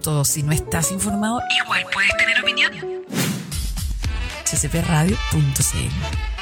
¿Y qué tanto? Si no estás informado, igual puedes tener opinión. ccpradio.cl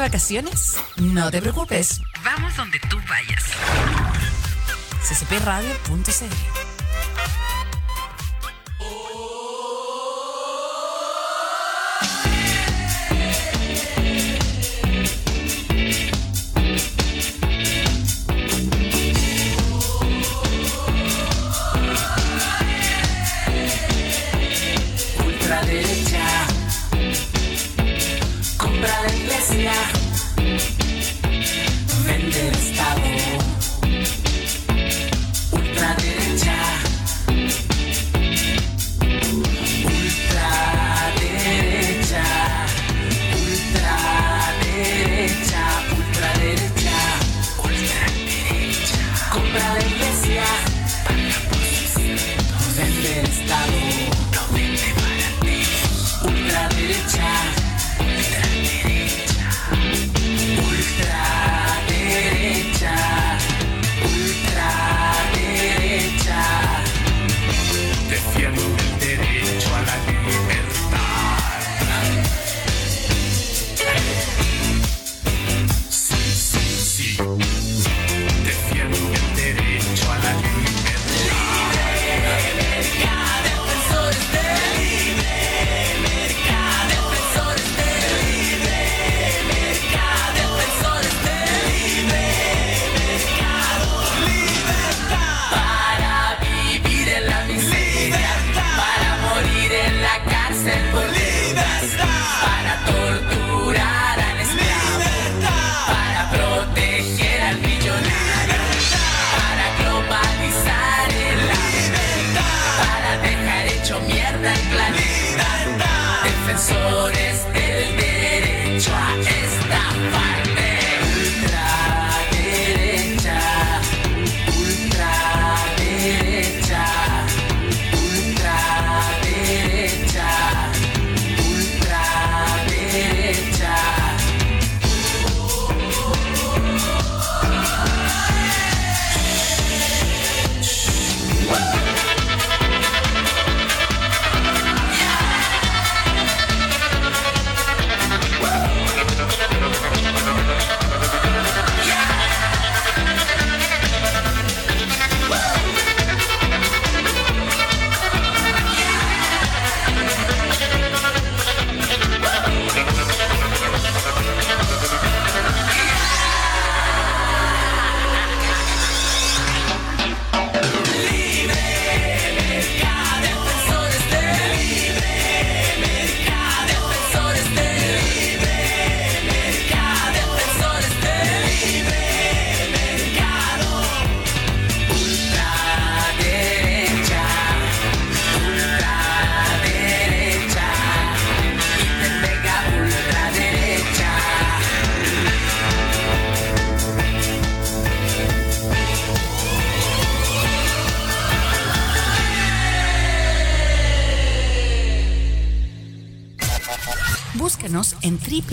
de vacaciones? No te preocupes. Vamos donde tú vayas. ccpradio.cl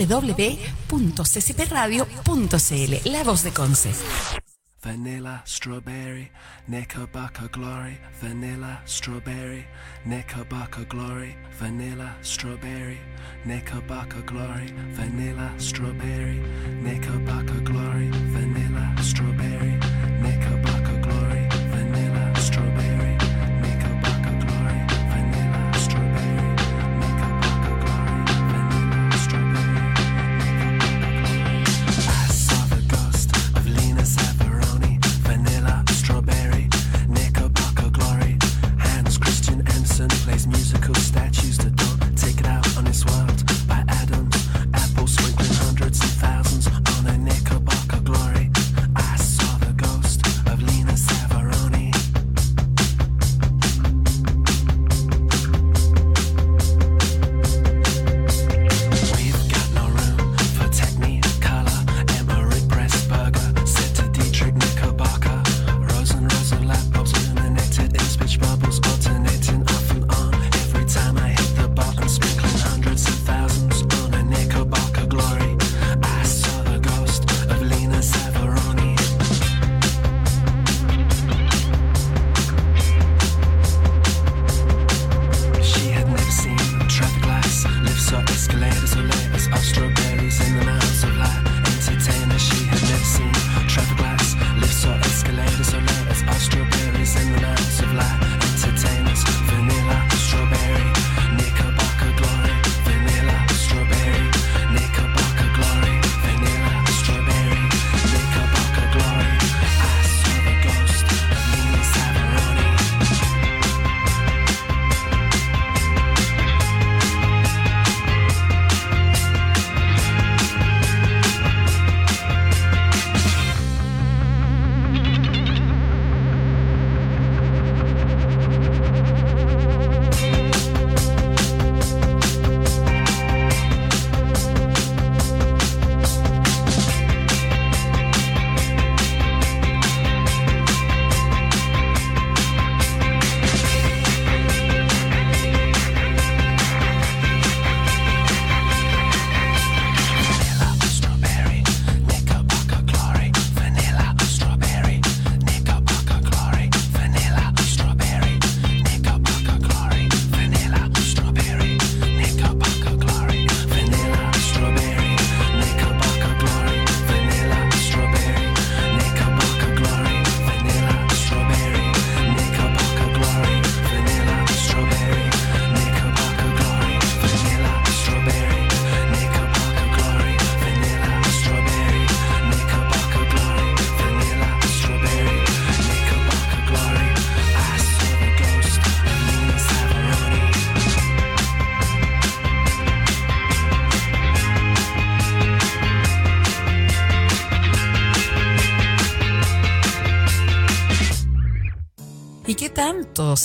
www.ccpradio.cl. La voz de Conce. Vanilla, strawberry, knickerbocker glory. Vanilla, strawberry, knickerbocker glory. Vanilla, strawberry, knickerbocker glory. Vanilla, strawberry, knickerbocker glory. Vanilla, strawberry, knickerbocker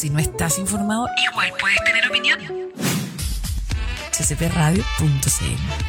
Si no estás informado, igual puedes tener opinión. ccpradio.cl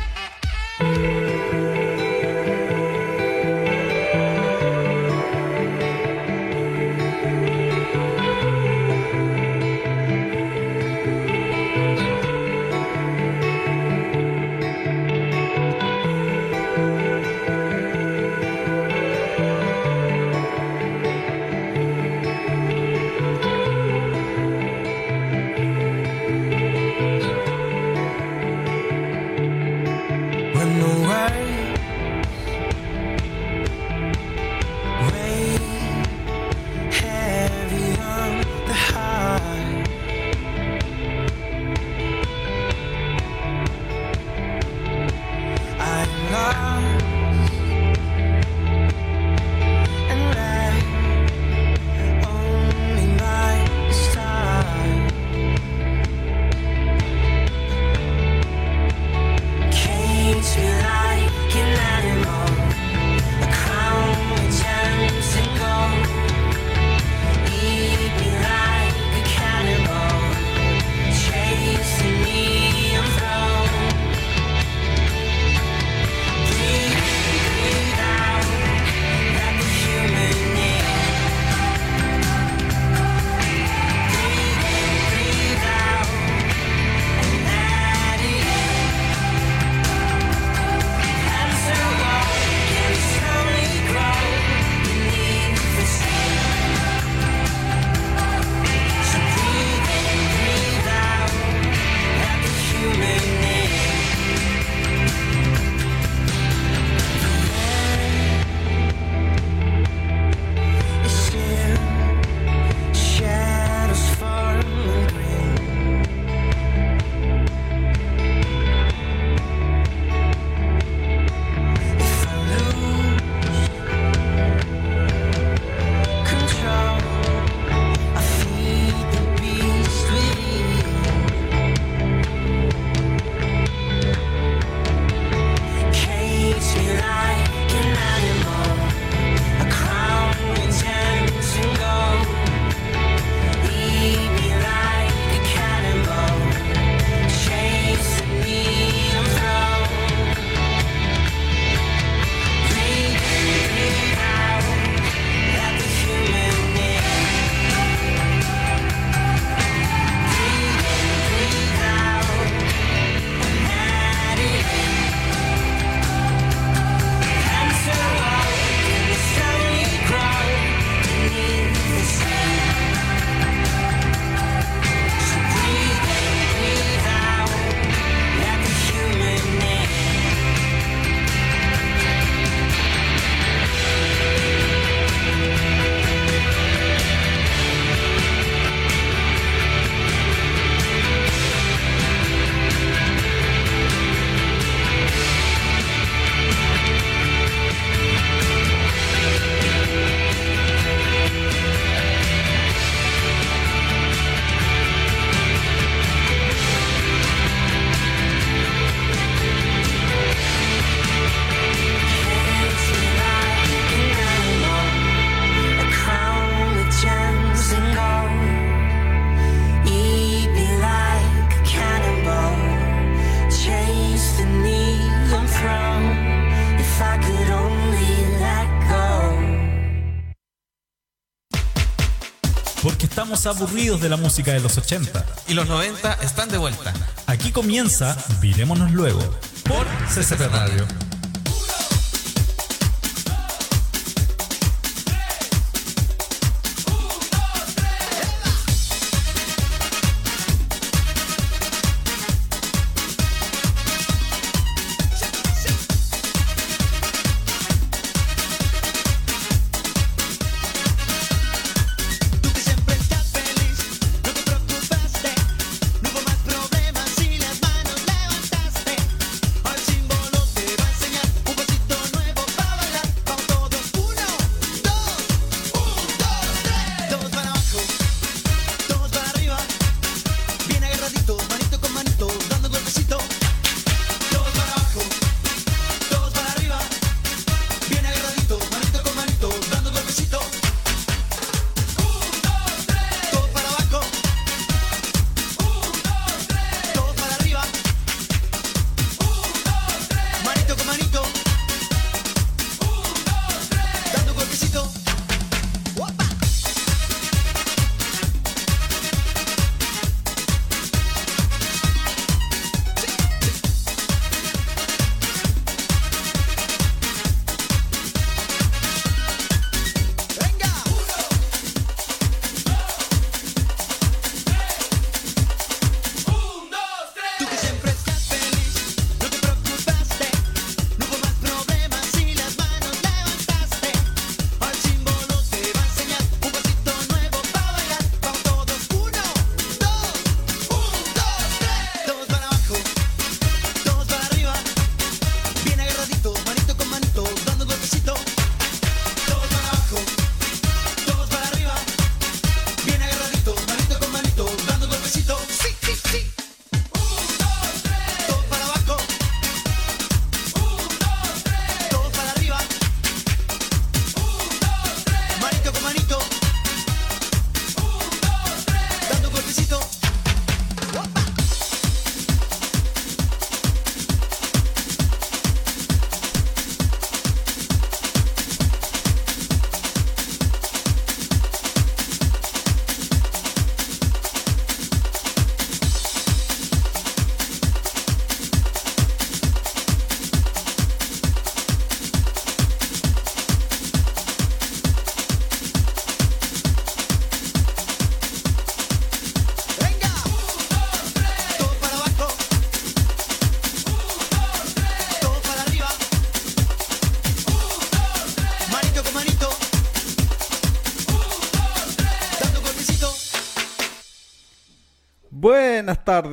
aburridos de la música de los 80. Y los 90 están de vuelta. Aquí comienza Virémonos Luego por CCP Radio.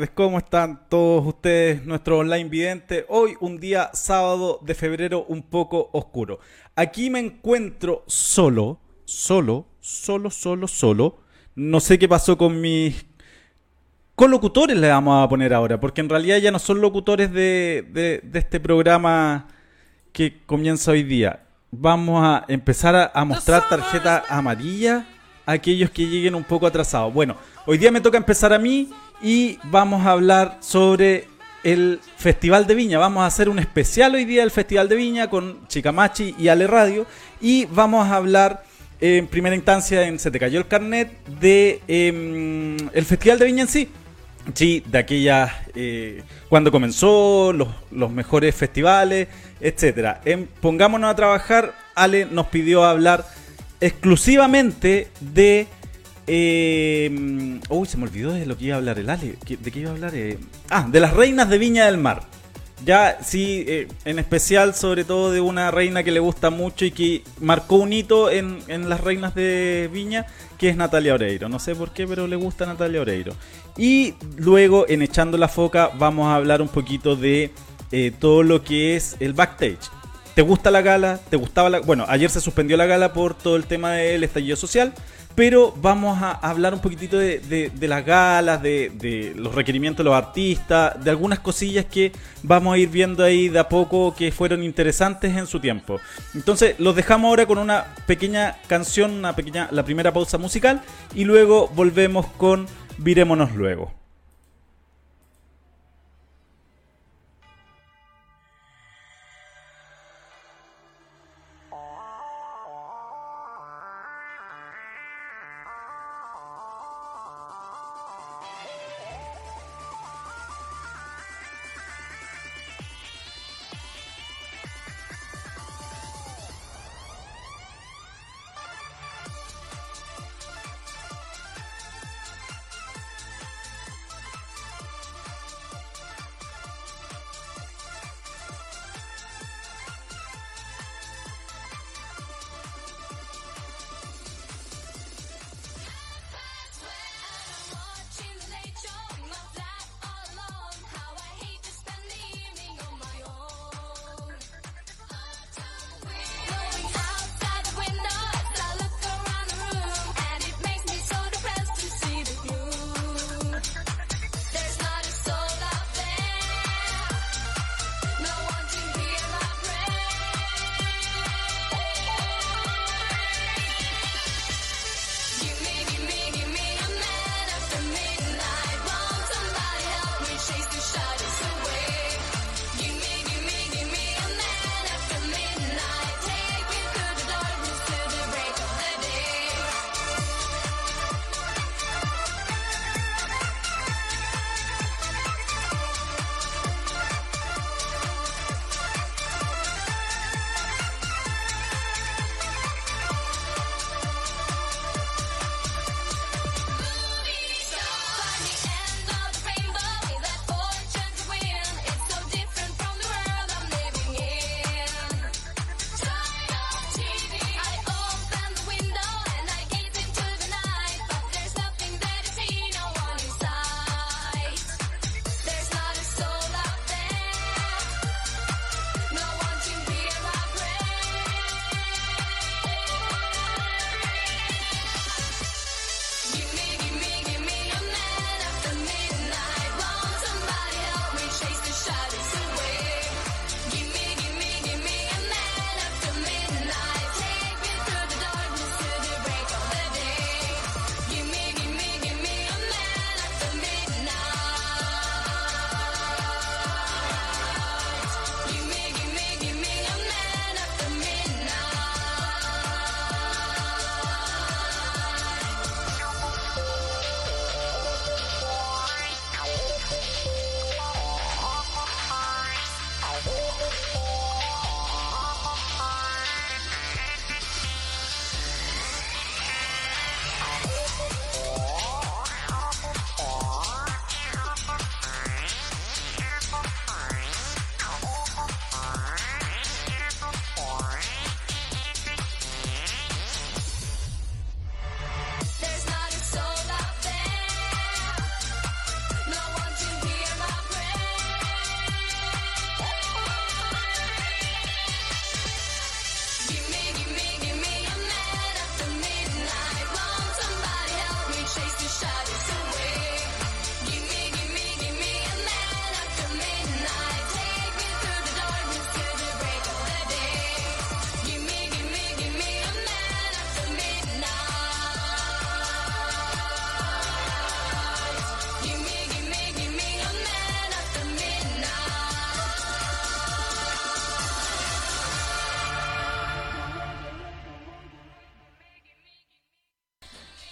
Tardes, ¿cómo están todos ustedes, nuestro online vidente? Hoy un día sábado de febrero un poco oscuro. Aquí me encuentro solo, solo, solo, solo, solo. No sé qué pasó con mis colocutores, le vamos a poner ahora, porque en realidad ya no son locutores de, de, de este programa que comienza hoy día. Vamos a empezar a, a mostrar tarjeta amarilla a aquellos que lleguen un poco atrasados. Bueno, hoy día me toca empezar a mí y vamos a hablar sobre el Festival de Viña. Vamos a hacer un especial hoy día del Festival de Viña con Chicamachi y Ale Radio y vamos a hablar en primera instancia en Se te cayó el carnet de em, el Festival de Viña en sí. Sí, de aquella eh, cuando comenzó, los, los mejores festivales, etcétera. En Pongámonos a trabajar, Ale nos pidió hablar exclusivamente de. Eh, uy, se me olvidó de lo que iba a hablar el Ale. ¿Qué- ¿De qué iba a hablar? Eh, ah, de las reinas de Viña del Mar. Ya, sí, eh, en especial, sobre todo de una reina que le gusta mucho y que marcó un hito en, en las reinas de Viña, que es Natalia Oreiro. No sé por qué, pero le gusta Natalia Oreiro. Y luego, en Echando la Foca, vamos a hablar un poquito de eh, todo lo que es el backstage. ¿Te gusta la gala? ¿Te gustaba la.? Bueno, ayer se suspendió la gala por todo el tema del estallido social. Pero vamos a hablar un poquitito de, las galas, de, de los requerimientos de los artistas, de algunas cosillas que vamos a ir viendo ahí de a poco que fueron interesantes en su tiempo. Entonces, los dejamos ahora con una pequeña canción, una pequeña, la primera pausa musical, y luego volvemos con Virémonos luego.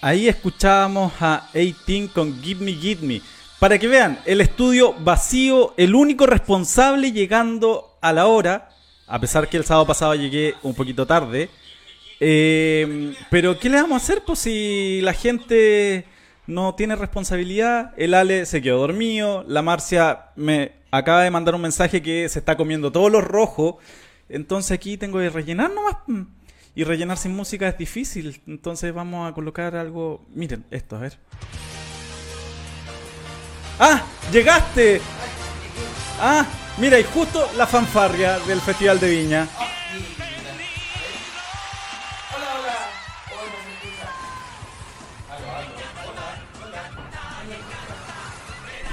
Ahí escuchábamos a 18 con Give Me, Give Me. Para que vean, el estudio vacío, el único responsable llegando a la hora, a pesar que el sábado pasado llegué un poquito tarde. Eh, pero ¿qué le vamos a hacer pues si la gente no tiene responsabilidad? El Ale se quedó dormido, la Marcia me acaba de mandar un mensaje que se está comiendo todos los rojos, entonces aquí tengo que rellenar nomás. Y rellenar sin música es difícil, entonces vamos a colocar algo... Miren, esto, a ver. ¡Ah! ¡Llegaste! Ah, mira, y justo la fanfarria del Festival de Viña.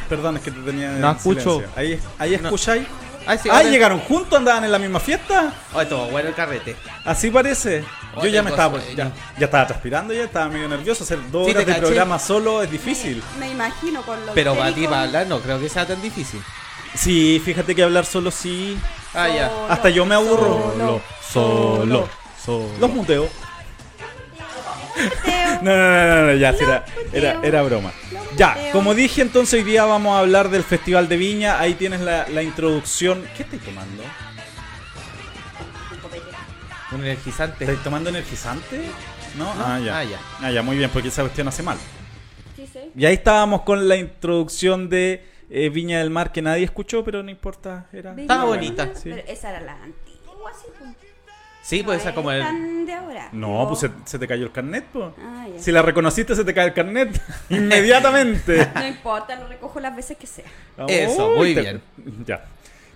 Perdón, es que te tenía en No escucho. silencio. Ahí, ahí No. Escucháis. Ay, sí, ah, ahora- llegaron juntos, andaban en la misma fiesta. Oh, estuvo bueno el carrete. Así parece. Yo Oye, ya me estaba, ya, estaba transpirando, ya estaba medio nervioso. Hacer dos Sí, horas de caché. programa solo es difícil. Me imagino con lo Pero para ti, para hablar, no creo que sea tan difícil. Sí, fíjate que hablar solo sí. Ah, ya. Solo, Hasta yo me aburro. Solo, solo, solo. Los muteo. No, no, no, no, no, ya, era, era, era broma. Ya, como dije, entonces hoy día vamos a hablar del Festival de Viña. Ahí tienes la, la introducción. ¿Qué estáis tomando? Un energizante. ¿Estáis tomando energizante? ¿No? No. Ah, ya. Ah, ya. Ah, ya, muy bien, porque esa cuestión hace mal. Sí, sí. Y ahí estábamos con la introducción de eh, Viña del Mar que nadie escuchó, pero no importa. Era Estaba bonita. Sí. Pero esa era la antigua, sí. pues. Ser como el. de ahora. No, pues se, se te cayó el carnet, pues. Ah. Si la reconociste, se te cae el carnet inmediatamente. No importa, lo recojo las veces que sea. Eso, Uy, muy te- bien. Ya.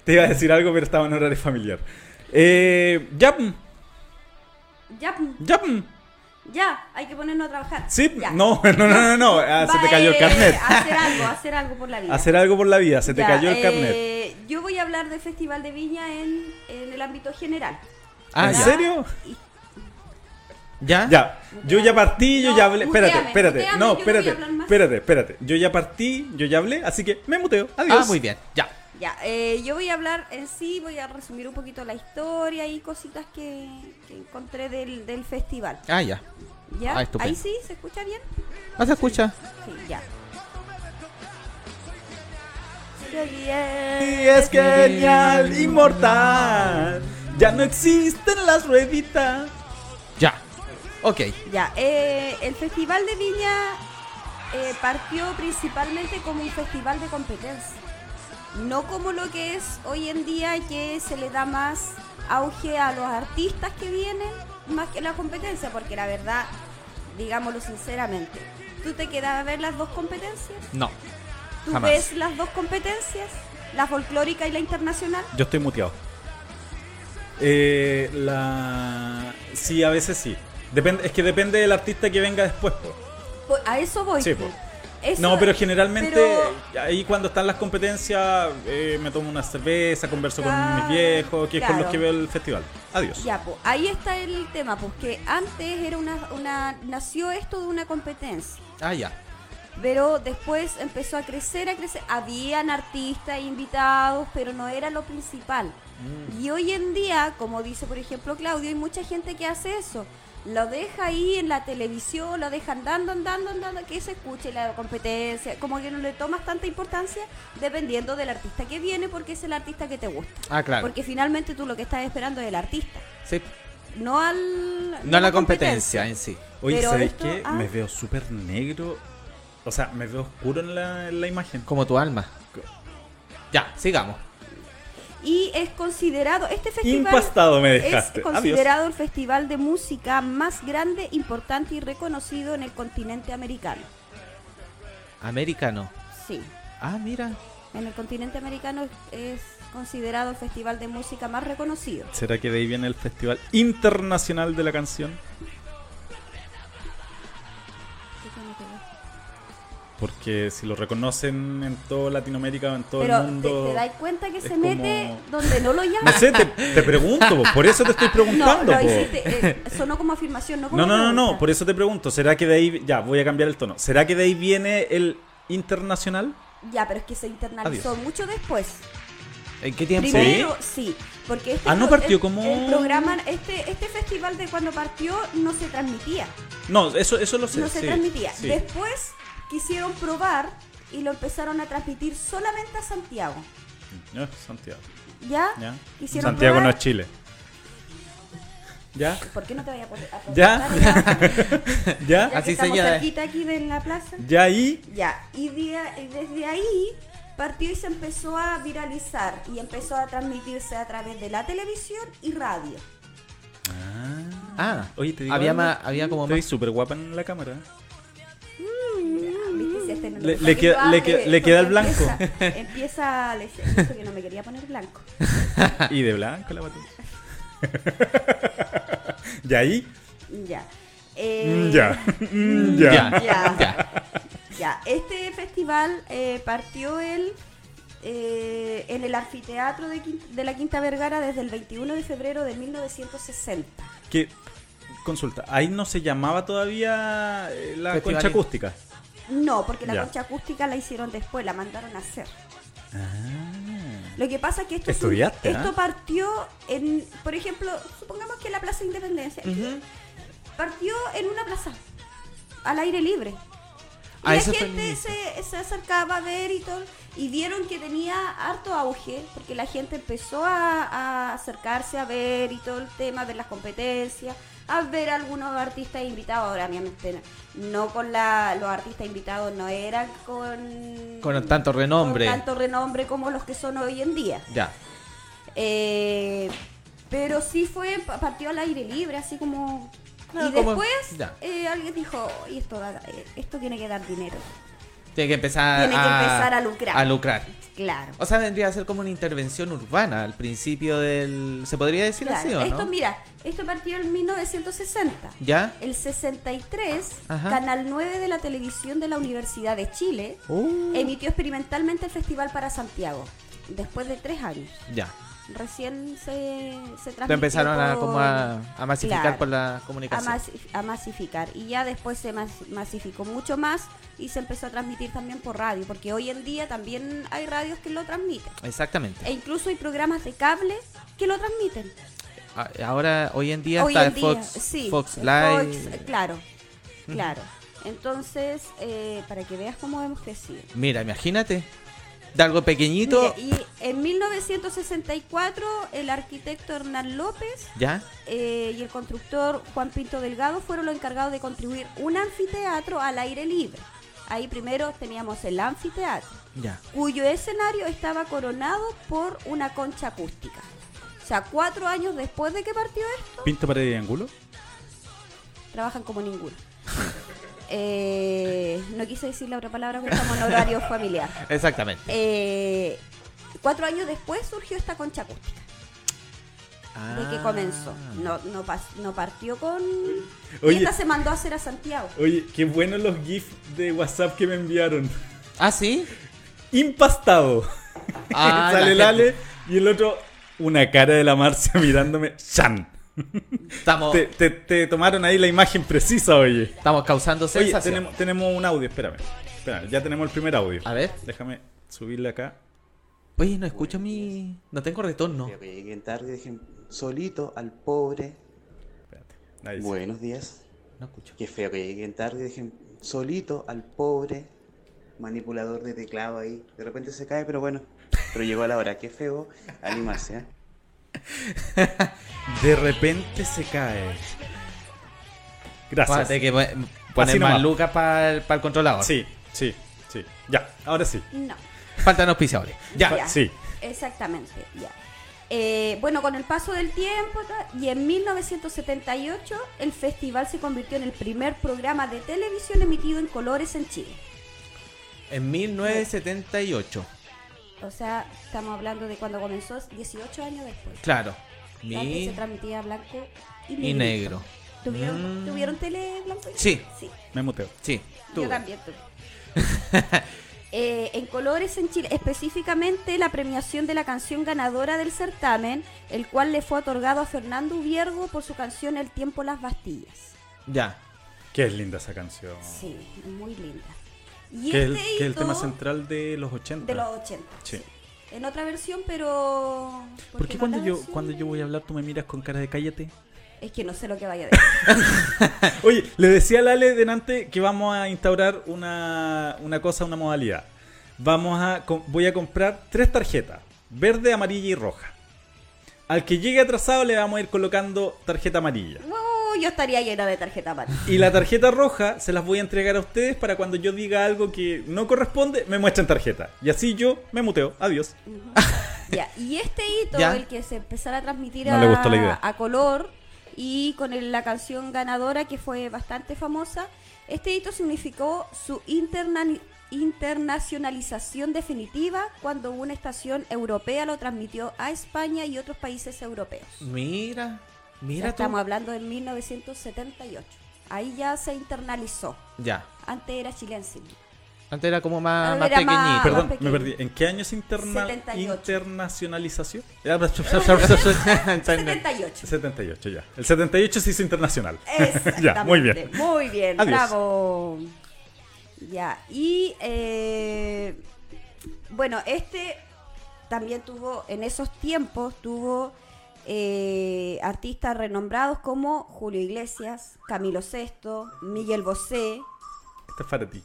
Te iba a decir algo, pero estaba en horario familiar. Eh, ya, mm, Ya, mm, ya, mm. ya, hay que ponernos a trabajar. Sí, Ya. no, no, no, no, no. ah, se te cayó el carnet. Hacer algo, hacer algo por la vida. Hacer algo por la vida, se te Ya, cayó el carnet. eh, Yo voy a hablar del Festival de Viña en, en el ámbito general. Ah, ¿En ya. serio? ¿Ya? Ya, yo ya partí, yo No, ya hablé. Espérate, muteame, espérate. muteame, No, yo no voy a espérate, hablar más. espérate, espérate. Yo ya partí, yo ya hablé, así que me muteo. Adiós. Ah, muy bien. Ya. Ya, eh, yo voy a hablar en sí, voy a resumir un poquito la historia y cositas que, que encontré del, del festival. Ah, ya. ¿Ya? Ah, estupendo. Ahí sí, ¿se escucha bien? ¿No se escucha? Sí, ya. Y es genial, inmortal. Ya no existen las rueditas. Ya. Ok. Ya, eh, el Festival de Viña eh, partió principalmente como un festival de competencia. No como lo que es hoy en día que se le da más auge a los artistas que vienen más que la competencia, porque la verdad, digámoslo sinceramente, ¿tú te quedas a ver las dos competencias? No. ¿Tú Jamás. ves las dos competencias? ¿La folclórica y la internacional? Yo estoy muteado. Eh, la. Sí, a veces sí. Depende, es que depende del artista que venga después. po. A eso voy. Sí, po. po. Eso- No, pero generalmente pero- ahí cuando están las competencias eh, me tomo una cerveza, converso con mis Claro, viejos, que es con los claro. que veo el festival. Adiós. Ya, pues ahí está el tema, pues que antes era una, una nació esto de una competencia, Ah, ya. pero después empezó a crecer, a crecer. Habían artistas invitados, pero no era lo principal. Y hoy en día, como dice por ejemplo Claudio, hay mucha gente que hace eso. Lo deja ahí en la televisión, lo deja andando, andando, andando, que se escuche la competencia, como que no le tomas tanta importancia dependiendo del artista que viene, porque es el artista que te gusta. Ah, claro. Porque finalmente tú lo que estás esperando es el artista, Sí. no al No a la competencia en sí. Oye, Pero ¿sabéis esto- qué? ah. Me veo súper negro. O sea, me veo oscuro en la, en la imagen. Como tu alma. Ya, sigamos. Y es considerado, este festival Impastado me es dejaste. Adiós. considerado el festival de música más grande, importante y reconocido en el continente americano. Americano. Sí, Ah, mira. en el continente americano es, es considerado el festival de música más reconocido. ¿Será que de ahí viene el Festival Internacional de la Canción? Porque si lo reconocen en toda Latinoamérica o en todo Pero el te, mundo. te das cuenta que se como- mete donde no lo No llaman. sé, te, te pregunto, po, por eso te estoy No, preguntando. lo po. hiciste, eh, sonó como afirmación, no como No, no, no, no, por eso te pregunto. ¿Será que de ahí. Ya, voy a cambiar el tono. ¿Será que de ahí viene el internacional? Ya, pero es que se internalizó Adiós. mucho después. ¿En qué tiempo? Primero, sí, porque este Ah, no partió el- como- el programa, este, este festival de cuando partió no se transmitía. No, eso, eso lo sé. no se sí, transmitía. sí. Después quisieron probar y lo empezaron a transmitir solamente a Santiago. Ya, Santiago. ¿Ya? Ya. Quisieron Santiago no es Chile. ¿Ya? ¿Por qué no te vayas a poner a ¿Ya? ¿Ya? Ya Así estamos señala. cerquita aquí de la plaza. ¿Ya ahí? Ya, y de- y desde ahí partió y se empezó a viralizar y empezó a transmitirse a través de la televisión y radio. Ah, Oye, te digo había, algo. más, había como más. súper guapa en la cámara. ¿Viste? Si este no lo Le- le queda- le queda- le queda el blanco. Empieza, empieza a decir eso que no me quería poner blanco. Y de blanco la batuta. ¿Ya ahí? Ya. Mm, Eh, Ya. Mm, Ya. Ya. Ya. Ya. Ya, este festival eh, partió el, eh, en el anfiteatro de, Quin- de la Quinta Vergara desde el 21 de febrero de 1960. Que, consulta, ahí no se llamaba todavía eh, la Festival concha in- acústica. No, porque la Ya. concha acústica la hicieron después, la mandaron a hacer. Ah. Lo que pasa es que esto, Estudiaste, esto ¿ah? partió en, por ejemplo, supongamos que la Plaza Independencia partió en una plaza, al aire libre. Y Ah, la eso fue el gente se, se acercaba a ver y todo, y vieron que tenía harto auge, porque la gente empezó a, a acercarse a ver y todo el tema, ver las competencias, a ver algunos artistas invitados. Ahora, obviamente, no con la, los artistas invitados, no eran con... Con tanto renombre. con tanto renombre como los que son hoy en día. Ya. Eh, pero sí fue, pa- partió al aire libre, así como... Y como- después eh, alguien dijo, "Oye, esto, eh, esto tiene que dar dinero. Tiene que empezar Tiene que empezar a lucrar. A lucrar. Claro. O sea, vendría a ser como una intervención urbana al principio del... ¿Se podría decir Claro. así o Esto, no? mira, esto partió en 1960. ¿Ya? El 63, Ajá. Canal 9 de la televisión de la Universidad de Chile Uh, emitió experimentalmente el Festival para Santiago. Después de tres años. ya. Recién se, se transmitió empezaron a, como a, a masificar Claro. por la a, comunicación. a masificar y ya después se mas- masificó mucho más y se empezó a transmitir también por radio porque hoy en día también hay radios que lo transmiten Exactamente. e incluso hay programas de cable que lo transmiten Ahora, hoy en día hoy está en día Fox, sí Fox Fox, Live. claro claro entonces eh, para que veas cómo hemos crecido Mira, imagínate. De algo pequeñito. Mira, y en 1964 el arquitecto Hernán López ¿Ya? eh, y el constructor Juan Pinto Delgado fueron los encargados de construir un anfiteatro al aire libre. Ahí primero teníamos el anfiteatro, Ya. cuyo escenario estaba coronado por una concha acústica. O sea, cuatro años después de que partió esto, ¿Pinto pared y ángulo? trabajan como ninguno. Eh, no quise decir la otra palabra porque estamos en horario familiar. Exactamente. Eh, cuatro años después surgió esta concha acústica. de que Ah. comenzó. No, no, pas- no partió con... Oye. Y esta se mandó a hacer a Santiago. Oye, qué buenos los GIFs de WhatsApp que me enviaron. ¿Ah, sí? Impastado. Ah, Sale el Ale y el otro, una cara de la Marcia mirándome. ¡Chan! Estamos, Te, te- te tomaron ahí la imagen precisa, oye. estamos causando Oye, sensación. tenemos, tenemos un audio, espérame. Espérame, ya tenemos el primer audio. A ver. Déjame subirle acá. Oye, no escucho mi... No tengo retorno. Creo que lleguen tarde, dejen solito al pobre. Espérate. Ahí sí. Buenos días. No escucho. Qué feo que lleguen tarde, dejen solito al pobre manipulador de teclado ahí. De repente se cae, pero bueno. Pero llegó a la hora. Qué feo animarse, ¿eh? De repente se cae. Gracias. Acuérdate que poner más lucas para el controlador. Sí, sí, sí. Ya, ahora sí. No. Faltan auspiciadores. Ya. Ya. Sí. Exactamente, ya. Eh, bueno, con el paso del tiempo y en 1978 el festival se convirtió en el primer programa de televisión emitido en colores en Chile. En 1978. O sea, estamos hablando de cuando comenzó 18 años después. Claro. Antes se Mi... transmitía blanco y, Y negrito. negro. ¿Tuvieron, Mm. ¿Tuvieron tele blanco y negro? Sí. Sí. Me muteo. Sí. Yo también tuve. Eh, en colores en Chile, específicamente la premiación de la canción ganadora del certamen, el cual le fue otorgado a Fernando Ubiergo por su canción El tiempo las Bastillas. Ya. Qué linda esa canción. Sí, es muy linda. Y Que es el, este que es el tema central de los 80. de los 80. Sí. en otra versión, pero... ¿Por qué cuando yo, versión cuando yo voy a hablar tú me miras con cara de cállate? Es que no sé lo que vaya a decir. Oye, le decía a Lale delante que vamos a instaurar una, una cosa, una modalidad. Vamos a, voy a comprar tres tarjetas, verde, amarilla y roja. Al que llegue atrasado le vamos a ir colocando tarjeta amarilla. Uh, yo estaría llena de tarjeta amarilla. Y la tarjeta roja se las voy a entregar a ustedes para cuando yo diga algo que no corresponde, me muestren tarjeta. Y así yo me muteo. Adiós. Ya, y este hito, Ya. el que se empezara a transmitir No a, le gustó la idea. a color y con el- la canción ganadora que fue bastante famosa, este hito significó su interna- internacionalización definitiva cuando una estación europea lo transmitió a España y otros países europeos. Mira, mira estamos hablando del 1978. Ahí ya se internalizó. Ya. Antes era Chilense. Antes era como más, Era más más- pequeñito. Perdón, pequeño. me perdí. ¿En qué año se interna 78. internacionalización? 78. 78 ya. El 78 se hizo internacional. Exactamente. ya, muy bien. Muy bien, Adiós. bravo. Ya, y eh, bueno, este también tuvo, en esos tiempos, tuvo eh, artistas renombrados como Julio Iglesias, Camilo Sesto, Miguel Bosé. Este es para ti.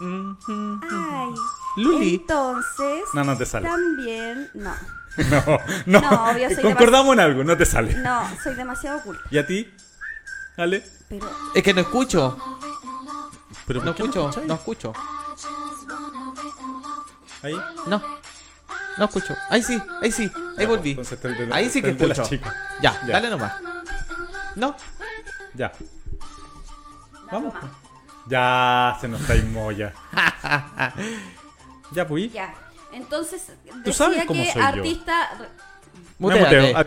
Ay, Luli. entonces No, no te sale. también, no, No, no. No, obvio, soy Concordamos en algo, no te sale. no, soy demasiado oculta, ¿Y a ti? ¿Ale? pero Es que no escucho. ¿Pero No escucho. escucháis? No escucho. ¿Ahí? No. No escucho. Ahí sí, ahí sí. Ahí volví. De- Ahí sí que escucho. chica. Ya, Ya. dale nomás. No. Ya. Vamos. pues. Ya, se nos está moya. ya, pues. ya. Entonces Tú sabes decía cómo que soy yo. artista muteo. Ah,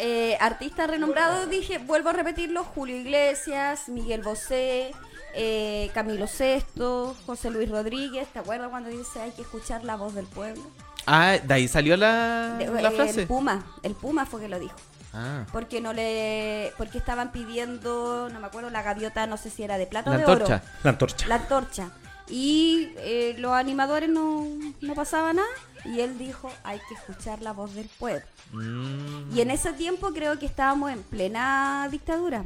Eh, artistas renombrados, dije, vuelvo a repetirlo, Julio Iglesias, Miguel Bosé, eh, Camilo Sesto, José Luis Rodríguez, ¿te acuerdas cuando dice hay que escuchar la voz del pueblo? Ah, de ahí salió la, De- la eh, frase. El Puma, el Puma fue que lo dijo. Ah. Porque no le, porque estaban pidiendo, no me acuerdo, la gaviota, no sé si era de plata o La de antorcha. oro. La antorcha. La antorcha. Y eh, los animadores no, no pasaba nada. Y él dijo, hay que escuchar la voz del pueblo. Mm. Y en ese tiempo creo que estábamos en plena dictadura.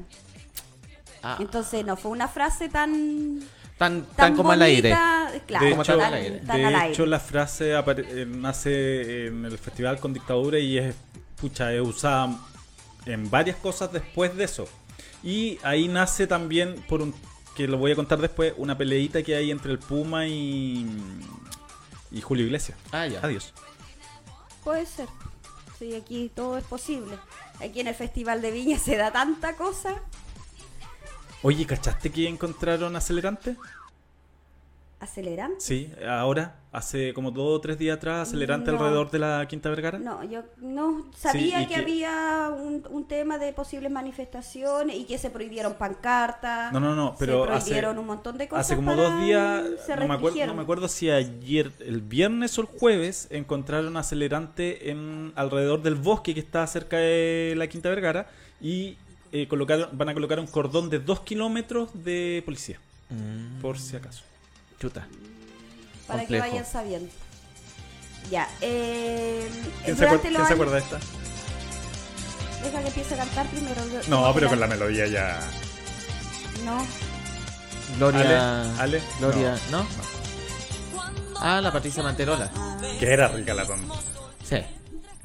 Ah, Entonces no fue una frase tan tan, tan, tan como al aire. bonita, Claro, de como hecho, tan tan, al aire. de al aire. hecho, la frase apare- eh, nace en el festival con dictadura y es, pucha, es usada en varias cosas después de eso. Y ahí nace también, por un que lo voy a contar después, una peleita que hay entre el Puma y, y Julio Iglesias. Ah, ya. Adiós. Puede ser. Sí, aquí todo es posible. Aquí en el Festival de Viña se da tanta cosa. Oye, ¿cachaste que encontraron acelerante? ¿Acelerante? Sí, ahora, hace como dos o tres días atrás, acelerante No. alrededor de la Quinta Vergara. No, yo no sabía Sí, que, que- había un, un tema de posibles manifestaciones y que se prohibieron pancartas. No, no, no, pero se hace- prohibieron un montón de cosas. Hace como dos días, se no me, acuerdo, no me acuerdo si ayer, el viernes o el jueves, encontraron acelerante en alrededor del bosque que está cerca de la Quinta Vergara y eh, colocaron, van a colocar un cordón de dos kilómetros de policía, Mm, por si acaso. chuta. Para complejo. que vayan sabiendo. Ya, eh, ¿Quién, se, acuer- quién acuerda de esta? Deja que empiece a cantar primero. No, pero con la melodía ya. No, Gloria. Ale, Ale, Gloria. no. ¿No? Ah, la Patricia Manterola. ah, Que era rica la tonda. Sí.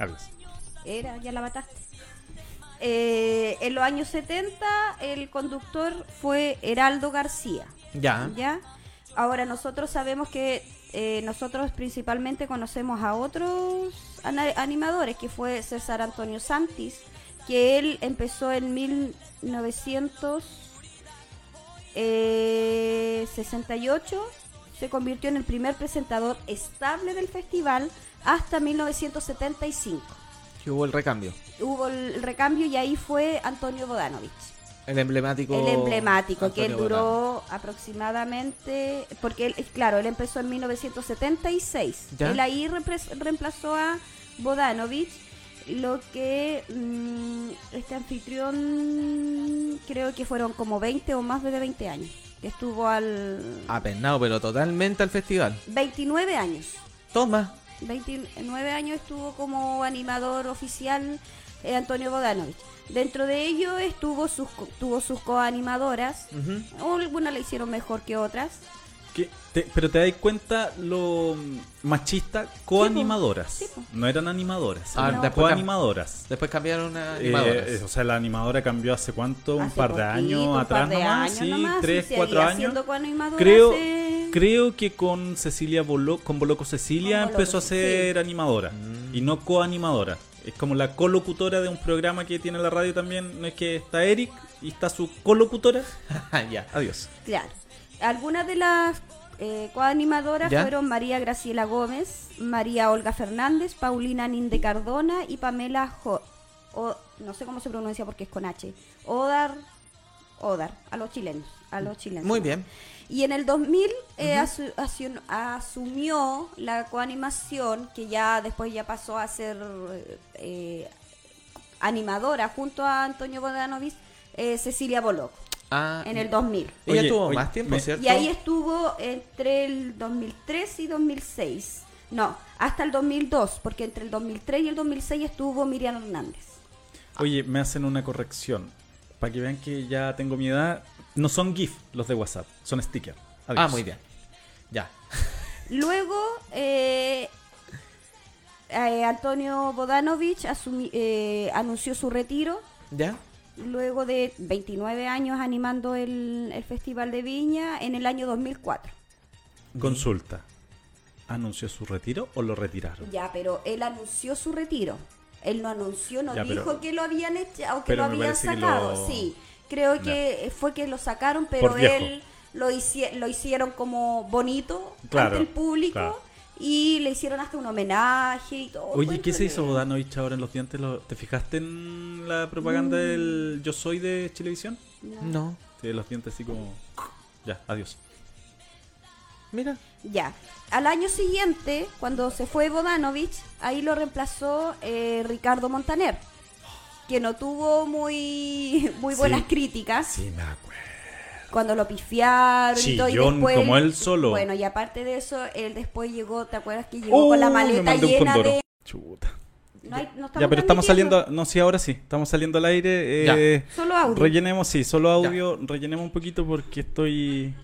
Adiós. era, ya la mataste. Eh, en los años 70 el conductor fue Heraldo García. Ya. ¿Ya? Ahora nosotros sabemos que eh, nosotros principalmente conocemos a otros animadores, que fue César Antonio Santis, que él empezó en 1968, se convirtió en el primer presentador estable del festival hasta 1975. Que hubo el recambio. Hubo el recambio y ahí fue Antonio Bodanovich. El emblemático. El emblemático, que él duró aproximadamente, porque él, claro, él empezó en 1976. Ya. Él ahí reemplazó a Bodanovich, lo que mm, este anfitrión creo que fueron como 20 o más de 20 años, que estuvo al... Apenado, pero totalmente al festival. 29 años. Toma. 29 años estuvo como animador oficial eh, Antonio Bodanovich. Dentro de ello estuvo sus, tuvo sus coanimadoras. Ujú. Algunas le hicieron mejor que otras. Pero te das cuenta lo mm, machista, coanimadoras. Sí. No eran animadoras, Ah, eran después coanimadoras. Después cambiaron a Eh, animadoras. o sea, la animadora cambió hace cuánto, un Hace par de poquito, años un atrás par de nomás, años sí, nomás, tres, cuatro años. Creo, creo que con Cecilia Bolo, con Boloco Cecilia Con Boloco, empezó a sí. ser animadora y no coanimadora. Es como la colocutora de un programa que tiene la radio también. No es que está Eric y está su colocutora. ya. Adiós. Claro. Algunas de las eh, coanimadoras fueron María Graciela Gómez, María Olga Fernández, Paulina Ninde Cardona y Pamela Jo- o, no sé cómo se pronuncia porque es con H. Odar Odar, a los chilenos, a los chilenos. Muy bien. Y en el 2000 eh, asu- asu- asumió la coanimación, que ya después ya pasó a ser eh, animadora junto a Antonio Bodanovich, eh, Cecilia Boloco, Ah, en el 2000. Ella Oye, tuvo oye, más tiempo, me- ¿cierto? Y ahí estuvo entre el 2003 y 2006. No, hasta el 2002, porque entre el 2003 y el 2006 estuvo Miriam Hernández. Oye, me hacen una corrección. Para que vean que ya tengo mi edad. No son GIF los de WhatsApp, son stickers. Adiós. Ah, muy bien. Ya. Luego, eh, eh, Antonio Bodanovich asumi- eh, anunció su retiro. ¿Ya? Luego de 29 años animando el, el Festival de Viña en el año 2004. Consulta. ¿Anunció su retiro o lo retiraron? Ya, pero él anunció su retiro. Él no anunció, no Ya, pero- dijo que lo habían echado o que lo habían sacado. lo- Sí, creo que fue que lo sacaron, pero él lo, hici- lo hicieron como bonito Claro, ante el público claro. Y le hicieron hasta un homenaje y todo. Oye, ¿qué se hizo. Bodanovich ahora en los dientes? ¿Lo- ¿Te fijaste en la propaganda Mm. del Yo Soy de Chilevisión? No. Sí, los dientes así como... Ya, adiós. Mira. Ya. Al año siguiente, cuando se fue Bodanovich, ahí lo reemplazó eh, Ricardo Montaner, que no tuvo muy, muy Sí. buenas críticas. me acuerdo. Cuando lo pifiaron y todo y Chillón después como él solo. bueno y aparte de eso él después llegó te acuerdas que llegó con la maleta llena de Chuta. no hay- no Ya, pero estamos saliendo... No, sí, ahora sí. Estamos saliendo al aire. eh, solo audio Rellenemos, sí, solo audio. Rellenemos un poquito porque estoy...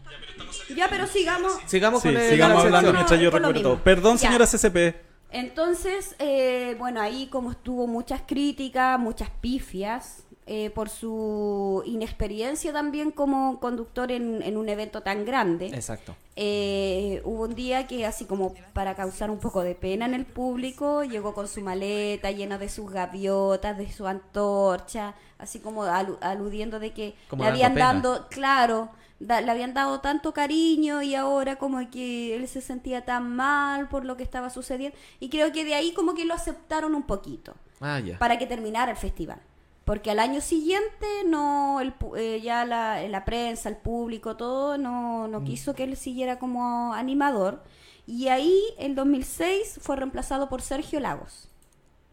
ya pero sigamos Sigamos Sí, con el, sigamos la hablando mientras yo recuerdo. Perdón, Ya. señora CCP. entonces eh, bueno ahí como estuvo muchas críticas muchas pifias eh, por su inexperiencia también como conductor en, en un evento tan grande Exacto. Eh, hubo un día que así como para causar un poco de pena en el público, llegó con su maleta llena de sus gaviotas, de su antorcha, así como alu- aludiendo de que Como le habían dado, claro, da- le habían dado tanto cariño y ahora como que él se sentía tan mal por lo que estaba sucediendo. Y creo que de ahí como que lo aceptaron un poquito Ah, para que terminara el festival. Porque al año siguiente no el, eh, ya la, la prensa, el público, todo no, Mm. no quiso que él siguiera como animador. Y ahí, el 2006, fue reemplazado por Sergio Lagos.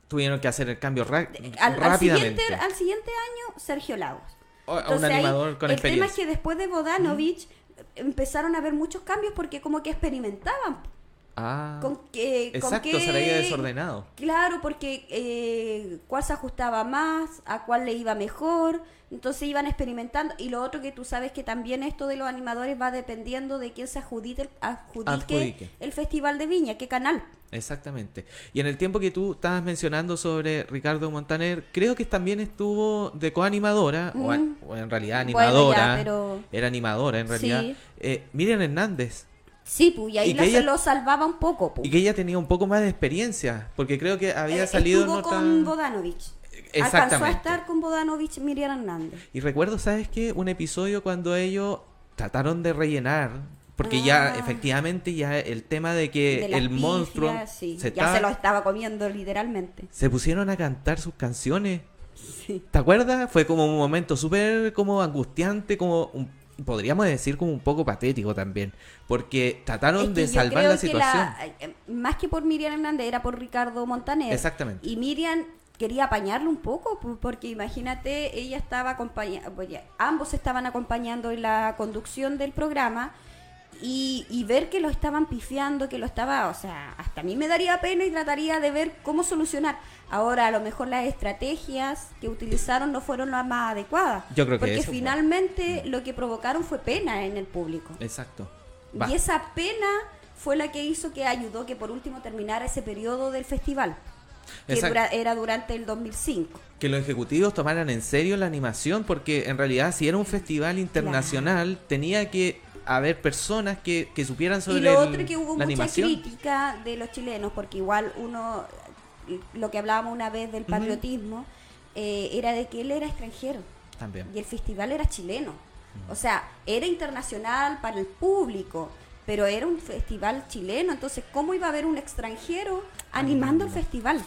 Tuvieron que hacer el cambio Al, al rápidamente. siguiente, al siguiente año, Sergio Lagos. O- un Entonces, ahí, animador con el tema es que después de Bodanovich empezaron a haber muchos cambios porque como que experimentaban Ah, con que con exacto, qué- se veía desordenado. Claro, porque eh, cuál se ajustaba más, a cuál le iba mejor, entonces iban experimentando. Y lo otro que tú sabes que también esto de los animadores va dependiendo de quién se adjudique, adjudique, Adjudique. el Festival de Viña, qué canal. Exactamente. Y en el tiempo que tú estabas mencionando sobre Ricardo Montaner, creo que también estuvo de coanimadora, Mm. o en realidad Bueno, ya, animadora. pero- Era animadora en realidad. Sí. Eh, Miriam Hernández. Sí, pues, y ahí Y ella- lo salvaba un poco. pues. Y que ella tenía un poco más de experiencia, porque creo que había Eh, salido estuvo con Bodanovich. Alcanzó a Exactamente. estar con Bodanovich Miriam Hernández. Y recuerdo, ¿sabes qué? Un episodio cuando ellos trataron de rellenar, porque ya Ah. efectivamente ya el tema de que de el monstruo sí, se, ya estaba- se lo estaba comiendo literalmente. se pusieron a cantar sus canciones. ¿Te acuerdas? Fue como un momento súper como angustiante, como un- podríamos decir como un poco patético también, porque trataron Es que de salvar la situación. eh, más que por Miriam Hernández, era por Ricardo Montaner. Exactamente. Y Miriam quería apañarlo un poco, porque imagínate, ella estaba acompañando, ambos estaban acompañando en la conducción del programa y, y ver que lo estaban pifiando, que lo estaba, o sea, hasta a mí me daría pena y trataría de ver cómo solucionar. Ahora, a lo mejor las estrategias que utilizaron no fueron las más adecuadas. Yo creo que Porque eso fue. finalmente lo que provocaron fue pena en el público. Exacto. Va. Y esa pena fue la que hizo que ayudó que por último terminara ese periodo del festival, que dura- era durante el 2005. Que los ejecutivos tomaran en serio la animación, porque en realidad si era un festival internacional, tenía que haber personas que, que supieran sobre Y lo el- otro que hubo la mucha animación. crítica de los chilenos, porque igual uno, lo que hablábamos una vez del patriotismo, eh, era de que él era extranjero También. y el festival era chileno. O sea, era internacional para el público, pero era un festival chileno, entonces ¿cómo iba a haber un extranjero animando el festival?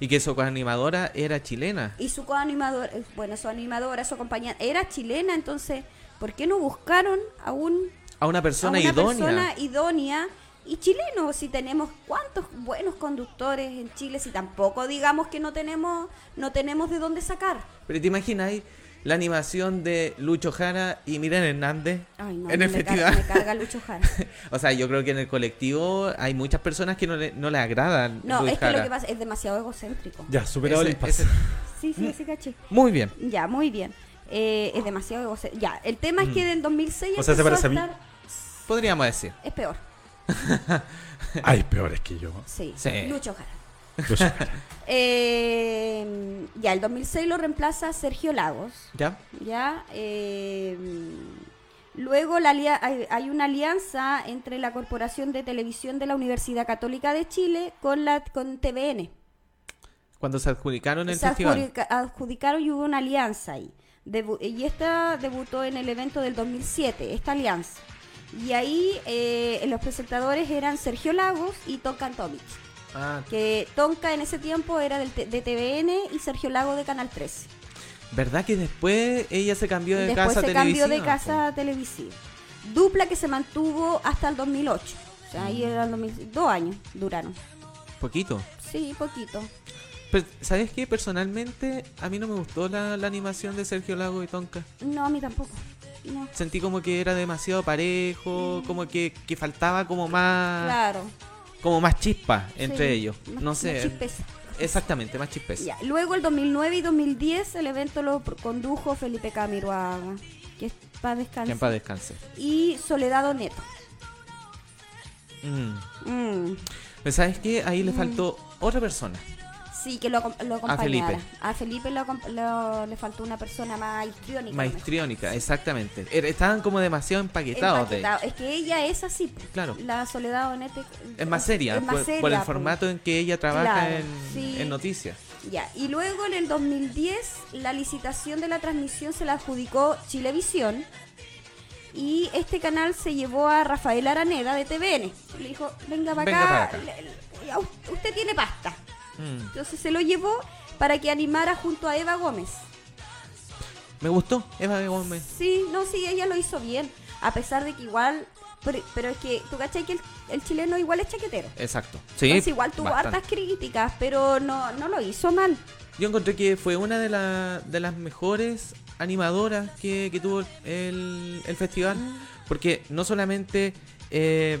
Y que su coanimadora era chilena. Y su coanimadora, eh, bueno, su animadora, su compañía era chilena, entonces ¿por qué no buscaron a un A una persona a una idónea. persona idónea y chileno, si tenemos cuántos buenos conductores en Chile, si tampoco digamos que no tenemos no tenemos de dónde sacar. Pero te imaginas la animación de Lucho Jara y Miren Hernández Ay, no, en el me, festival. carga, me carga Lucho Jara. o sea, yo creo que en el colectivo hay muchas personas que no le, no le agradan. No, Luis es que lo que pasa es demasiado egocéntrico. Ya, superado Ese- el impasse. ese- Sí, sí, sí, caché. Muy bien. Ya, muy bien. Eh, es demasiado egocéntrico. Ya, el tema es que del 2006 O sea, ¿se empezó parece a mí? estar- Podríamos decir. Es peor. Hay peores que yo. Sí, Sí. Lucho Jara. Eh, ya, el 2006 lo reemplaza Sergio Lagos. ¿Ya? Ya. eh, luego la hay, hay una alianza entre la Corporación de Televisión de la Universidad Católica de Chile con la con TVN. Cuando se adjudicaron el Se festival. adjudica- adjudicaron y hubo una alianza ahí. Debu- y esta debutó en el evento del 2007, esta alianza. Y ahí eh, los presentadores eran Sergio Lagos y Tonka Tomic. Ah, Que Tonka en ese tiempo era del de TVN y Sergio Lago de Canal 13. ¿verdad que después ella se cambió de Después casa se cambió de televisiva? casa televisiva. Dupla que se mantuvo hasta el 2008. O sea, ahí eran 2000 dos años duraron. Poquito. Sí, poquito. Pero, ¿sabes qué? Personalmente, a mí no me gustó la, la animación de Sergio Lago y Tonka. No, a mí tampoco. No. Sentí como que era demasiado parejo, como que, que faltaba como más Claro. como más chispa entre Sí, ellos. más- no más sé. chispeza. Exactamente, más chispeza. Ya, Luego el 2009 y 2010 el evento lo condujo Felipe Camiroaga, que es para Que descansar. paz descanse. Y Soledad Oneto. Mm. Mm, Pero ¿sabes qué? Ahí le faltó otra persona. Sí, que lo, lo acompañara. Felipe. A Felipe lo le faltó una persona más histriónica. Maestriónica, exactamente. Era- Estaban como demasiado empaquetados de. Es que ella es así. Claro. La Soledad Onete. Es más seria, es más por, seria, por el formato en que ella trabaja Claro, en, sí. en noticias. Ya, y luego en el 2010 la licitación de la transmisión se la adjudicó Chilevisión y este canal se llevó a Rafael Araneda de TVN. Le dijo, venga para acá, a usted tiene pasta. Mm. Entonces se lo llevó para que animara junto a Eva Gómez. Me gustó, Eva Gómez. Sí, no, sí, ella lo hizo bien, a pesar de que igual... Pero, pero es que, ¿tú cachai que el, el chileno igual es chaquetero? Exacto. Sí, Entonces igual tuvo bastante. hartas críticas, pero no, no lo hizo mal. Yo encontré que fue una de, la- de las mejores animadoras que, que tuvo el, el festival. Mm. Porque no solamente eh,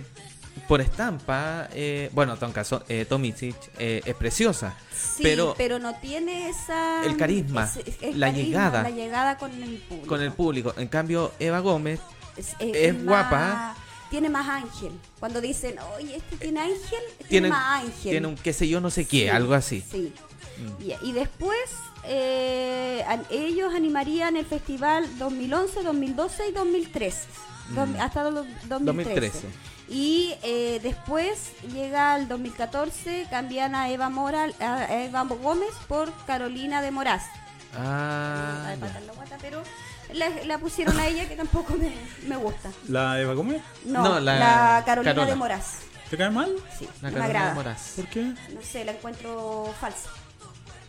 por estampa, eh, bueno, Tonka eh, Tomicic eh, es preciosa, Sí, pero, pero, no tiene esa El carisma, la llegada. la llegada con el público. con el público. En cambio, Eva Gómez, es, más- guapa. tiene más ángel. Cuando dicen, oye, este tiene ángel, tiene, tiene, más ángel. tiene un qué sé yo, no sé qué, Sí, algo así. Sí. Mm. Ya, Y después eh, ellos animarían el festival 2011, 2012 y 2013. Dom- Mm. hasta los 2013. 2013. Y eh, después llega el 2014, cambian a Eva, Mora, a Eva Gómez por Carolina de Moraz. Ah, patar la guata, pero la, la pusieron a ella que tampoco me, me gusta. ¿La Eva Gómez? No, No, la, la Carolina Carola. de Moraz. ¿Te cae mal? Sí, la no me Carolina agrada. Moraz. ¿Por qué? No sé, la encuentro falsa.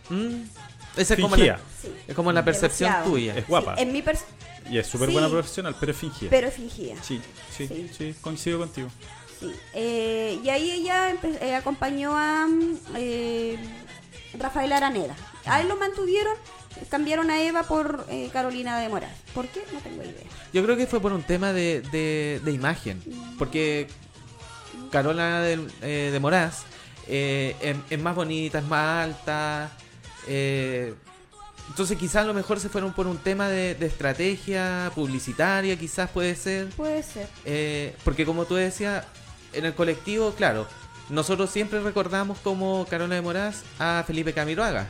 Mm, Esa es como, la, Sí. es como la percepción Demasiado. tuya. Es guapa. Sí, en mi Y es súper Sí. buena profesional, pero es fingida. pero fingía. Sí, sí, Sí. sí, coincido contigo. Sí. Eh, y ahí ella eh, acompañó a mm, eh, Rafael Araneda. A él lo mantuvieron cambiaron a Eva por eh, Carolina de Moral. ¿Por qué? No tengo idea. Yo creo que fue por un tema de, de, de imagen. Porque Carola de, eh, de Moraz eh, es, es más bonita, es más alta. Entonces quizás a lo mejor se fueron por un tema de, de estrategia publicitaria, quizás puede ser. Puede ser. Eh, porque como tú decías, en el colectivo, claro, nosotros siempre recordamos como Carola de Moraz a Felipe Camiroaga.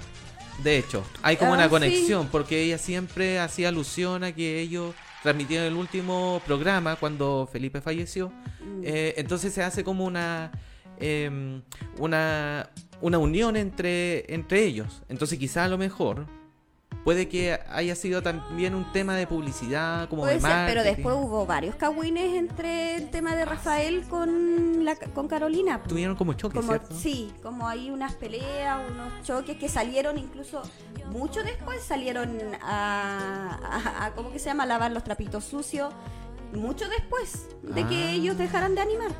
De hecho, hay como Ah, una sí. conexión, porque ella siempre hacía alusión a que ellos transmitieron el último programa cuando Felipe falleció. Mm. Eh, entonces se hace como una em, una una unión entre entre ellos. Entonces quizá a lo mejor puede que haya sido también un tema de publicidad, como Puede de ser, pero después hubo varios cagüines entre el tema de Rafael con, la, con Carolina. tuvieron como choque, Como, ¿cierto? sí, como hay unas peleas, unos choques que salieron incluso mucho después, salieron a, a, a- ¿cómo que se llama? A lavar los trapitos sucios, mucho después de que Ah. ellos dejaran de animar.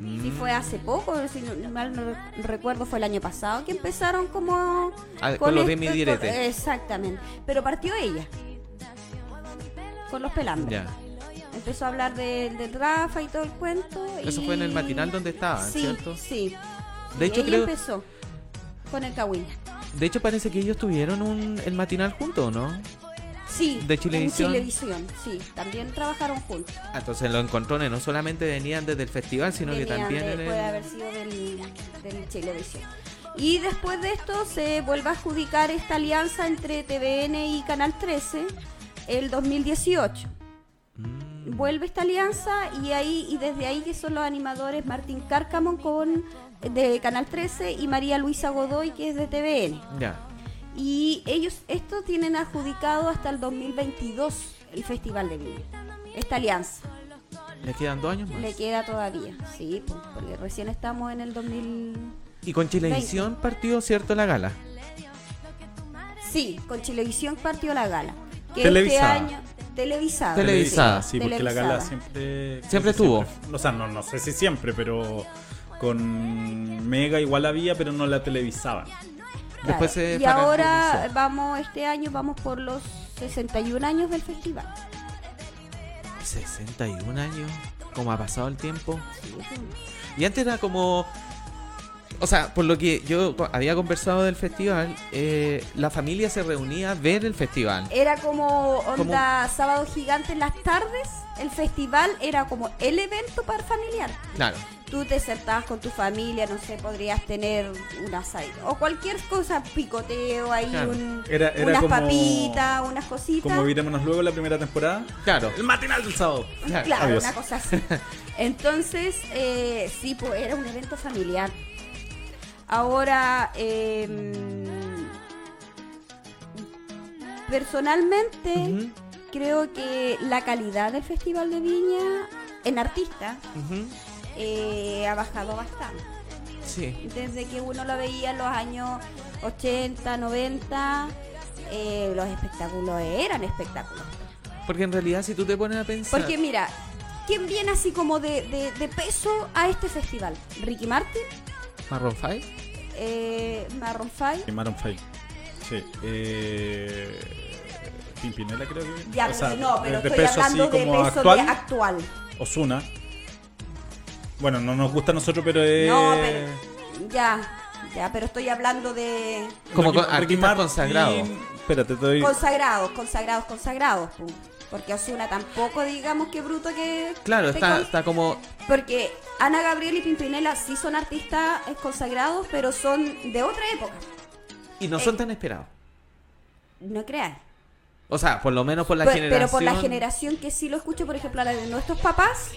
Mm. Si fue hace poco, si no, mal no recuerdo, fue el año pasado que empezaron como... Ah, con los esto- dimi diretes. con- Exactamente, pero partió ella, con los pelambres. Ya. Empezó a hablar de- del Rafa y todo el cuento. Eso y- fue en el matinal donde estaban, sí, ¿cierto? Sí. De hecho, ella creo- empezó con el Kawin. De hecho, parece que ellos tuvieron un, el matinal juntos, ¿no? Sí. ¿De Chilevisión? En Chilevisión, sí. También trabajaron juntos. Ah, Entonces los encontrones no solamente venían desde el festival, sino que Venían también de- en el- puede haber sido del, del Chilevisión. Y después de esto se vuelve a adjudicar esta alianza entre TVN y Canal 13 el 2018. Mm. Vuelve esta alianza y ahí y desde ahí que son los animadores Martín Cárcamo con de Canal 13 y María Luisa Godoy que es de TVN. Ya. Y ellos, esto tienen adjudicado hasta el 2022 el Festival de Viña. Esta alianza. ¿Les quedan dos años más? Le queda todavía, sí, porque recién estamos en el 2000... Y con Chilevisión partió, ¿cierto? La gala. Sí, con Chilevisión partió la gala. Que Televisada. este año... Televisada. Televisada. Sí, porque la gala Televisada. siempre. Siempre estuvo. O sea, no, no sé si siempre, pero con Mega igual había, pero no la televisaban. Claro. Después se y ahora vamos, este año vamos por los 61 años del festival. 61 años. ¿Cómo ha pasado el tiempo? Sí. Y antes era como... O sea, por lo que yo había conversado del festival, eh, la familia se reunía a ver el festival. Era como onda sábado gigante en las tardes. El festival era como el evento para familiar. Claro. Tú te sentabas con tu familia, no sé, podrías tener un asado o cualquier cosa, picoteo ahí, Claro. un- Era- era unas como- papitas, unas cositas. Como virémonos luego la primera temporada. Claro. El matinal del sábado. Claro, Adiós. una cosa así. Entonces, eh, sí, pues era un evento familiar. Ahora, eh, personalmente, creo que la calidad del Festival de Viña en artistas ujú. Eh, ha bajado bastante. Sí. Desde que uno lo veía en los años 80, 90, eh, los espectáculos eran espectáculos. Porque en realidad si tú te pones a pensar... Porque mira, ¿quién viene así como de, de- de peso a este festival? Ricky Martin, Marron Five. eh, Marron Five. Y Maroon 5. Sí. Eh, Pimpinela creo que. Ya, o sea, pero no, pero de estoy peso hablando así de como peso actual. de actual. Osuna. Bueno, no nos gusta a nosotros, pero es. No, pero ya, ya, pero estoy hablando de Como con- artistas consagrados. Espérate, te doy. consagrados, consagrados, consagrados. Porque Osuna tampoco, digamos que bruto que. Claro, está, con- está como... Porque Ana Gabriel y Pimpinela sí son artistas eh, consagrados, pero son de otra época. Y no son tan esperados. No creas. O sea, por lo menos por la Pe- generación... Pero por la generación que sí lo escucho, por ejemplo, a la de nuestros papás.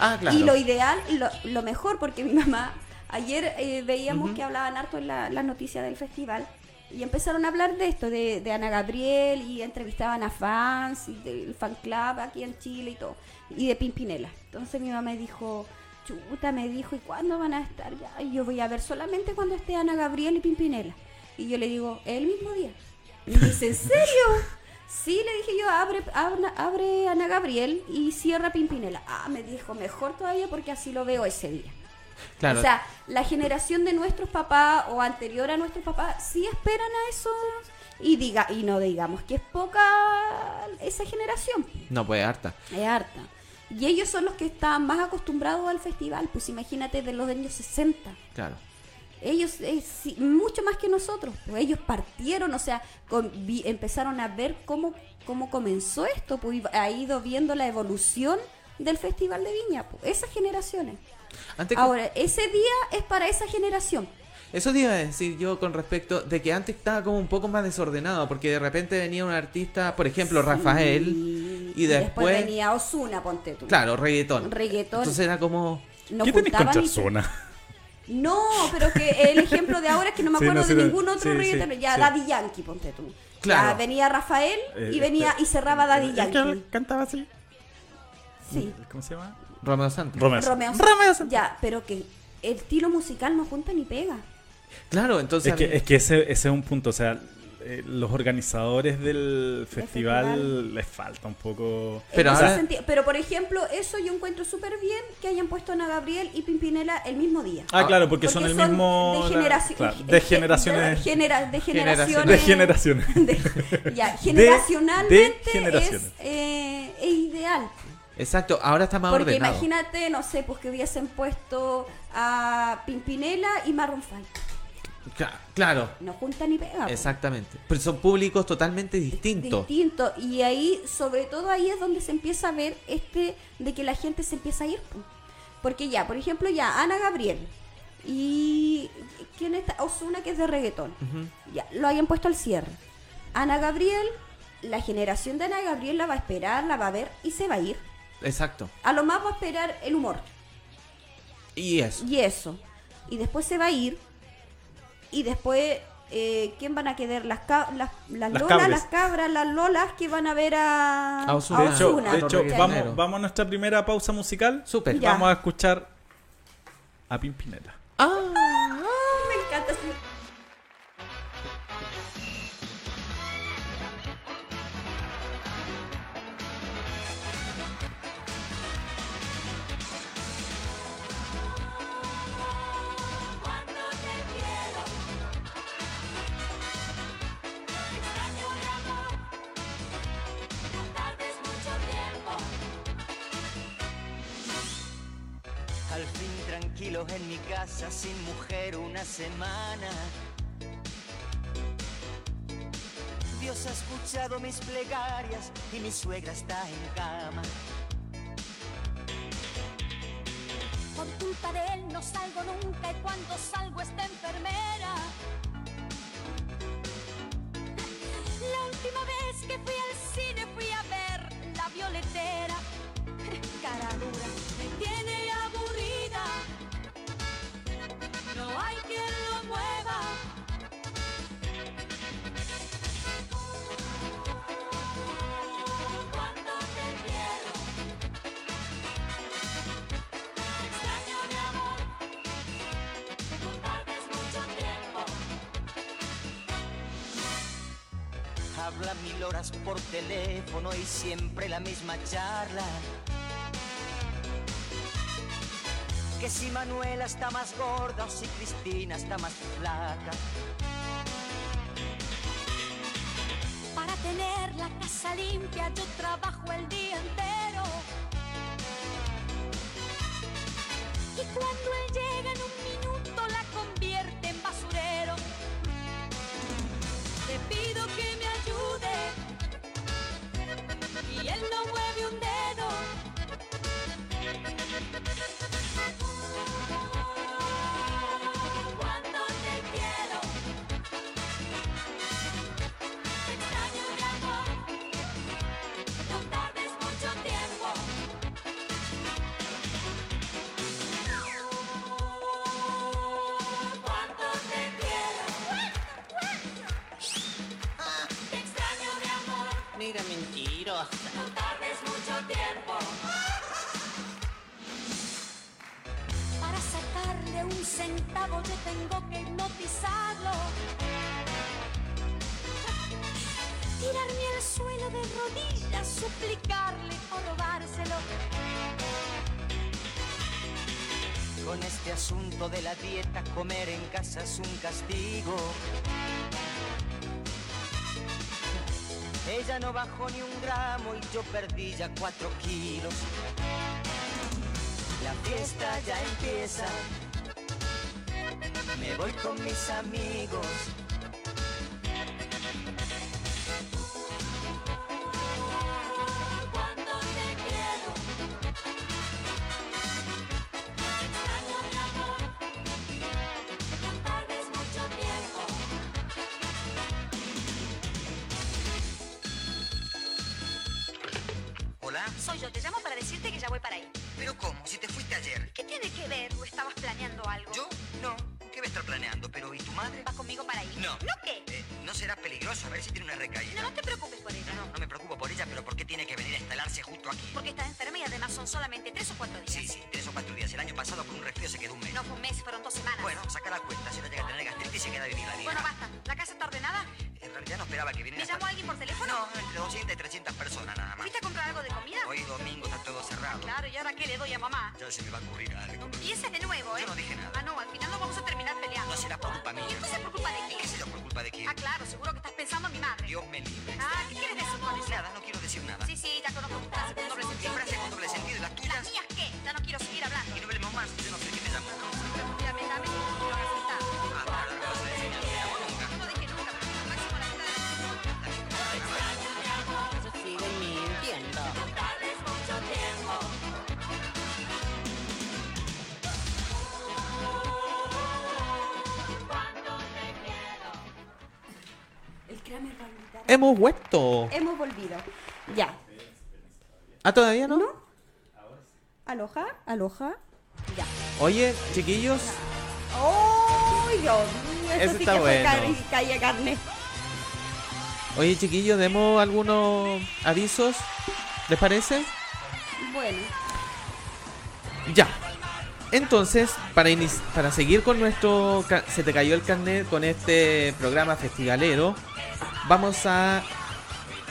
Ah, claro. Y lo ideal, lo, lo mejor, porque mi mamá, ayer eh, veíamos que hablaban harto en la, las noticias del festival. Y empezaron a hablar de esto, de, de Ana Gabriel, y entrevistaban a fans, y del fan club aquí en Chile y todo, y de Pimpinela. Entonces mi mamá me dijo, chuta, me dijo, ¿y cuándo van a estar ya? Y yo voy a ver solamente cuando esté Ana Gabriel y Pimpinela. Y yo le digo, el mismo día. Y me dice, ¿en serio? Sí, le dije yo, abre, abre, abre Ana Gabriel y cierra Pimpinela. Ah, me dijo, mejor todavía porque así lo veo ese día. Claro. O sea, la generación de nuestros papás o anterior a nuestros papás sí esperan a esos Y diga y no digamos que es poca esa generación, No, pues harta. es harta. Y ellos son los que están más acostumbrados al festival, pues imagínate de los años 60. Claro. Ellos, eh, sí, mucho más que nosotros, pues ellos partieron, o sea, con- vi- empezaron a ver cómo, cómo comenzó esto, pues y ha ido viendo la evolución del Festival de Viña, pues, esas generaciones. Antes que- Ahora, ese día es para esa generación. Eso te iba a decir yo con respecto de que antes estaba como un poco más desordenado, porque de repente venía un artista, por ejemplo, Rafael, y después, venía Osuna, ponte tú. claro, reggaetón. Reggaetón. Entonces era como, No ¿Qué tenés contra ni- Zona? No, pero que el ejemplo de ahora es que no me Sí, acuerdo no, de sí, ningún otro sí, ya sí. Daddy Yankee, ponte tú. Claro. Ya venía Rafael Eh, y venía este- y cerraba Daddy ¿Es que Yankee. cantaba así? Sí. ¿Cómo se llama? Romeo Santos. Romeo. Romeo. Romeo Santos. Ya, pero que el estilo musical no junta ni pega. Claro, entonces... Es que, es que ese, ese es un punto, o sea, eh, los organizadores del festival, festival. les falta un poco... Pero ahora- sentido- pero por ejemplo, eso yo encuentro súper bien que hayan puesto a Ana Gabriel y Pimpinela el mismo día. Ah, claro, porque, son el mismo... de, la- generaci- claro, eh, de eh, generaciones... de, genera- de generaciones. De generaciones. de- ya, generacionalmente generaciones. es, eh, es ideal. Exacto, ahora está más Porque ordenado. imagínate, no sé, pues que hubiesen puesto a Pimpinela y Maroon 5. Cla- Claro, No junta ni pega. pues. exactamente. Pero son públicos totalmente distintos. Distinto. Y ahí, sobre todo ahí es donde se empieza a ver este de que la gente se empieza a ir. po. Porque ya, por ejemplo, ya Ana Gabriel y quién está Osuna que es de reggaetón. Ya, lo hayan puesto al cierre. Ana Gabriel, la generación de Ana Gabriel la va a esperar, la va a ver y se va a ir. Exacto. A lo más va a esperar el humor. Y eso. Y eso. Y después se va a ir. Y después, eh, ¿quién van a quedar? Las, ca- las, las Las lolas, cabres. las cabras, las lolas que van a ver a, A. De hecho, Ozuna. de hecho, vamos, vamos a nuestra primera pausa musical. Súper. Ya. Vamos a escuchar a Pimpinela. Ah, casa, sin mujer una semana. Dios ha escuchado mis plegarias y mi suegra está en cama. Por culpa de él no salgo nunca y cuando salgo está enfermera. La última vez que fui al cine fui a ver la violetera. Cara dura, me tiene aburrida. No hay quien lo mueva. Cuando te quiero. Extraño mi amor, no tardes mucho tiempo. Habla mil horas por teléfono y siempre la misma charla. Que si Manuela está más gorda o si Cristina está más flaca. Para tener la casa limpia yo trabajo el día entero. Y cuando él llega en un minuto la convierte en basurero. Te pido que me ayude y él no mueve un dedo. No tardes mucho tiempo. Para sacarle un centavo yo tengo que hipnotizarlo. Tirarme al suelo de rodillas, suplicarle o robárselo. Con este asunto de la dieta, comer en casa es un castigo. Ella no bajó ni un gramo y yo perdí ya cuatro kilos. La fiesta ya empieza. Me voy con mis amigos. Soy yo, te llamo para decirte que ya voy para ahí. pero ¿cómo? Si te fuiste ayer. ¿Qué tiene que ver? ¿O estabas planeando algo? ¿Yo? No. ¿Qué voy a estar planeando? ¿Pero y tu madre? ¿Vas conmigo para ahí? No. ¿No qué? Eh, ¿No será peligroso? A ver si tiene una recaída. No, no te preocupes por ella. No, no me preocupo por ella, pero ¿por qué tiene que venir a instalarse justo aquí? Porque estás enferma y además son solamente tres o cuatro días. Sí, sí, tres o cuatro días. El año pasado por un resfrío se quedó un mes. No fue un mes, fueron dos semanas. Bueno, saca la cuenta. Si no llega a tener gastritis, se queda vivir la vida. Bueno, basta. ¿La casa está ordenada? En realidad no esperaba que ¿Me viniera. llamó alguien por teléfono? No, entre 200 y 300 personas nada más. ¿Fuiste a comprar algo de comida? Hoy domingo está todo cerrado. Claro, ¿y ahora qué le doy a mamá? Ya se me va a ocurrir algo. No empieces de nuevo, ¿eh? Yo no dije nada. Ah, no, al final nos vamos a terminar peleando. No será por culpa mía. ¿Y entonces por culpa de ¿Qué quién? sé yo por culpa de quién? Ah, claro, seguro que estás pensando en mi madre. Dios me libre. Ah, ¿qué quieres decir con eso? Nada, no quiero decir nada. Sí, sí, ya conozco tus frases con doble ¿Qué sentido. frase con doble sentido? ¿Y las ¿Las tuyas? mías qué? Ya no quiero seguir hablando. Y no hablemos más. Yo no sé qué Hemos vuelto. Hemos volvido. Ya. ¿Ah, todavía no? ¿No? Aloja, aloja. Ya. Oye, chiquillos, ¡Oh, Dios mío! Eso Ese sí está que fue bueno. carne- calle carne. oye, chiquillos, demos algunos avisos. ¿Les parece? Bueno, Ya. Entonces, para, para seguir con nuestro... Se te cayó el carnet con este programa festivalero. Vamos a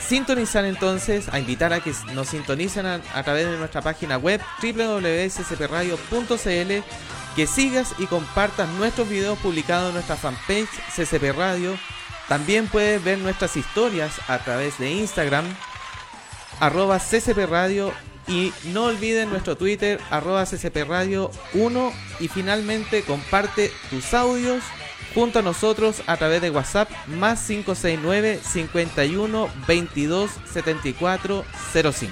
sintonizar entonces, a invitar a que nos sintonicen a, través de nuestra página web www.ccpradio.cl que sigas y compartas nuestros videos publicados en nuestra fanpage CCP Radio. También puedes ver nuestras historias a través de Instagram, arroba CCP Radio y no olviden nuestro Twitter arroba CCP Radio 1 y finalmente comparte tus audios junto a nosotros a través de WhatsApp más 569 51 22 74 05.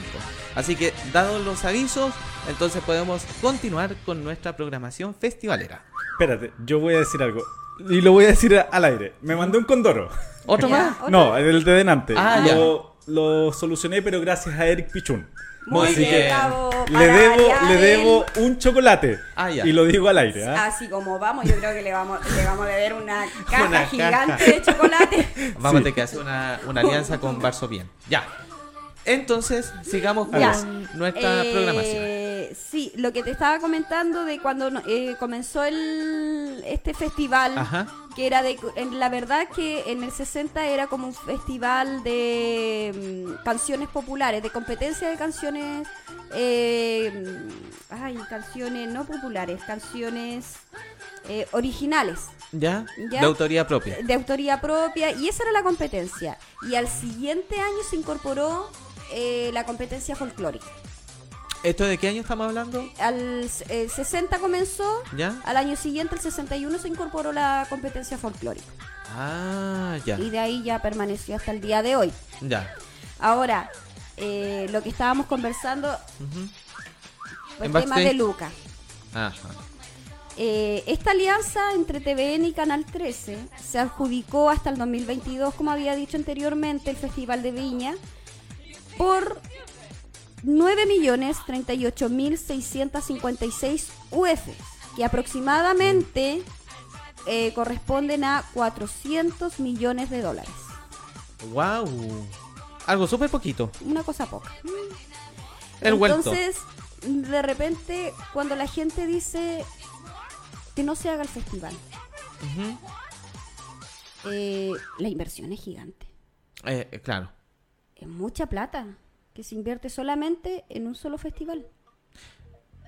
Así que dados los avisos, entonces podemos continuar con nuestra programación festivalera. Espérate, yo voy a decir algo. Y lo voy a decir al aire. Me mandé un condoro. ¿Otro Ya. más? No, el de delante. Ah, lo, lo solucioné, pero gracias a Eric Pichun. Muy Así bien, que bravo. Le debo, le debo un chocolate. Ah, ya. Y lo digo al aire. ¿ah? Así como vamos, yo creo que le vamos, le vamos a deber una caja Una gigante caja. de chocolate. Vamos Sí. a tener que hacer una, una alianza con Barso Bien. Ya. Entonces, sigamos con Ya. nuestra Eh, programación. Sí, lo que te estaba comentando de cuando eh, comenzó el, este festival, Ajá. que era de... en- La verdad que en el 60 era como un festival de mm, canciones populares, de competencia de canciones... eh, mm, ay, canciones no populares, canciones eh, originales. ¿Ya? ¿Ya? De autoría propia. de autoría propia y esa era la competencia. Y al siguiente año se incorporó eh, la competencia folclórica. ¿Esto de qué año estamos hablando? Al el 60 comenzó, ¿Ya? al año siguiente, el 61, se incorporó la competencia folclórica. Ah, ya. Y de ahí ya permaneció hasta el día de hoy. Ya. Ahora, eh, lo que estábamos conversando, Ujú. el En tema de Luca. Ajá. Eh, esta alianza entre TVN y Canal 13 se adjudicó hasta el 2022, como había dicho anteriormente, el Festival de Viña, por 9.038.656 UF, que aproximadamente eh, corresponden a 400 millones de dólares. Wow. Algo súper poquito. Una cosa poca. El vuelto. Entonces, de repente, cuando la gente dice que no se haga el festival, eh, la inversión es gigante. Eh, eh, claro. Es mucha plata que se invierte solamente en un solo festival.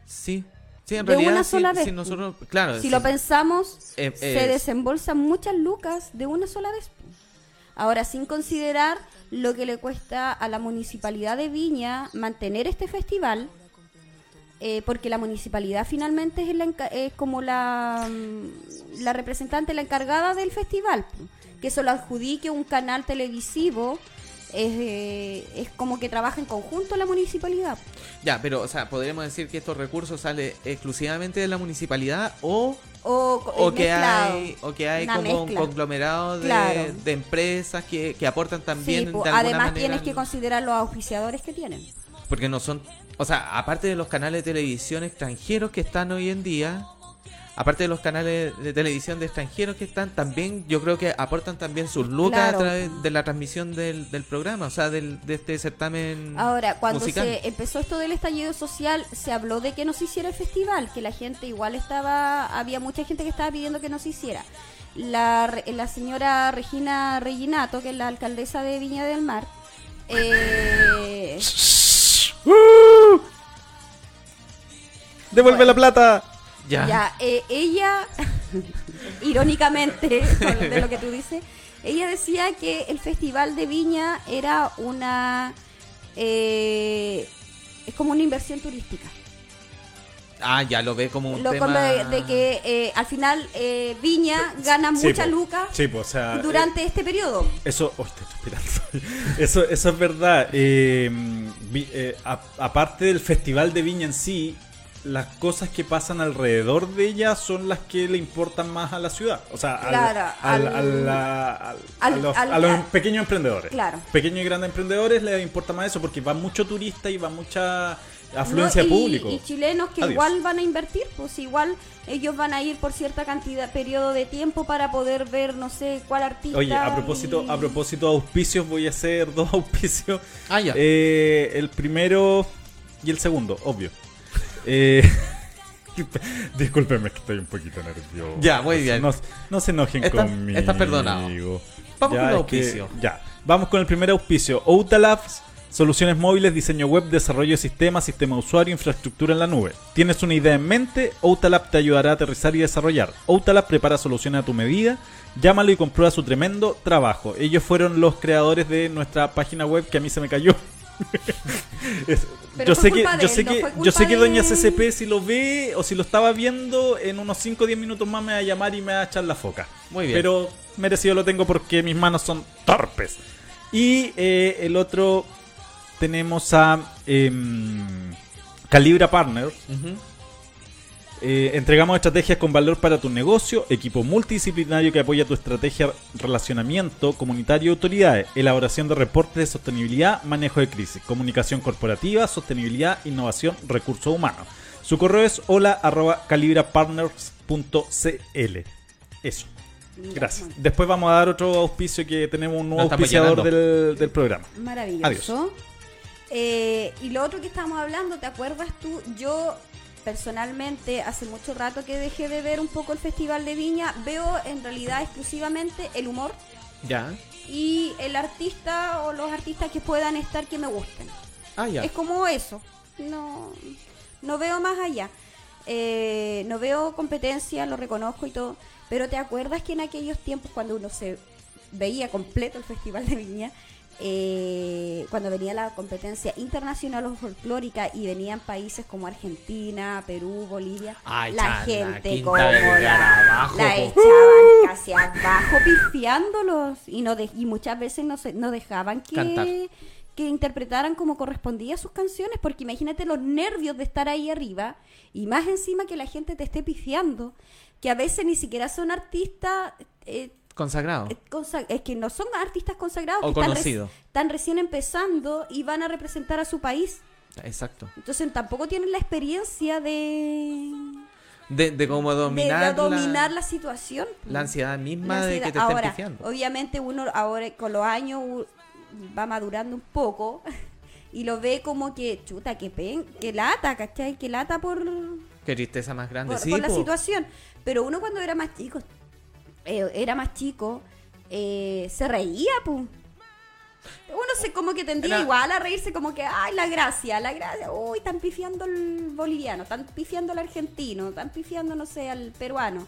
Sí. Sí, en De realidad. una sí- sola sí, vez. nosotros. Claro. si sí. lo pensamos, Eh, se eh, desembolsan muchas lucas de una sola vez. Ahora, sin considerar lo que le cuesta a la municipalidad de Viña mantener este festival, eh, porque la municipalidad finalmente es, la es como la, mm, la representante, la encargada del festival, que se lo adjudique un canal televisivo. Es, es como que trabaja en conjunto la municipalidad. Ya, pero, o sea, podríamos decir que estos recursos salen exclusivamente de la municipalidad o, O, o que mezclado. hay, o que hay como mezcla. un conglomerado de, Claro. de empresas que, que aportan también Sí, po, de alguna además manera tienes que considerar los auspiciadores que tienen. Porque no son. O sea, aparte de los canales de televisión extranjeros que están hoy en día, aparte de los canales de televisión de extranjeros que están, también yo creo que aportan también sus lucas Claro. a través de la transmisión del, del programa, o sea, del, de este certamen. Ahora, cuando musical. se empezó esto del estallido social, se habló de que no se hiciera el festival, que la gente igual estaba, había mucha gente que estaba pidiendo que no se hiciera. La, la señora Regina Reginato, que es la alcaldesa de Viña del Mar, eh, ¡Devuelve la plata! Ya. Ya, eh, ella, irónicamente, de lo que tú dices, ella decía que el Festival de Viña era una... eh, es como una inversión turística. Ah, ya lo ve como un Lo tema. de, de que eh, al final eh, Viña gana Sí, mucha po. lucas Sí, po, o sea, durante este periodo. Eso, oh, eso, eso es verdad. Eh, vi- eh, a- aparte del festival de Viña en sí, las cosas que pasan alrededor de ella son las que le importan más a la ciudad. O sea, al- Claro, al- al- a, la- los, a pequeños emprendedores. Claro. Pequeños y grandes emprendedores les importa más eso porque va mucho turista y va mucha afluencia ¿no? Y- público. Y, chilenos que Adiós. igual van a invertir, pues igual ellos van a ir por cierta cantidad, periodo de tiempo para poder ver, no sé, cuál artista. Oye, a propósito, y- a propósito de auspicios, voy a hacer dos auspicios. Ah, ya. Eh, el primero y el segundo, obvio. Eh, discúlpenme que estoy un poquito nervioso. Ya, muy bien. No, no se enojen Estás- conmigo. estás perdonado. Vamos Ya, con el que- auspicio. ya, vamos con el primer auspicio. Outalabs, soluciones móviles, diseño web, desarrollo de sistemas, sistema usuario, infraestructura en la nube. ¿Tienes una idea en mente? Outalab te ayudará a aterrizar y desarrollar. Outalab prepara soluciones a tu medida. Llámalo y comprueba su tremendo trabajo. Ellos fueron los creadores de nuestra página web que a mí se me cayó. Es- yo sé que yo sé no que yo sé que doña CCP si lo ve o si lo estaba viendo en unos 5 o 10 minutos más me va a llamar y me va a echar la foca. Muy bien. Pero merecido lo tengo porque mis manos son torpes. Y eh, el otro tenemos a em, Calibra Partners. Ujú. Eh, entregamos estrategias con valor para tu negocio, equipo multidisciplinario que apoya tu estrategia, relacionamiento comunitario y autoridades, elaboración de reportes de sostenibilidad, manejo de crisis, comunicación corporativa, sostenibilidad, innovación, recursos humanos. Su correo es hola arroba calibrapartners.cl. Eso. Gracias. Después vamos a dar otro auspicio que tenemos un nuevo auspiciador del, del programa. Maravilloso. Adiós. Eh, y lo otro que estábamos hablando, ¿te acuerdas tú? Yo personalmente hace mucho rato que dejé de ver un poco el Festival de Viña. Veo en realidad exclusivamente el humor Ya. y el artista o los artistas que puedan estar que me gusten. Ah, ya. Es como eso. No, no veo más allá. Eh, no veo competencia, lo reconozco y todo. Pero ¿te acuerdas que en aquellos tiempos cuando uno se veía completo el Festival de Viña, eh, cuando venía la competencia internacional o folclórica y venían países como Argentina, Perú, Bolivia, Ay, la chan, la gente Quinta como la, abajo, la echaban casi abajo pifiándolos y, no de- y muchas veces no, se, no dejaban que, Cantar. que interpretaran como correspondía sus canciones, porque imagínate los nervios de estar ahí arriba y más encima que la gente te esté pifiando, que a veces ni siquiera son artistas, eh, Consagrado. eh, es que no son artistas consagrados, O que están, reci- conocidos. están recién empezando y van a representar a su país. Exacto. Entonces tampoco tienen la experiencia de, De, de cómo de- de dominar, dominar la, la situación. la ansiedad misma La de que te estén ahora, pifiando. Obviamente uno ahora con los años va madurando un poco y lo ve como que, chuta, que pen, que lata, ¿cachai? Que lata por, Qué tristeza más grande. por, sí, por la situación. Pero uno cuando era más chico, eh, era más chico, eh, se reía, pues. Uno se como que tendría Era- igual a reírse como que, ay, la gracia, la gracia, uy, están pifiando el boliviano, están pifiando al argentino, están pifiando, no sé, al peruano.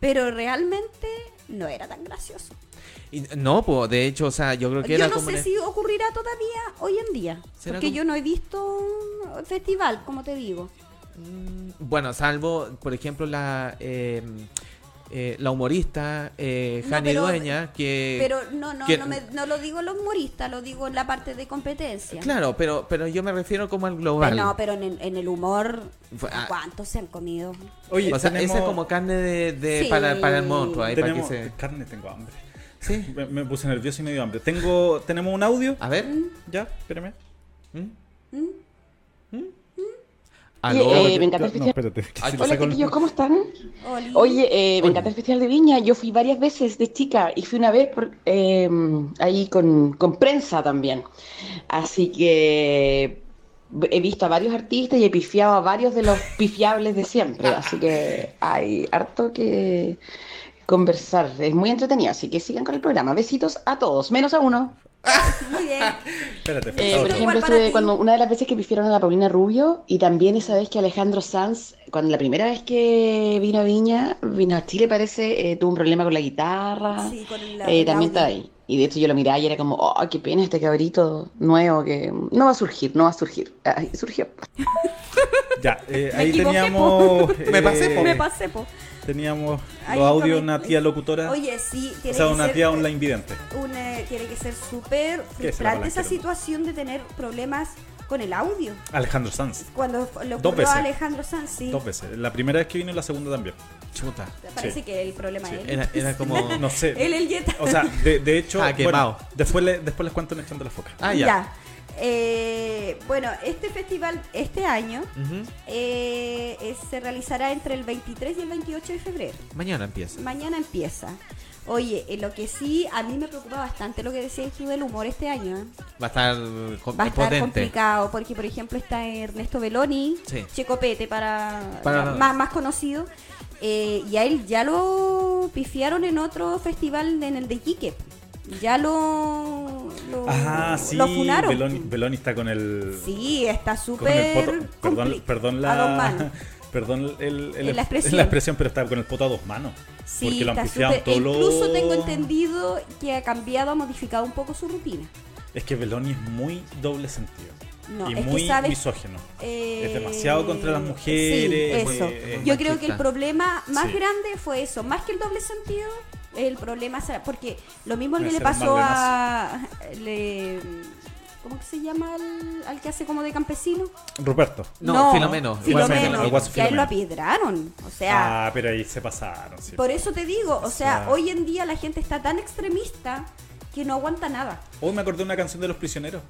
Pero realmente no era tan gracioso. Y- no, pues de hecho, o sea, yo creo que Yo era no como. sé una- si ocurrirá todavía hoy en día. ¿Será Porque como- yo no he visto un festival, como te digo. Bueno, salvo, por ejemplo, la. eh, eh, la humorista eh, No, Jani pero- Dueña, que... Pero no, no, que- no, me- no lo digo en los humoristas, lo digo en la parte de competencia. Claro, pero, pero yo me refiero como al global. Pero no, pero en, el- en el humor, ah. ¿cuántos se han comido? Oye, o sea, tenemos- esa es como carne de, de- Sí. para, para el monstruo. Ahí, para que tenemos se... carne, tengo hambre. Sí. Me, me puse nervioso y me dio hambre. Tengo, tenemos un audio. A ver. Ya, espérame. Oye, Aló. eh, me encanta el No, espérate. si Hola chiquillos, ¿cómo están? Oli. Oye, eh, me encanta el Festival de Viña. Yo fui varias veces de chica y fui una vez por- eh, ahí con, con prensa también. Así que he visto a varios artistas y he pifiado a varios de los pifiables de siempre. Así que hay harto que conversar. Es muy entretenido. Así que sigan con el programa. Besitos a todos, menos a uno. Muy bien. Espérate, Eh, por ejemplo, estuve cuando una de las veces que pifiaron a la Paulina Rubio y también esa vez que Alejandro Sanz, cuando la primera vez que vino a Viña, vino a Chile parece, eh, tuvo un problema con la guitarra, Sí, con el- eh, también está ahí. Y de hecho yo lo miraba y era como, oh, qué pena este cabrito nuevo que no va a surgir, no va a surgir. Ay, surgió. Ya, eh, Me ahí equivoqué, teníamos. Me pasé, po. Me pasé, po. Teníamos los audios una tía locutora. Oye, sí, o tiene sea, que una ser, tía online vidente. una- tiene que ser súper ¿Qué es la frustrante esa situación de tener problemas con el audio. Alejandro Sanz. Cuando le Dos ocurrió veces. a Alejandro Sanz, sí. Dos veces. La primera vez que vino y la segunda también. Chuta. Parece Sí. que el problema Sí. es él. Era, era como... No sé. Él, el Jetta. O sea, de, de hecho, Ah, bueno, quemado. después, le- después les cuento en Echando la Foca. Ah, ya. Eh, bueno, este festival este año eh, eh, se realizará entre el 23 y el 28 de febrero. Mañana empieza. Mañana empieza. Oye, eh, lo que sí, a mí me preocupa bastante lo que decías tú del humor este año. Va a estar Va a estar potente. complicado porque, por ejemplo, está Ernesto Belloni, Sí. Checopete para, más, más conocido, eh, y a él ya lo pifiaron en otro festival en el de Iquique. Ya lo, lo, Ah, sí. lo funaron. Beloni, Beloni está con el. Sí, está súper Perdón, perdón a dos la. manos. Perdón el, el- La expresión. la expresión, pero está con el poto a dos manos. Sí, porque lo han todo lo- Incluso tengo entendido que ha cambiado, ha modificado un poco su rutina. Es que Beloni es muy doble sentido. No, y es que muy sabes- misógino. Eh, Es demasiado contra las mujeres. Sí, eso. eh, Yo creo que el problema más Sí. grande fue eso, más que el doble sentido, el problema será porque lo mismo que le pasó a le- ¿cómo que se llama al, al que hace como de campesino? Ruperto. No, Filomeno. Filomeno, Filomeno, el guaso que a él lo Filomeno. apiedraron, o sea, ah, pero ahí se pasaron. sí. por eso te digo, o sea, sea- hoy en día la gente está tan extremista que no aguanta nada. Hoy me acordé de una canción de los prisioneros.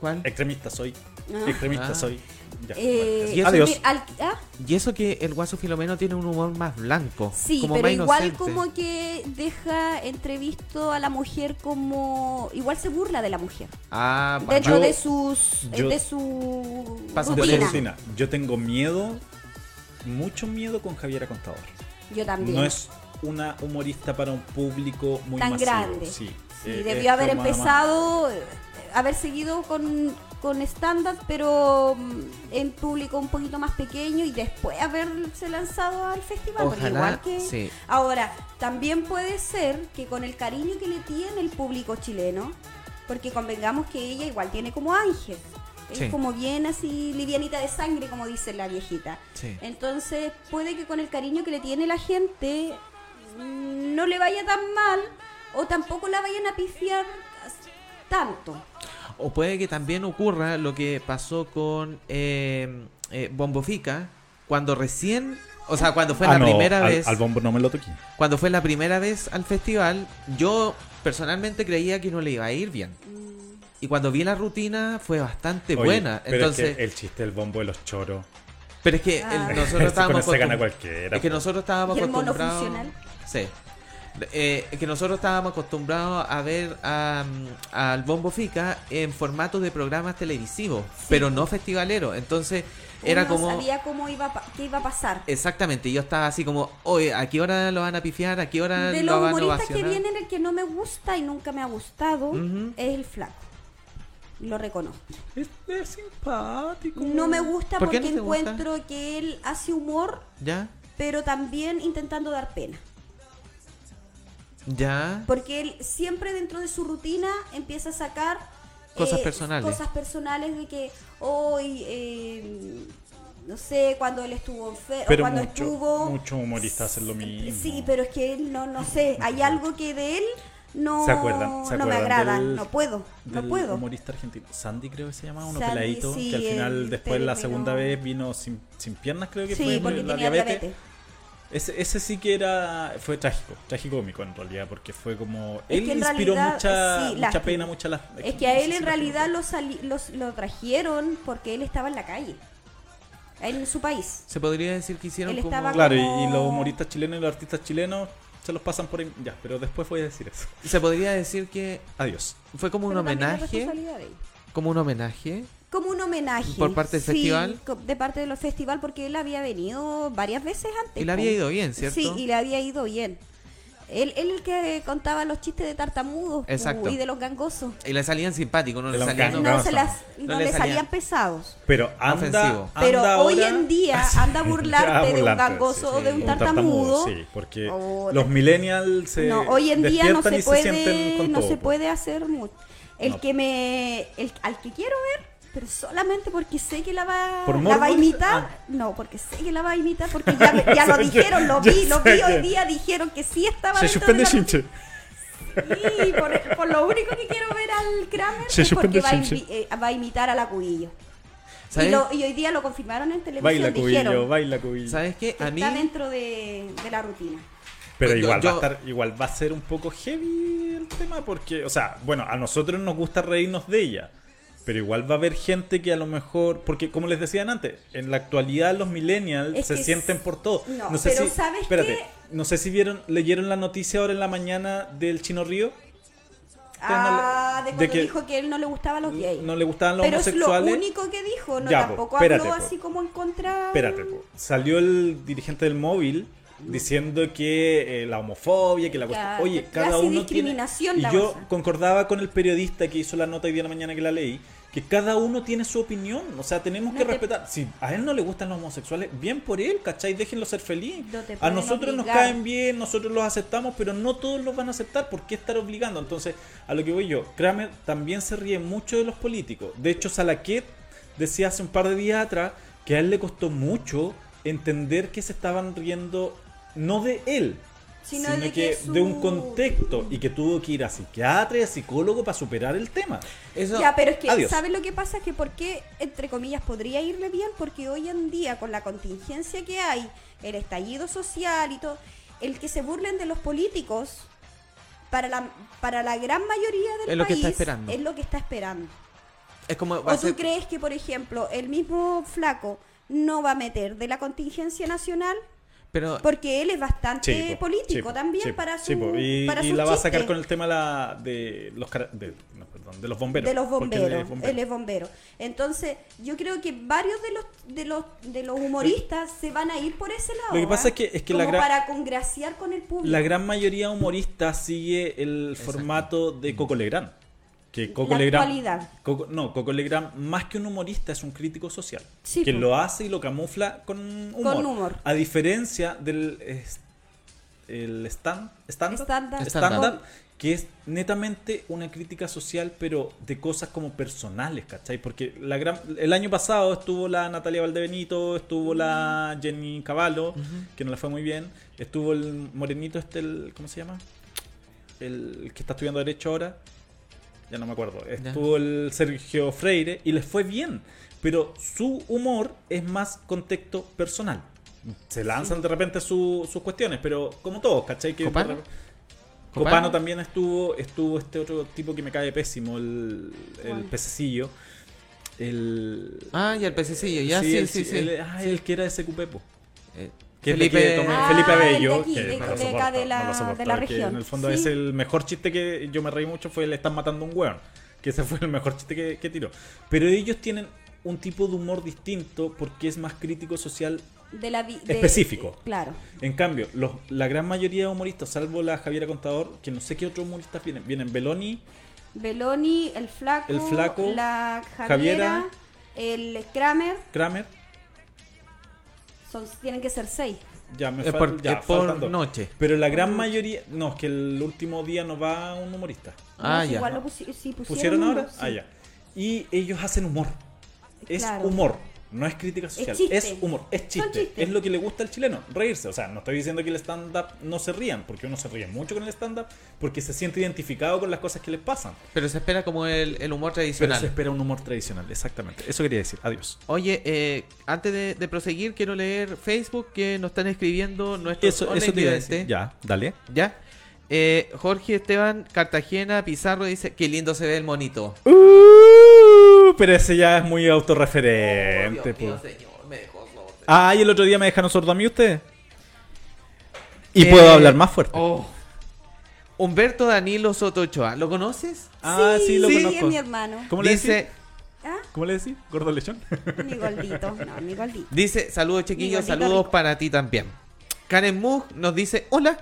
¿Cuál? Extremista soy. Ah. Extremista Ah. soy. Ya. Eh, Y eso- Adiós. mi- al- ah, Y eso que el guaso Filomeno tiene un humor más blanco. Sí, como pero más igual inocente. como que deja entrevisto a la mujer como igual se burla de la mujer Ah, dentro yo- de sus yo- de su rutina. Yo tengo miedo, mucho miedo con Javiera Contador. Yo también. No es una humorista para un público muy tan masivo, grande. Sí, Sí, Eh, debió haber más- empezado, eh, haber seguido con, con stand-up, pero mm, en público un poquito más pequeño y después haberse lanzado al festival. Ojalá, igual que... sí. Ahora, también puede ser que con el cariño que le tiene el público chileno, porque convengamos que ella igual tiene como ángel. Es Sí. como bien así livianita de sangre, como dice la viejita. Sí. Entonces, puede que con el cariño que le tiene la gente mm, no le vaya tan mal o tampoco la vayan a pifiar tanto. O puede que también ocurra lo que pasó con eh, eh, Bombo Fica cuando recién, o sea, cuando fue Ah, la no, primera al- vez, Al bombo no me lo toqué. cuando fue la primera vez al festival, yo personalmente creía que no le iba a ir bien. Y cuando vi la rutina fue bastante Oye, buena. pero Entonces, es que el chiste del bombo de los choros. pero es que el- Ah. nosotros Con estábamos cualquiera, Es que po. nosotros estábamos ¿Y el mono acostumbrados. funcional? Sí. Eh, que nosotros estábamos acostumbrados a ver mm, al Bombo Fica en formato de programas televisivos, pero no festivaleros. Entonces era como sabía cómo iba qué iba a pasar. exactamente. Yo estaba así como, oye, ¿a qué hora lo van a pifiar? ¿A qué hora De lo los van a humoristas que ovacionar? vienen, el que no me gusta y nunca me ha gustado es el flaco. Lo reconozco. Es, es simpático. No me gusta ¿Por qué porque no te gusta? encuentro que él hace humor, ¿Ya? pero también intentando dar pena. Ya. Porque él siempre dentro de su rutina empieza a sacar eh, Cosas personales. Cosas personales de que hoy, eh, no sé, cuando él estuvo enfermo, Pero cuando mucho- estuvo... muchos humoristas hacen lo mismo. Sí, pero es que él no, no sé, hay algo que de él no, ¿Se acuerdan? ¿Se no me agrada, del- no puedo, no del puedo. humorista argentino. Sandy creo que se llama, uno Sandy, peladito, sí, que al final después la segunda vez vino sin, sin piernas, creo que Sí, fue porque la tenía diabetes. diabetes. Ese, ese sí que era fue trágico, tragicómico en realidad, porque fue como Es él inspiró realidad, mucha sí, mucha lástima. pena, mucha las Es que a él en realidad lo, sali- los- lo trajeron porque él estaba en la calle, en su país. Se podría decir que hicieron Él como... estaba Claro, y, como- y los humoristas chilenos y los artistas chilenos se los pasan por ahí. Ya, pero después voy a decir eso. Se podría decir que Adiós. fue como un Pero homenaje. Como un homenaje. Como un homenaje. ¿Por parte del sí, festival? De parte del festival, porque él había venido varias veces antes. Y le había ido bien, ¿cierto? Sí, y le había ido bien. Él, él el que contaba los chistes de tartamudos Exacto. y de los gangosos. Y le salían simpáticos, no le salían... No, no, se no. las, no, No le le salían salían- pesados. Pero anda, Ofensivo. Pero anda hoy ahora- en día anda a burlarte de un gangoso o de un tartamudo. Sí, porque los millennials se no, hoy en día no se puede, no todo, se po. puede hacer mucho. El No. que me, el, al que quiero ver, pero solamente porque sé que la va, ¿Por la va a imitar. Ah. No, porque sé que la va a imitar, porque ya, ya lo dijeron, lo vi, lo vi hoy día, dijeron que sí estaba Se suspende de. Sí, por, por lo único que quiero ver al Kramer Se es porque suspende va a, Chinche. invi- eh, va a imitar a la Cubillo. Y, ¿Sabes? lo- y hoy día lo confirmaron en televisión. Baila dijeron, cubillo, baila cubillo. ¿Sabes qué? A mí... Está dentro de, de la rutina. Pero igual va yo- a estar, igual va a ser un poco heavy el tema porque, o sea, bueno, a nosotros nos gusta reírnos de ella, pero igual va a haber gente que a lo mejor, porque como les decían antes, en la actualidad los millennials Es se sienten por todo. no, sé pero si, ¿sabes espérate, qué? no sé si vieron, leyeron la noticia ahora en la mañana del Chino Río. Ah, de que- dijo que él no le gustaban los gays. No le gustaban los Pero es lo homosexuales. único que dijo, no Ya, po, tampoco espérate, habló po. así como en contra. Espérate, po. salió el dirigente del móvil diciendo que eh, la homofobia, que la cuestión. Oye, cada uno tiene. discriminación Y la yo cosa. concordaba con el periodista que hizo la nota hoy día en la mañana que la leí, que cada uno tiene su opinión. O sea, tenemos No que te- respetar. Si a él no le gustan los homosexuales, bien por él, ¿cachai? Déjenlo ser feliz. No a nosotros nos caen bien, nosotros los aceptamos, pero no todos los van a aceptar. ¿Por qué estar obligando? Entonces, a lo que voy yo, Kramer también se ríe mucho de los políticos. De hecho, Salaquet decía hace un par de días atrás que a él le costó mucho entender que se estaban riendo no de él, Sino sino, de que, que su- de un contexto y que tuvo que ir a psiquiatra y a psicólogo para superar el tema. Eso... Ya, pero es que, Adiós. ¿sabes lo que pasa? Que por qué, entre comillas, podría irle bien, porque hoy en día, con la contingencia que hay, el estallido social y todo, el que se burlen de los políticos, para la, para la gran mayoría del Es lo que país, está esperando. es lo que está esperando. Es como... ¿O tú ser- crees que, por ejemplo, el mismo flaco no va a meter de la contingencia nacional? Pero... Porque él es bastante Sí, po, político también para su y, para y la va a sacar con el tema la- de los de, no, perdón, de los bomberos. de los porque él bomberos, es bombero. él es bombero. Entonces, yo creo que varios de los de los de los humoristas se van a ir por ese lado. Lo que pasa ¿ah? es que- es que Como la gran- para congraciar con el público. La gran mayoría humorista sigue el formato de Coco Legrand. Que Coco La Legrand, actualidad. Coco- no, Coco Legrand, más que un humorista, es un crítico social. Sí, que lo hace y lo camufla con humor. Con humor. A diferencia del el stand, Stand-up. stand-up, que es netamente una crítica social, pero de cosas como personales, ¿cachai? Porque la gran, el año pasado estuvo la Natalia Valdebenito, estuvo la Jenny Cavallo, que no le fue muy bien, estuvo el morenito este, el, ¿cómo se llama? El que está estudiando Derecho ahora, ya no me acuerdo, estuvo el Sergio Freire y les fue bien, pero su humor es más contexto personal. Se lanzan de repente su- sus cuestiones, pero como todos, ¿cachai? Que ¿Copano? repente- ¿Copano? Copano también estuvo, estuvo este otro tipo que me cae pésimo, el, pececillo. El. Ah, ya el pececillo, ya sí, el, sí, sí. El, ah, el que era de SQP, po. Eh, Que Felipe- Ah, Felipe el de Abello, aquí, que de- no acá la- no lo soporto, de la que región. en el fondo Sí. es el mejor chiste que yo me reí mucho fue le están matando a un weón. Que ese fue el mejor chiste que, que tiró. Pero ellos tienen un tipo de humor distinto porque es más crítico social de la de- específico. claro. En cambio, los, la gran mayoría de humoristas, salvo la Javiera Contador, que no sé qué otros humoristas vienen, vienen Beloni, Beloni, el flaco, El Flaco, la Javiera, Javiera, el Kramer, Kramer, Son, tienen que ser seis. Ya, me Es fal- por- ya, es por dos. noche. Pero la gran mayoría. No, es que el último día no va un humorista. Ah, No, ya. Igual lo pusi- sí, pusieron, ¿Pusieron uno, ahora? sí. Ah, ya. Y ellos hacen humor. Es Claro. humor. No es crítica social. Es humor. Es chiste. Es lo que le gusta al chileno. Reírse. O sea, no estoy diciendo que el stand-up no se rían. Porque uno se ríe mucho con el stand-up. Porque se siente identificado con las cosas que les pasan. Pero se espera como el, el humor Pero tradicional. se espera un humor tradicional. Exactamente. Eso quería decir. Adiós. Oye, eh, antes de, de proseguir, quiero leer Facebook que nos están escribiendo nuestros Eso, eso te iba a videntes. decir. Ya, dale. ¿Ya? Eh, Jorge Esteban Cartagena Pizarro dice, qué lindo se ve el monito. Uh, pero ese ya es muy autorreferente. Dios mío, po. señor, me dejó sordo. Ah, y el otro día me dejaron sordo a mí ustedes. Y Eh, puedo hablar más fuerte. oh. Humberto Danilo Soto Ochoa, ¿lo conoces? ah, sí, lo sí, conozco. es mi hermano. ¿Cómo le Dice, decís? ¿Ah? ¿Cómo le decís? ¿Gordo lechón? Mi gordito. No, mi gordito. dice, saludos chiquillos, saludos rico. para ti también. Karen Mug nos dice, hola.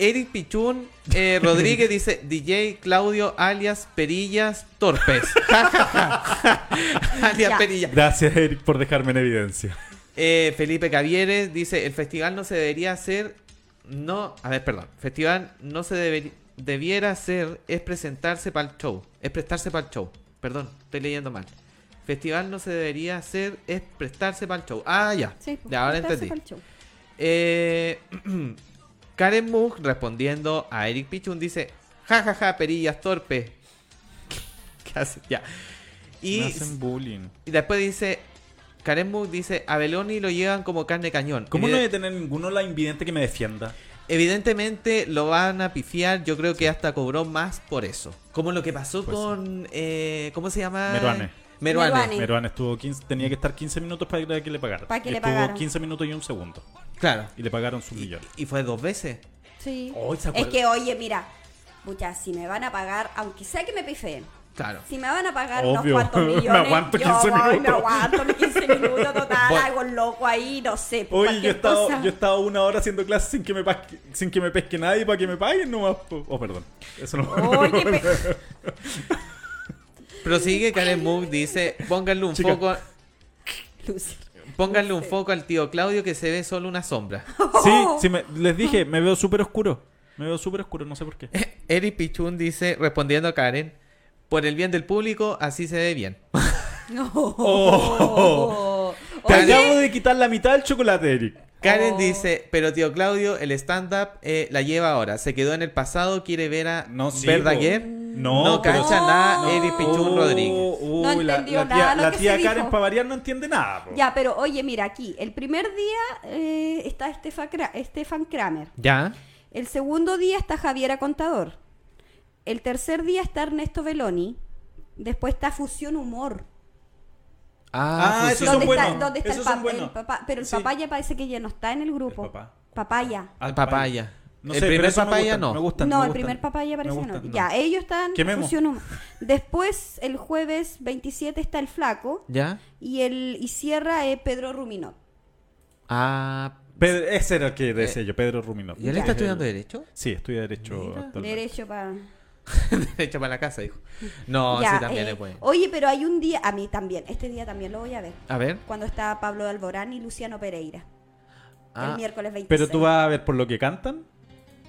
Eric Pichún eh, Rodríguez dice, DJ Claudio alias Perillas Torpes. Alias Ya. Perillas. Gracias, Eric, por dejarme en evidencia. Eh, Felipe Cavieres dice, el festival no se debería hacer, no, a ver, perdón, festival no se debería, debiera hacer, es presentarse para el show, es prestarse para el show, perdón, estoy leyendo mal. Festival no se debería hacer, es prestarse para el show. Ah, ya, Sí, ya ahora entendí. Eh, Karen Mug respondiendo a Eric Pichun dice, jajaja, ja, ja, perillas torpe. ¿Qué hace? Ya. Y, hacen bullying. y después dice, Karen Mug dice, a Beloni lo llevan como carne cañón. ¿Cómo no debe tener ninguno la invidente que me defienda? Evidentemente lo van a pifiar, yo creo que hasta cobró más por eso. Como lo que pasó Pues sí. con, eh, ¿cómo se llama? Meruane. Meruane. Meruane. Meruane estuvo 15, tenía que estar 15 minutos para que le pagaran. Para que le Estuvo pagaran. 15 minutos y un segundo. Claro. Y le pagaron su millón. Y fue dos veces. Sí. Se es que, oye, mira, pucha, si me van a pagar, aunque sea que me pifeen, Claro. si me van a pagar Obvio. unos cuantos Me millones, aguanto yo 15 voy, me minutos. aguanto mis 15 minutos, total, Bueno. algo loco ahí, no sé. Oye, yo he, estado, cosa. yo he estado una hora haciendo clases sin que me, pasque- sin que me pesque nadie para que me paguen nomás. Oh, perdón. Eso no. Oye, Prosigue Karen Mug, dice, pónganle un Chica. foco, pónganle un foco al tío Claudio que se ve solo una sombra. Sí, sí, me- les dije, me veo súper oscuro. Me veo súper oscuro, no sé por qué. Eric Pichun dice, respondiendo a Karen, por el bien del público, así se ve bien. No. Oh. Te Oye, acabo de quitar la mitad del chocolate, Eric. Karen Oh. dice, pero tío Claudio, el stand-up eh, la lleva ahora. Se quedó en el pasado, quiere ver a No, sí, Verdaguer. No, no pero- cacha nada, No. Eric Pichun Oh, Rodríguez. uy, No la, entendió la tía, nada lo la que tía se Karen dijo. variar no entiende nada. po. Ya, pero oye, mira aquí, el primer día eh, está Estefan, Kra- Estefan Kramer. ¿Ya? El segundo día está Javiera Contador. El tercer día está Ernesto Veloni. Después está Fusión Humor. Ah, fusión. esos son ¿Dónde está, buenos. dónde está el, esos papá? Pero el Sí. papaya parece que ya no está en el grupo. El papá. Papaya. Ah, Papaya. No el sé, primer me papaya gustan, no. Me gustan, no, me el gustan. primer papaya parece Me que no. gustan, Ya, ellos están Humor. Después, el jueves 27 está el Flaco. ¿Ya? Y el y cierra eh, Pedro Ruminot. Ah, Pedro- ese era el que decía yo, Pedro Ruminot. ¿y él está estudiando Derecho? Sí, estudia Derecho. Derecho para... Derecho para la casa, dijo. No, Ya, sí, también eh, es bueno. Oye, pero hay un día, a mí también, este día también lo voy a ver. A ver. Cuando está Pablo Alborán y Luciano Pereira. Ah, el miércoles 26. Pero tú vas a ver por lo que cantan.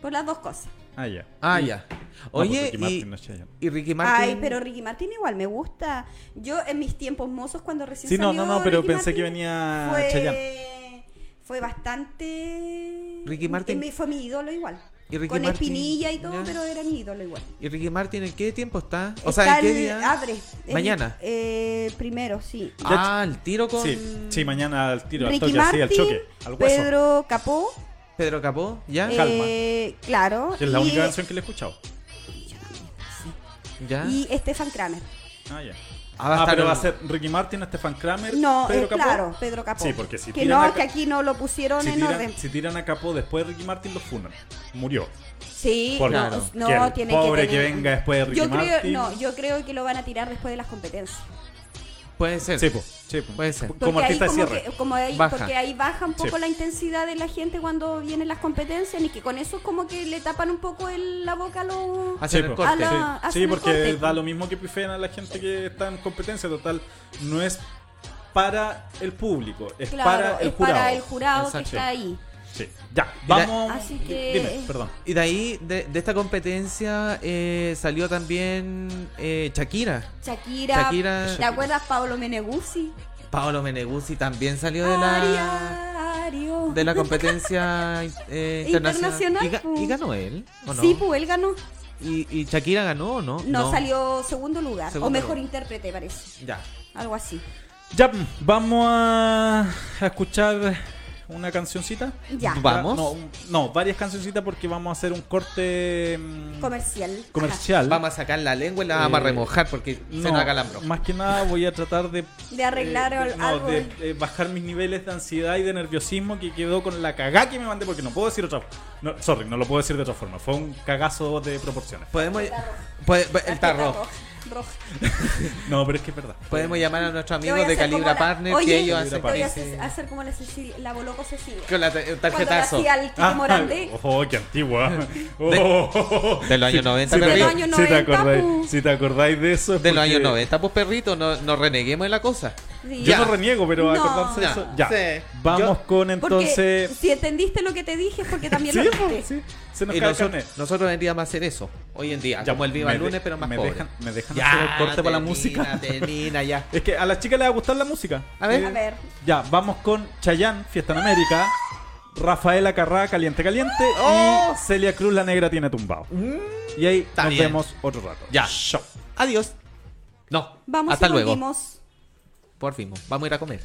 Por las dos cosas. Ah, ya. ah, ya. No, pues Oye, Ricky y, Martin no y Ricky Martin. Ay, pero Ricky Martin igual me gusta. Yo en mis tiempos mozos cuando recién Sí, no, salió no, no, pero Ricky pensé que venía fue, Chayanne. fue bastante Ricky Martin- fue mi ídolo igual. ¿Y Ricky Con Martin? espinilla y todo, pero era mi ídolo igual. ¿Y Ricky Martin en qué tiempo está? O Está sea, ¿en qué el- día? Abre. el- Mañana. eh, primero, sí. Ah, el tiro con Sí, sí, mañana al tiro, al toque, así, al choque, al hueso. Pedro Capó. Pedro Capó, ¿ya? Calma. eh, claro. Que es la y, única canción que le he escuchado. ¿Ya? y Estefan Kramer. Ah, ya. Ah, va a Ah, estar pero va a ser Ricky Martin, Stefan Kramer, No, Pedro eh, Capó. claro, Pedro Capó. Sí, porque si que tiran no, a que aquí no lo pusieron Si en tiran, orden. si tiran a Capó después de Ricky Martin, lo funan. Murió. Sí, Porque no, Claro. no, que el tiene pobre que que, tener- venga después de Ricky yo creo, Martin. no, yo creo que lo van a tirar después de las competencias. Puede ser. Sí, po, sí, po. Puede ser. Como Porque ahí, artista como cierre. que- como ahí, Baja. porque ahí baja un poco Sí. la intensidad de la gente cuando vienen las competencias y que con eso como que le tapan un poco el- la boca a los... Hacen Sí, el po. corte. A la- Sí, hacen Sí, el porque corte. da lo mismo que pifean a la gente que está en competencia. Total, no es para el público, es Claro, para el es jurado. para el jurado Exacto. que está ahí. Sí. Ya, vamos. Así que- Dime, perdón. Y de ahí, de, de esta competencia, eh, salió también eh, Shakira. Shakira, Shakira- ¿te acuerdas Pablo Meneguzzi? Paolo Meneguzzi también salió de la Ariario. de la competencia eh, internacional. Internacional, ¿Y, ga- pues. y ganó él? ¿o no? Sí, pues él ganó. ¿Y, y Shakira ganó o no? No, salió segundo lugar. Segundo o mejor lugar. intérprete, parece. Ya. Algo así. Ya, vamos a, a escuchar una cancioncita. Ya. Vamos. No, no, varias cancioncitas porque vamos a hacer un corte mm, Comercial. comercial. Vamos a sacar la lengua y la vamos a Eh, remojar porque se No, nos acalambró. Más que nada voy a tratar de, De arreglar eh, al- no, algo. de, eh, bajar mis niveles de ansiedad y de nerviosismo que quedó con la cagá que me mandé porque no puedo decir otra no, sorry, no lo puedo decir de otra forma. Fue un cagazo de proporciones. Podemos puede- el tarro. Rojo. No, pero es que es verdad. Podemos llamar a nuestros amigos de Calibra la- Partner Oye, que ellos hacen voy a hacer, hacer como la Cecilia, la Boloco Cecilia. con la- tarjetazo al Ah, Morandé. oh, qué antigua. Oh. de los años 90, Si perrito. De los si te 90, acordáis, si te acordáis de eso. es de los porque años 90, pues perrito, no, no reneguemos de la cosa. Sí. Yo Ya. no reniego, pero No. acordarse de eso. Ya. Sí. Vamos Yo- con Porque entonces. si entendiste lo que te dije es porque también Sí, lo viste. sí. Se nos Y cae el nosotros, nosotros deberíamos hacer eso hoy en día, Ya, como el Viva de- lunes, pero más me pobre. dejan- me dejan Ya, hacer el corte para la termina, música. termina, ya. Es que a las chicas les va a gustar la música. A ver. Eh, A ver. Ya, vamos con Chayanne, Fiesta en América. Rafaela Carrá, Caliente Caliente. Oh. Y Celia Cruz, La Negra tiene tumbado. Y ahí nos bien. vemos otro rato. Ya. Chao. Adiós. No, Vamos hasta y luego. volvimos. Por fin, vamos a ir a comer.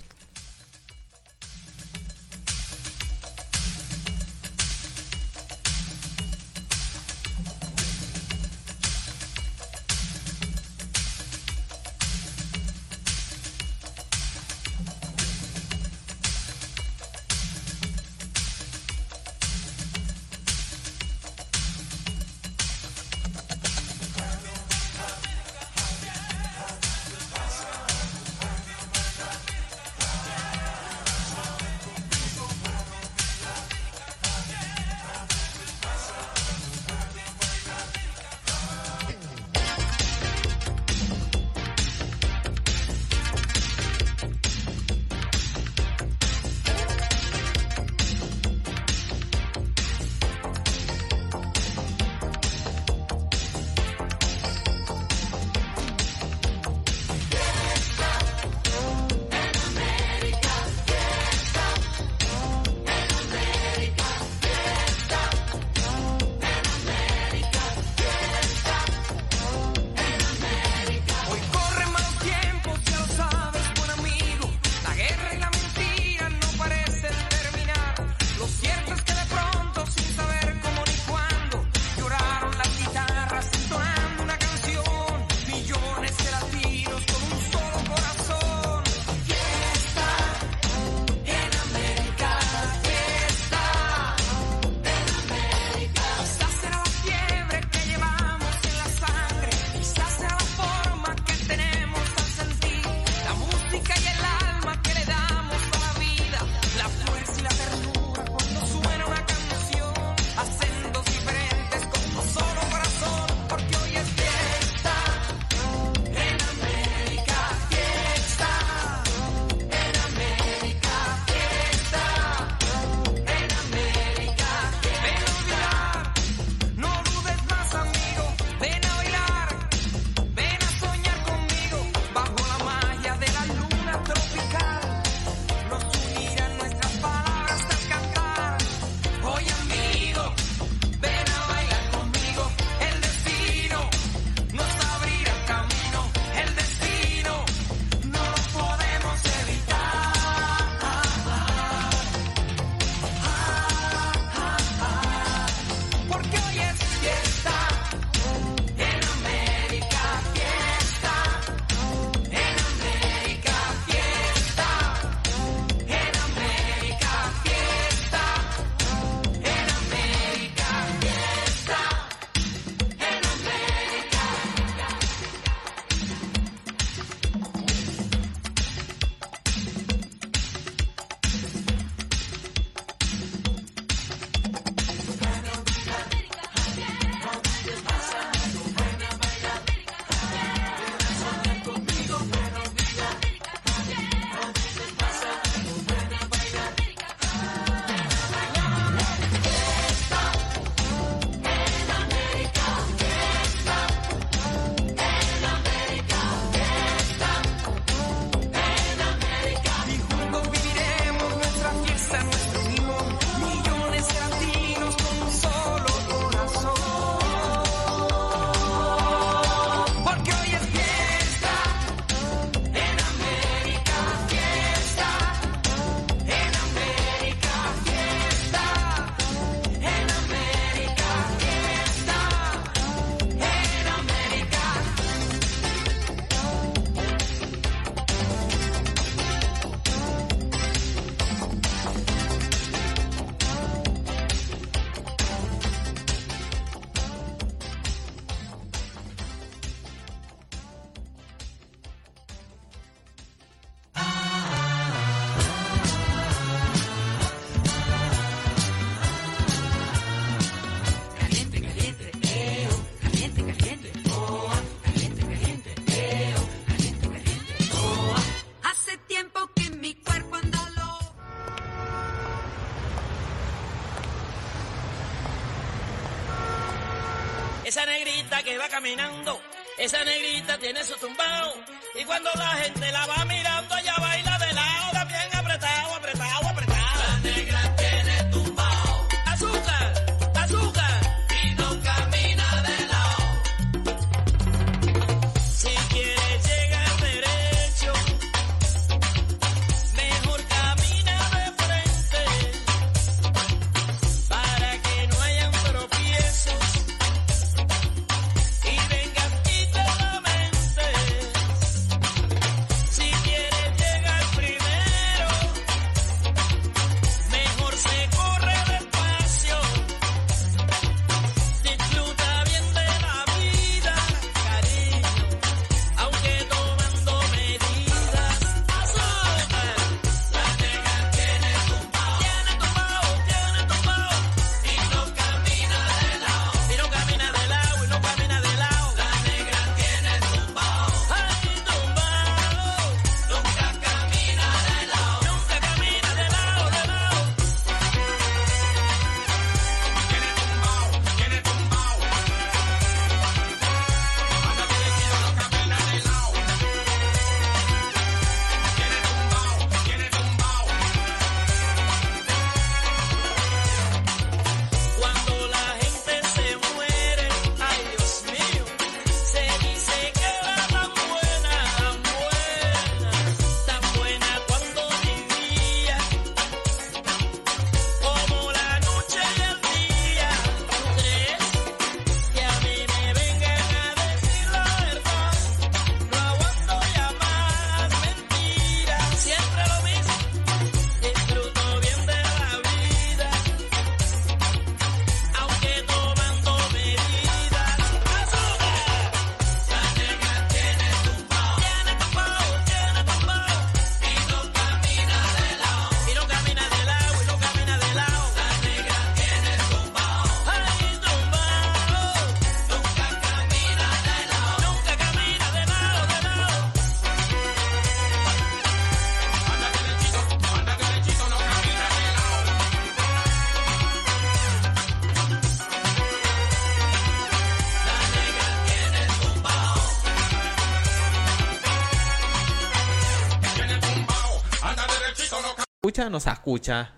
Escucha o no se escucha?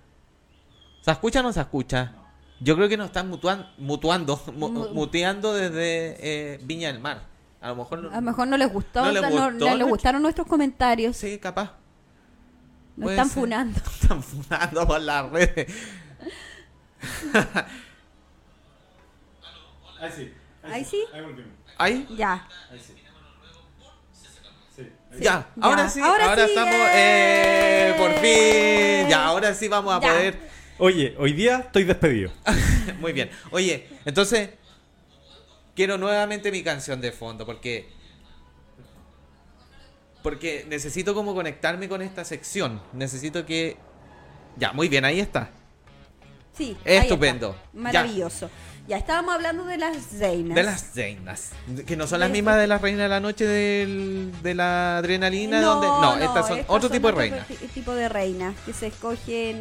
¿Se escucha o no se escucha? Yo creo que nos están mutuan- mutuando, mu- muteando desde eh, Viña del Mar. A lo mejor no, A lo mejor no les gustó, No les o sea, no- gustó, no les ¿no? gustaron nuestros comentarios. Sí, capaz. Nos están ser. funando. están funando por las redes. Ahí sí. Ahí sí. Ahí volvimos. ¿Ahí? Ya. Ahí sí. Ya, ahora sí, ahora ahora, sí, estamos, eh. por fin. Ya, ahora sí vamos a Ya. poder. Oye, hoy día estoy despedido. Muy bien. Oye, entonces quiero nuevamente mi canción de fondo porque porque necesito como conectarme con esta sección. Necesito que ya, muy bien, ahí está. Sí. ahí Estupendo. está. Maravilloso. Ya. Estábamos hablando de las reinas. De las reinas, que no son las mismas de las reinas de la noche del- de la adrenalina, No, donde no, no, estas son estas otro son tipo de reinas ti- tipo de reinas que se escogen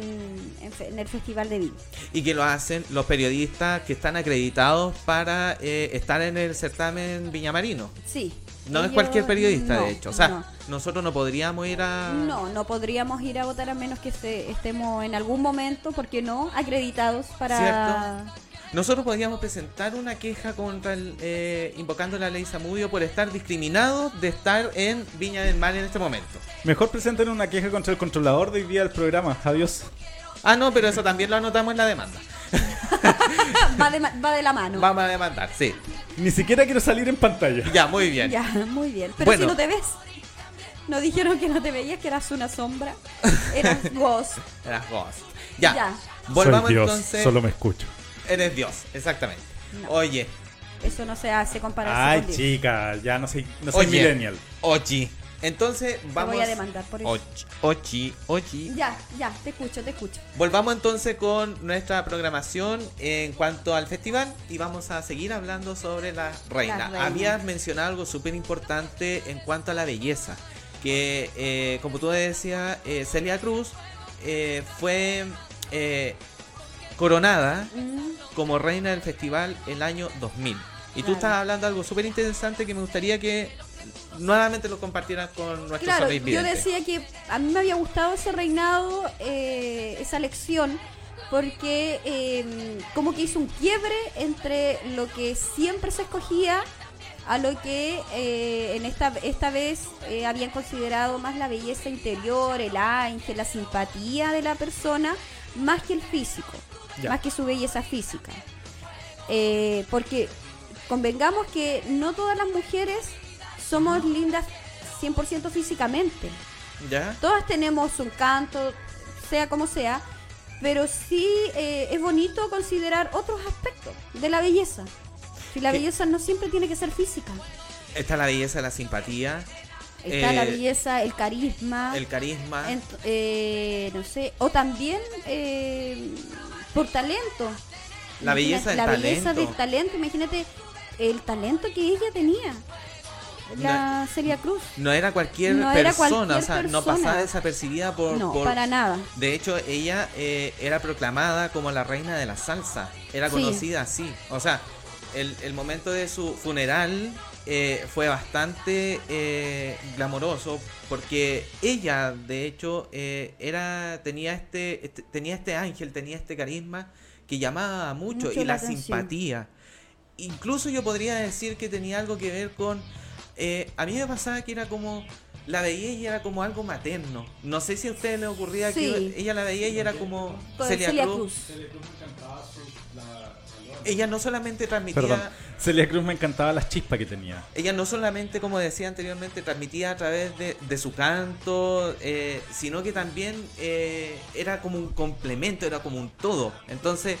en, el Festival de Viña. y que lo hacen los periodistas que están acreditados para eh, estar en el certamen Viñamarino. Sí. No es cualquier periodista, no, de hecho. O sea, no. nosotros no podríamos ir a. No, no podríamos ir a votar a menos que se- estemos en algún momento, porque no, acreditados para... Nosotros podríamos presentar una queja contra el. eh, invocando la ley Samudio por estar discriminados de estar en Viña del Mar en este momento. Mejor presenten una queja contra el controlador de hoy día del programa. Adiós. Ah, no, pero eso también lo anotamos en la demanda. va, de, ma- va de la mano. Vamos a demandar, sí. Ni siquiera quiero salir en pantalla. Ya, muy bien. Ya, muy bien. Pero Bueno. si no te ves, no dijeron que no te veías, que eras una sombra. Eras vos. Eras vos. Ya. Ya. Volvamos Soy Dios, entonces. solo me escucho. Eres Dios, exactamente. No. Oye, Eso no se hace compararse Ay, con Dios. chica, ya no soy, no soy oye, millennial. Ochi. Entonces, vamos. voy a demandar por eso. Ochi, ochi, ochi. Ya, ya, te escucho, te escucho. Volvamos entonces con nuestra programación en cuanto al festival y vamos a seguir hablando sobre la reina. Reinas. Habías mencionado algo súper importante en cuanto a la belleza, que eh, como tú decías, eh, Celia Cruz eh, fue eh, coronada Mm, como reina del festival el año 2000. Y tú Claro. estás hablando de algo súper interesante que me gustaría que nuevamente lo compartieras con nuestros Claro, yo decía que a mí me había gustado ese reinado, eh, esa lección, porque eh, como que hizo un quiebre entre lo que siempre se escogía a lo que eh, en esta, esta vez eh, habían considerado más la belleza interior, el ángel, la simpatía de la persona, más que el físico, Más que su belleza física. Eh, porque convengamos que no todas las mujeres somos lindas 100% físicamente. ¿Ya? Todas tenemos un canto, sea como sea, pero sí eh, es bonito considerar otros aspectos de la belleza. Si la ¿Qué? belleza no siempre tiene que ser física. Está la belleza, la simpatía. Está la eh, belleza, el carisma. El carisma. eh, no sé, o también por talento. La belleza del La belleza talento. del talento, imagínate el talento que ella tenía. La Celia Cruz. No era cualquier No era persona, cualquier o sea, no pasaba desapercibida por... No, por- para nada. De hecho, ella eh, era proclamada como la reina de la salsa. Era Sí. conocida así. O sea, el, el momento de su funeral eh, fue bastante eh, glamoroso porque ella, de hecho, eh, era tenía este, este- tenía este ángel, tenía este carisma que llamaba mucho, Mucho y la simpatía. Incluso yo podría decir que tenía algo que ver con... eh, a mí me pasaba que era como... La veía y era como algo materno. No sé si a ustedes les ocurría Sí. que ella la veía y era como Celia, Celia Cruz. Ella no solamente transmitía... Perdón. Celia Cruz me encantaba las chispas que tenía. Ella no solamente, como decía anteriormente, transmitía a través de, de su canto, eh, sino que también eh, era como un complemento, era como un todo. Entonces,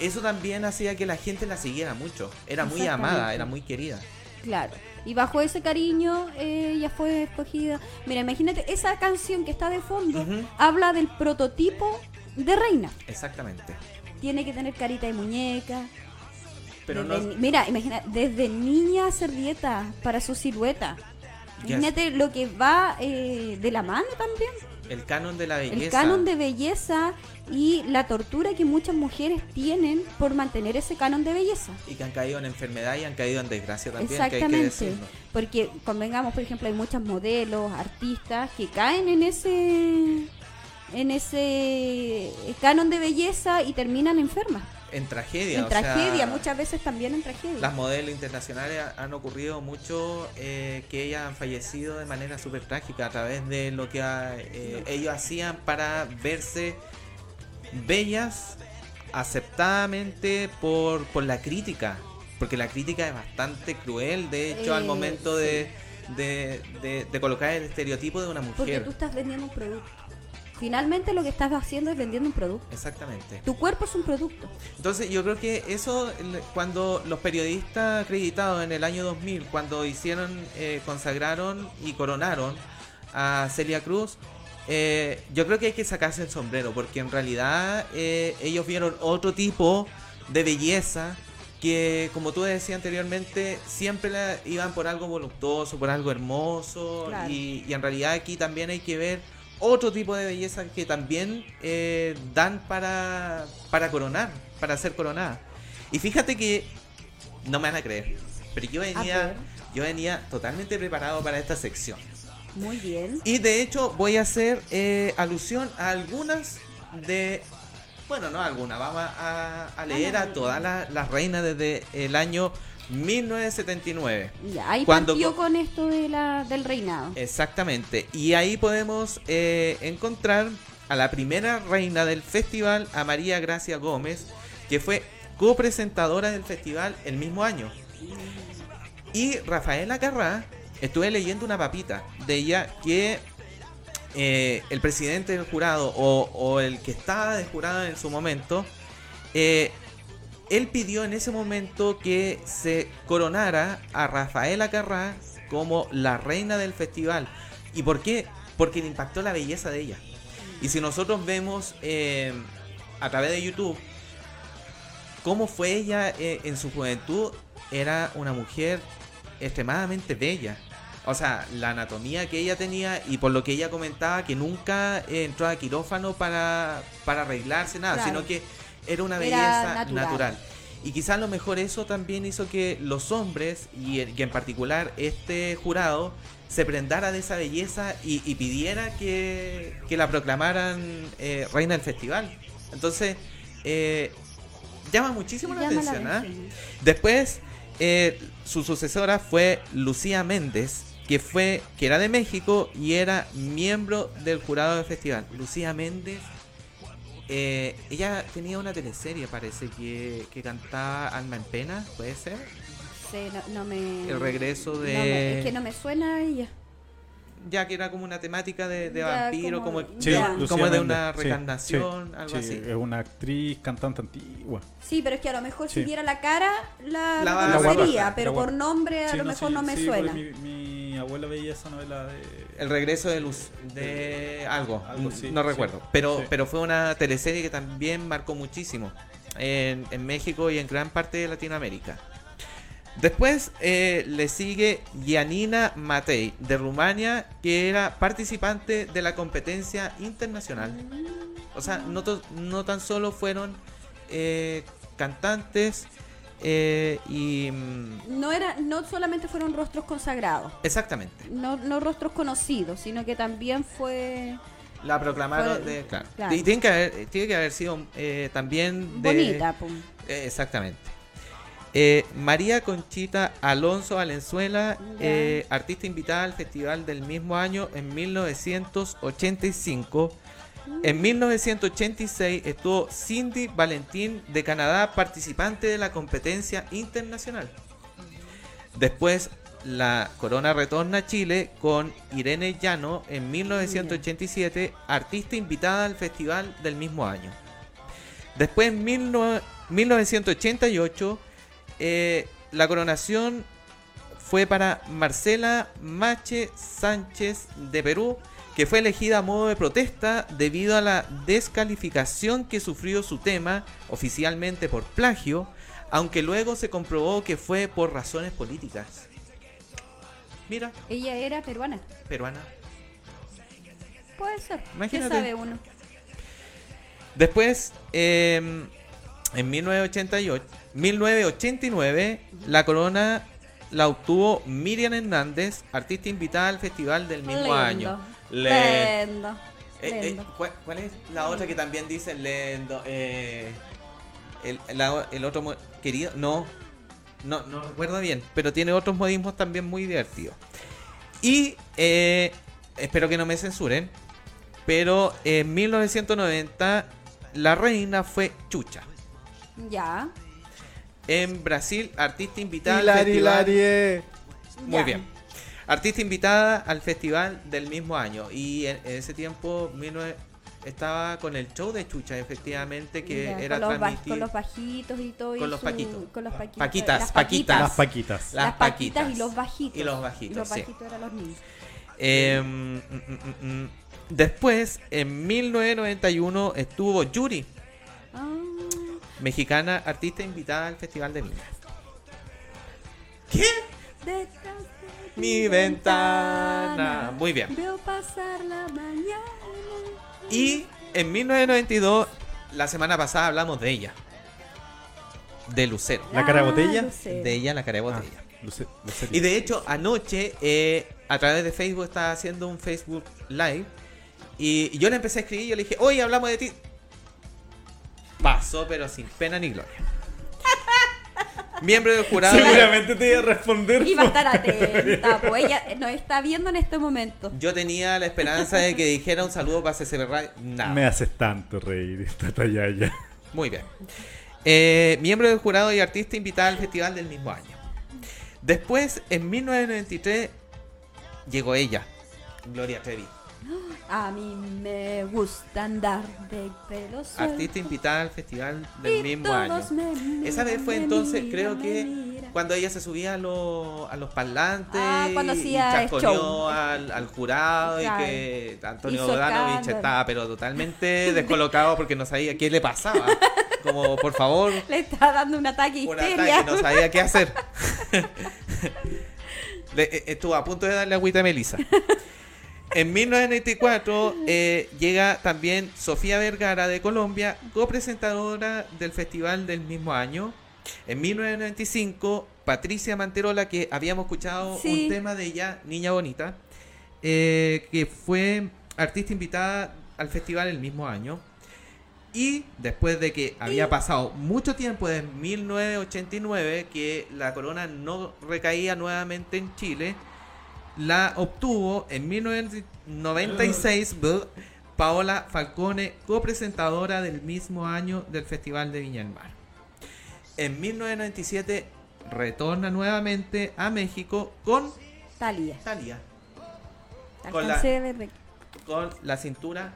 eso también hacía que la gente la siguiera mucho. Era muy amada, era muy querida. Claro. Y bajo ese cariño eh, ella fue escogida. Mira, imagínate, esa canción que está de fondo habla del prototipo de reina. Exactamente. Tiene que tener carita de muñeca. Pero Desde no- Mira, imagina, desde niña hacer dieta para su silueta. Imagínate lo que va eh, de la mano también. El canon de la belleza. El canon de belleza y la tortura que muchas mujeres tienen por mantener ese canon de belleza. Y que han caído en enfermedad y han caído en desgracia también. que hay que Exactamente. decirlo. Porque convengamos, por ejemplo, hay muchas modelos, artistas que caen en ese en ese canon de belleza y terminan enfermas. En tragedia. En o sea, tragedia, muchas veces también en tragedia. Las modelos internacionales ha- han ocurrido mucho eh, que ellas han fallecido de manera súper trágica a través de lo que ah, eh, ellos hacían para verse bellas aceptadamente por, por la crítica. Porque la crítica es bastante cruel, de hecho, al Eh, momento de, de, de- de colocar el estereotipo de una Porque mujer. tú estás vendiendo un producto. Finalmente lo que estás haciendo es vendiendo un producto. Exactamente. Tu cuerpo es un producto. Entonces yo creo que eso, cuando los periodistas acreditados en el año 2000, cuando hicieron, eh, consagraron y coronaron a Celia Cruz, eh, yo creo que hay que sacarse el sombrero, porque en realidad eh, ellos vieron otro tipo de belleza que, como tú decías anteriormente, siempre la, iban por algo voluptuoso, por algo hermoso, Claro. y, y en realidad aquí también hay que ver otro tipo de belleza que también eh, dan para, para coronar, para ser coronada. Y fíjate que no me van a creer, pero yo venía, yo venía totalmente preparado para esta sección. Muy bien. Y de hecho voy a hacer eh, alusión a algunas de... Bueno, no algunas, vamos a, a leer a todas las, las reinas desde el año 1979. Ya, ahí Cuando partió co- con esto de la, del reinado. Exactamente. Y ahí podemos eh, encontrar a la primera reina del festival, a María Gracia Gómez, que fue copresentadora del festival el mismo año. Y Rafaela Carrá, estuve leyendo una papita de ella que eh, el presidente del jurado o, o el que estaba de jurado en su momento, eh, él pidió en ese momento que se coronara a Rafaela Carrá como la reina del festival. ¿Y por qué? Porque le impactó la belleza de ella. Y si nosotros vemos eh, a través de YouTube cómo fue ella eh, en su juventud, era una mujer extremadamente bella. O sea, la anatomía que ella tenía y por lo que ella comentaba que nunca eh, entró a quirófano para, para arreglarse nada, Claro. sino que era una Era belleza natural. natural. Y quizás a lo mejor eso también hizo que los hombres, y, en- y en particular este jurado, se prendara de esa belleza y, y pidiera que, que la proclamaran eh, reina del festival. Entonces, eh, llama muchísimo la Llama la atención. ¿ah? atención. Después, eh, su sucesora fue Lucía Méndez, que fue que era de México y era miembro del jurado del festival. Lucía Méndez, eh, ella tenía una teleserie, parece, que, que cantaba Alma en Pena, ¿puede ser? Sí, no, no me. El regreso no de- me- es que no me suena a ella. Ya que era como una temática de, de Ya, vampiro, como, como- Sí, Ya. Como de una sí, reencarnación, sí, algo sí, así. Es una actriz, cantante antigua. Sí, pero es que a lo mejor Sí. si diera la cara la, La la conocería, la pero guapa. por nombre a Sí, lo no, mejor sí, no me sí, suena. Mi, mi abuela veía esa novela de. El regreso de luz de algo, Algo, sí, no sí, recuerdo. Pero, sí. pero fue una teleserie que también marcó muchísimo en, en México y en gran parte de Latinoamérica. Después eh, le sigue Gianina Matei de Rumania, que era participante de la competencia internacional. O sea, no, to- no tan solo fueron eh, cantantes eh, y... mm, No era, no solamente fueron rostros consagrados, Exactamente. no, no rostros conocidos, sino que también fue La proclamaron Fue- de. Claro. claro. Y tiene que haber, tiene que haber sido eh, también de. bonita. pum. Eh, exactamente. Eh, María Conchita Alonso Valenzuela, eh, artista invitada al festival del mismo año en 1985. En 1986 estuvo Cindy Valentín de Canadá, participante de la competencia internacional. Después la corona retorna a Chile con Irene Llano en 1987, artista invitada al festival del mismo año. Después en 19- 1988 eh, la coronación fue para Marcela Mache Sánchez de Perú, que fue elegida a modo de protesta debido a la descalificación que sufrió su tema oficialmente por plagio, aunque luego se comprobó que fue por razones políticas. Mira, Ella era peruana. peruana. Puede ser. Imagínate. ¿Qué sabe uno? Después, eh, en 1988, 1989, la corona la obtuvo Miriam Hernández, artista invitada al festival del mismo Lindo, año. Le- Lindo. Eh, eh. ¿cuál, cuál es la otra que también dice lendo? Eh, el, la- el otro querido, no, no, no recuerdo bien, pero tiene otros modismos también muy divertidos. Y eh, espero que no me censuren, pero en 1990 la reina fue Chucha. Ya. En Brasil, artista invitada al Hilari, festival. Hilarie. Muy Ya. bien. Artista invitada al festival del mismo año. Y en, en ese tiempo 19 estaba con el show de Chucha, efectivamente, que era con, los con los bajitos y todo. y Con los su- paquitos. Con los paquitos. Paquitas, las paquitas. Las paquitas. Las paquitas paquitas. y los bajitos. Y los bajitos, Y los sí. bajitos eran los niños. Eh, mm, mm, mm, mm. Después, en 1991, estuvo Yuri, Ah, mexicana, artista invitada al Festival de Viña. ¿Qué? detrás de Mi ventana. Muy bien. Veo pasar la mañana. Y en 1992, la semana pasada hablamos de ella. De Lucero. ¿La cara de Ah, botella? Lucero. De ella, la cara de botella. Luce- Luceria. Y de hecho, anoche, eh, a través de Facebook, estaba haciendo un Facebook Live. Y yo le empecé a escribir y yo le dije, oye, hablamos de ti. Pasó, pero sin pena ni gloria. Miembro del jurado. Seguramente te iba a responder. Iba a estar atenta, pues ella nos está viendo en este momento. Yo tenía la esperanza de que dijera un saludo para CCB Radio. Nada. Me haces tanto reír esta tallaya. Muy bien. Eh, miembro del jurado y artista invitada al festival del mismo año. Después, en 1993, llegó ella, Gloria Trevi. A mí me gusta andar de pelo suelto. Artista invitada al festival del Y mismo año. me Esa vez fue entonces, creo que cuando ella se subía a, los- a los parlantes Ah, cuando y hacía show. al, al jurado Claro. y que Antonio escándalo. estaba pero totalmente descolocado porque no sabía qué le pasaba. Como, por favor, Le está dando un ataque un histeria. ataque, no sabía qué hacer. Le- eh, estuvo a punto de darle agüita a Melissa. En 1994 eh, llega también Sofía Vergara de Colombia, copresentadora del festival del mismo año. En 1995, Patricia Manterola, que habíamos escuchado Sí. un tema de ella, Niña Bonita, eh, que fue artista invitada al festival el mismo año. Y después de que había pasado mucho tiempo, desde 1989, que la corona no recaía nuevamente en Chile, la obtuvo en 1996 bleh, Paola Falcone, copresentadora del mismo año del Festival de Viña del Mar. En 1997 retorna nuevamente a México con Talía. Talía. Con la- con la cintura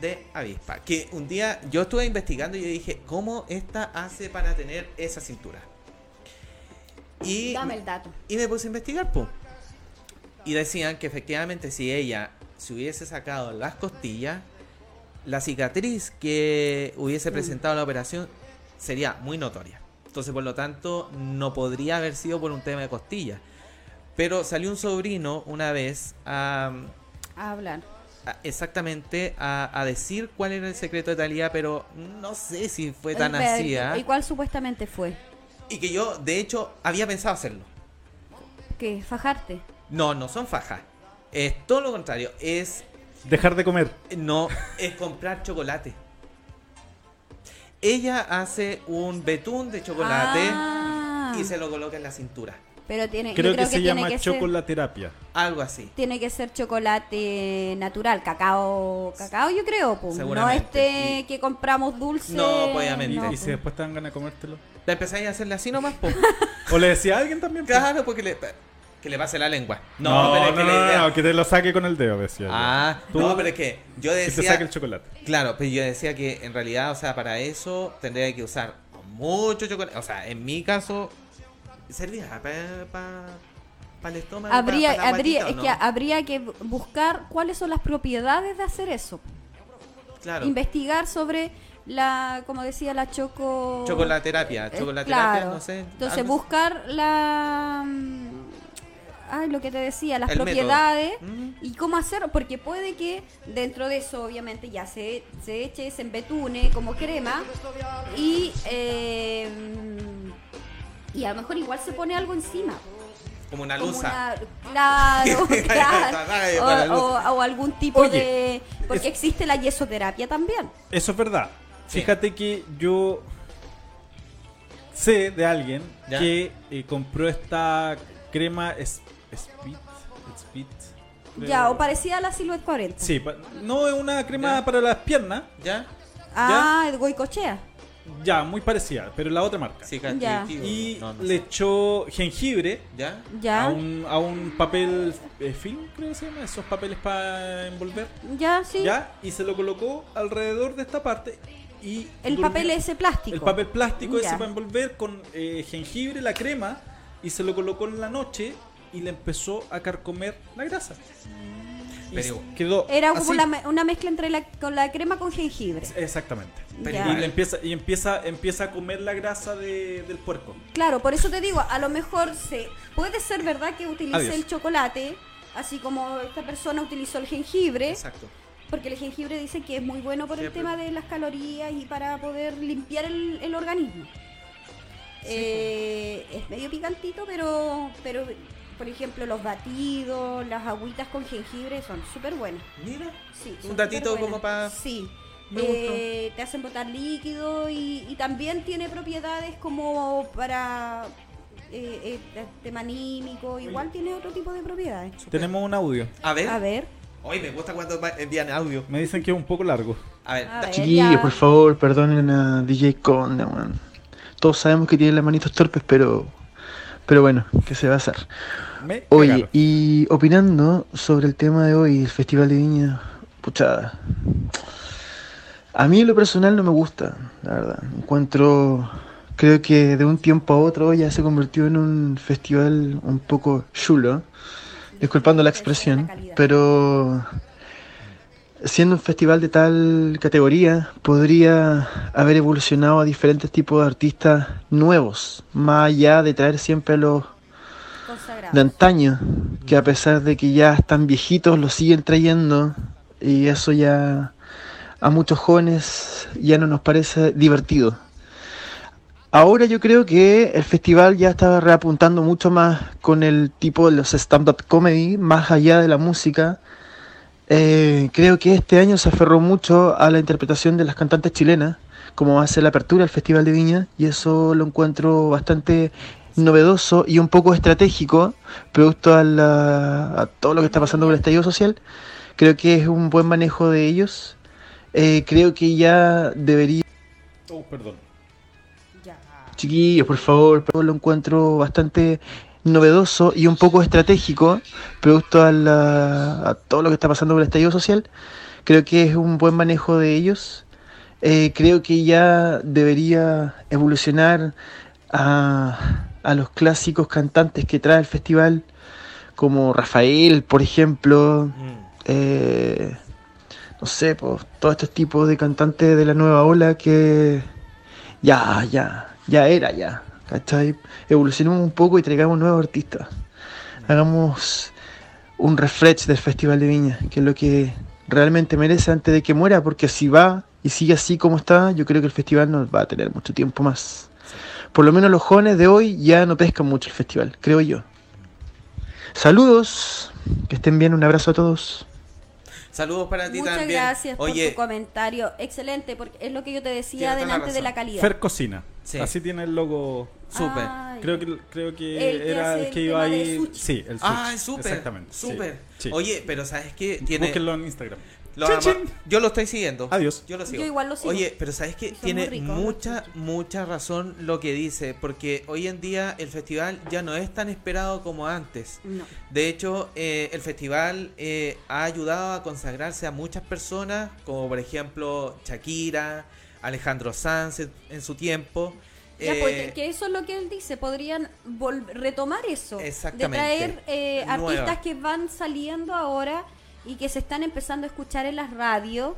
de avispa. Que un día yo estuve investigando y yo dije, ¿cómo esta hace para tener esa cintura? Y, Dame el dato. y me puse a investigar, po. Y decían que efectivamente si ella se hubiese sacado las costillas, la cicatriz que hubiese Mm. presentado la operación sería muy notoria. Entonces, por lo tanto, no podría haber sido por un tema de costillas. Pero salió un sobrino una vez a, A hablar. a- exactamente a, a decir cuál era el secreto de Talía, pero no sé si fue tan así. ¿ah? ¿Y cuál supuestamente fue? Y que yo, de hecho, había pensado hacerlo. ¿Qué? ¿Fajarte? No, no son fajas. Es todo lo contrario. Es. Dejar de comer. No, es comprar chocolate. Ella hace un betún de chocolate Ah. y se lo coloca en la cintura. Pero tiene, Creo, yo creo que se tiene llama que ser- chocolaterapia. Algo así. Tiene que ser chocolate natural, cacao, cacao yo creo, po. no este que compramos dulce. No, obviamente. Y, no, y po. si después te dan ganas de comértelo. La empezáis a hacerle así nomás, po. O le decía a alguien también. pues. Claro, porque le, que le pase la lengua. No, pero es no, que no, la idea- no, que te lo saque con el dedo, decía. yo. Ah, Tú- no, pero es que yo Que te decía. saque el chocolate. Claro, pero yo decía que en realidad, o sea, para eso tendría que usar mucho chocolate. O sea, en mi caso, servía para el estómago. Habría, pa- pa habría, guatita, es ¿o que habría que buscar cuáles son las propiedades de hacer eso. Claro. Investigar sobre la, como decía, la choco... Chocolaterapia, Eh, chocolaterapia, claro. no sé. Entonces algo- buscar la... Ay, lo que te decía, las El propiedades método. Mm. y cómo hacerlo, porque puede que dentro de eso, obviamente, ya se, se eche, se embetune como crema y, eh, y a lo mejor igual se pone algo encima. Como una Como luza. una- claro, claro. O, algún tipo Oye, de... Porque existe la yesoterapia también. Eso es verdad. Fíjate que yo sé de alguien ¿Ya? que eh, compró esta crema es- Speed. Speed creo. Ya, o parecida a la Silhouette 40. Sí, pa- no es una crema para las piernas. ¿Ya? Ah, el goicochea. Ya, muy parecida, pero la otra marca. Sí, Ya. Y No, no le echó jengibre ¿Ya? Ya. a un, a un papel eh, film, creo que se llama, esos papeles para envolver. Ya, sí. ¿Ya? Y se lo colocó alrededor de esta parte. Y El durmió- papel ese plástico. El papel plástico ese Ya. para envolver con eh, jengibre, la crema, y se lo colocó en la noche y le empezó a carcomer la grasa. Pero- quedó Era como una mezcla entre la, con la crema con jengibre. Exactamente. Pero y le empieza, y empieza, empieza a comer la grasa de- del puerco. Claro, por eso te digo, a lo mejor se puede ser verdad que utilice Adiós. el chocolate, así como esta persona utilizó el jengibre, Exacto. porque el jengibre dice que es muy bueno por el tema de las calorías y para poder limpiar el, el organismo. Eh, es medio picantito, pero, pero por ejemplo los batidos, las agüitas con jengibre son súper buenas. Mira. Sí, Un datito como pa- Sí. Me Eh, te hacen botar líquido y, y también tiene propiedades como para eh, eh, tema anímico, igual tiene otro tipo de propiedades. Tenemos un audio. A ver. A ver. Hoy me gusta cuando envían audio. Me dicen que es un poco largo. A ver, A ver, Chiquillos, por favor, perdonen a DJ Conde, weón. Todos sabemos que tiene las manitos torpes, pero. Pero bueno, ¿qué se va a hacer? Me Oye, cagaron. y opinando sobre el tema de hoy, el Festival de Viña, puchada. A mí en lo personal no me gusta, la verdad. Encuentro, creo que de un tiempo a otro ya se convirtió en un festival un poco chulo, disculpando la expresión, pero siendo un festival de tal categoría, podría haber evolucionado a diferentes tipos de artistas nuevos, más allá de traer siempre a los. De antaño, que a pesar de que ya están viejitos, los siguen trayendo y eso ya a muchos jóvenes ya no nos parece divertido. Ahora yo creo que el festival ya está reapuntando mucho más con el tipo de los stand-up comedy, más allá de la música. Eh, creo que este año se aferró mucho a la interpretación de las cantantes chilenas, como hace la apertura del Festival de Viña, y eso lo encuentro bastante novedoso y un poco estratégico, producto a, la- a todo lo que está pasando con el estallido social. Creo que es un buen manejo de ellos. Eh, creo que ya debería... Oh, perdón. Chiquillos, por favor, pero lo encuentro bastante novedoso y un poco estratégico, producto a, la- a todo lo que está pasando con el estallido social. Creo que es un buen manejo de ellos. Eh, creo que ya debería evolucionar a, a los clásicos cantantes que trae el festival, como Rafael, por ejemplo. Eh, no sé, pues, todos estos tipos de cantantes de la nueva ola que ya, ya, ya era, ya. ¿Cachai? Evolucionemos un poco y traigamos nuevos artistas. Hagamos un refresh del Festival de Viña, que es lo que realmente merece antes de que muera, porque si va y sigue así como está, yo creo que el festival no va a tener mucho tiempo más. Por lo menos los jóvenes de hoy ya no pescan mucho el festival, creo yo. Saludos, que estén bien, un abrazo a todos. Saludos para ti Muchas también. gracias por tu comentario. Excelente, porque es lo que yo te decía la delante de la calidad. Fer Cocina. Sí. Así tiene el logo. Súper. Creo que, creo que El era el que iba ahí. Sí, el sushi. Ah, es súper. Exactamente. sí, Súper. sí. Oye, pero ¿sabes qué? Tiene... Búsquenlo en Instagram. Lo Chin, amo. chin. Yo lo estoy siguiendo. Adiós. Yo lo sigo. Yo igual lo sigo. Oye, pero ¿sabes muy Tiene ricos mucha, mucha razón lo que dice, porque hoy en día el festival ya no es tan esperado como antes. No. De hecho, eh, el festival eh, ha ayudado a consagrarse a muchas personas, como por ejemplo Shakira, Alejandro Sanz en, en su tiempo. Ya, Eh, pues, que- que eso es lo que él dice, podrían retomar eso. Exactamente. De traer eh, Nueva. artistas que van saliendo ahora y que se están empezando a escuchar en las radios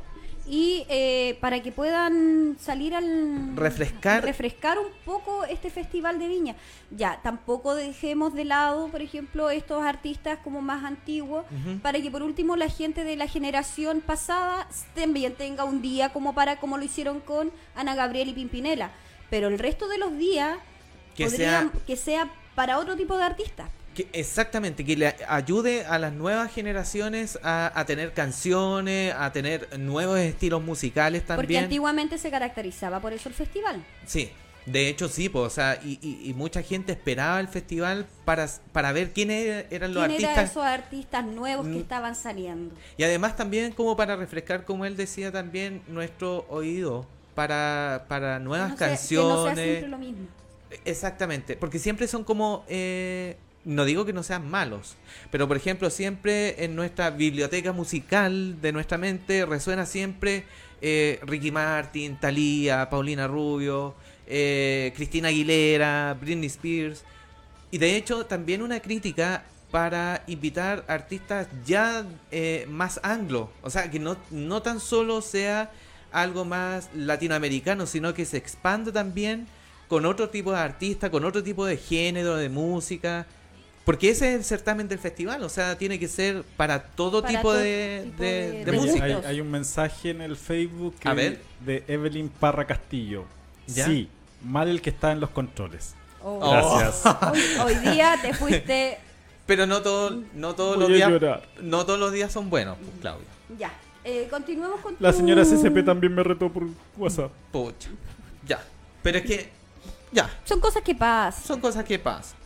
y eh, para que puedan salir al... Refrescar. Refrescar un poco este festival de viña. Ya, tampoco dejemos de lado, por ejemplo, estos artistas como más antiguos, para que por último la gente de la generación pasada también tenga un día como para como lo hicieron con Ana Gabriel y Pimpinela. Pero el resto de los días Que podrían- sea- que sea para otro tipo de artistas. Que- exactamente, que le ayude a las nuevas generaciones a, a tener canciones, a tener nuevos estilos musicales Porque también. antiguamente se caracterizaba por eso el festival. Sí, de hecho sí, pues, o sea, y, y- y mucha gente esperaba el festival para, para ver quiénes eran los ¿Quién eran artistas. esos artistas nuevos que Mm. estaban saliendo? Y además también como para refrescar, como él decía también, nuestro oído para, para nuevas No sea- canciones. Que no sea siempre lo mismo. Exactamente, porque siempre son como, eh, no digo que no sean malos, pero por ejemplo siempre en nuestra biblioteca musical de nuestra mente resuena siempre eh, Ricky Martin, Thalía, Paulina Rubio, eh, Cristina Aguilera, Britney Spears, y de hecho también una crítica para invitar artistas ya eh, más anglo, o sea, que no, no tan solo sea algo más latinoamericano, sino que se expanda también con otro tipo de artista, con otro tipo de género, de música. Porque ese es el certamen del festival, o sea, tiene que ser para todo Para tipo todo de, tipo de- de- de de música. Hay, hay un mensaje en el Facebook que- A ver. de Evelyn Parra Castillo. ¿Ya? Sí, mal el que está en los controles. Oh. Gracias. Hoy, hoy día te fuiste. Pero no, todo, no todos Voy los días llorar. no todos los días son buenos, pues, Claudio. Ya. Eh, continuemos con La tu- señora CCP también me retó por WhatsApp. Pucha. Ya. Pero es que ya, Son cosas que pasan. son cosas que pasan.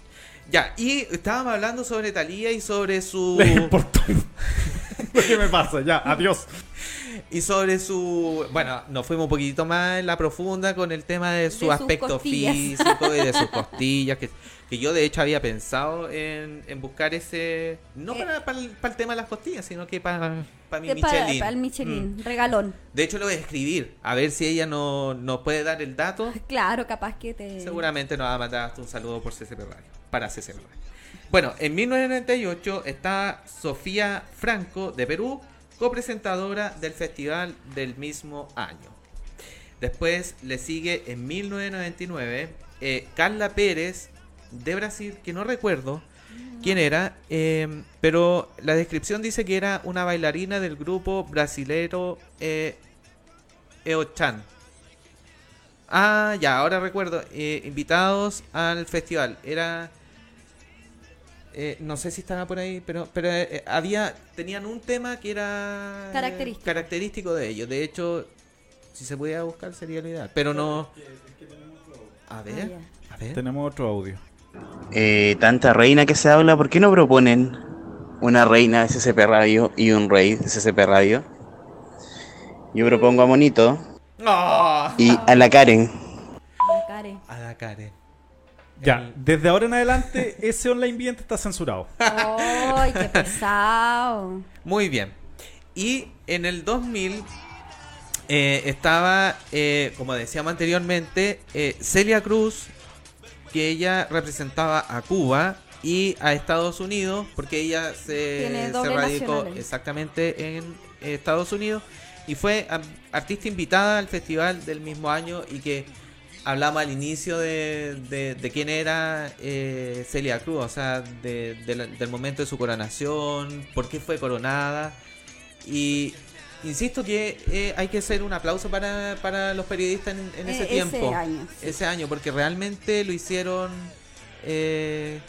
Ya, y estábamos hablando sobre Talía y sobre su Le importó que me pasa. Ya, adiós. y sobre su bueno, nos fuimos un poquitito más en la profunda con el tema de su aspecto físico y de sus costillas que, que yo de hecho había pensado en, en buscar ese no Eh. para, para, el, para el tema de las costillas, sino que para, para mi Michelin. para el Michelin, Mm. regalón. De hecho lo voy a escribir, a ver si ella no- nos puede dar el dato. Claro, capaz que te. Seguramente nos va a mandar hasta un saludo por CCP Radio, para CCP Radio. Bueno, en 1998 está Sofía Franco de Perú, copresentadora del festival del mismo año. Después le sigue en 1999 eh, Carla Pérez de Brasil, que no recuerdo quién era, eh, pero la descripción dice que era una bailarina del grupo brasilero eh, Eochan. Ah, ya, ahora recuerdo. eh, invitados al festival. Era. eh, no sé si estaba por ahí, pero, pero eh, había. Tenían un tema que era. eh, Característico. característico de ellos. De hecho, si se pudiera buscar sería lo ideal. Pero no. A ver, a ver. Tenemos otro audio. Eh, tanta reina que se habla, ¿por qué no proponen una reina de SCP Radio y un rey de SCP Radio? Yo propongo a Monito ¡Ah! y a la Karen. La Karen. A la Karen. Ya, desde ahora en adelante ese online vidente está censurado. ¡Ay, qué pesado! Muy bien. Y en el 2000 eh, estaba, eh, como decíamos anteriormente, eh, Celia Cruz, que ella representaba a Cuba y a Estados Unidos, porque ella se, se radicó exactamente en Estados Unidos y fue artista invitada al festival del mismo año y que hablamos al inicio de, de- de quién era eh, Celia Cruz, o sea, de- de la- del momento de su coronación, por qué fue coronada. Y insisto que eh, hay que hacer un aplauso para, para los periodistas en, en Eh, ese ese tiempo. año, sí. Ese año, porque realmente lo hicieron... eh,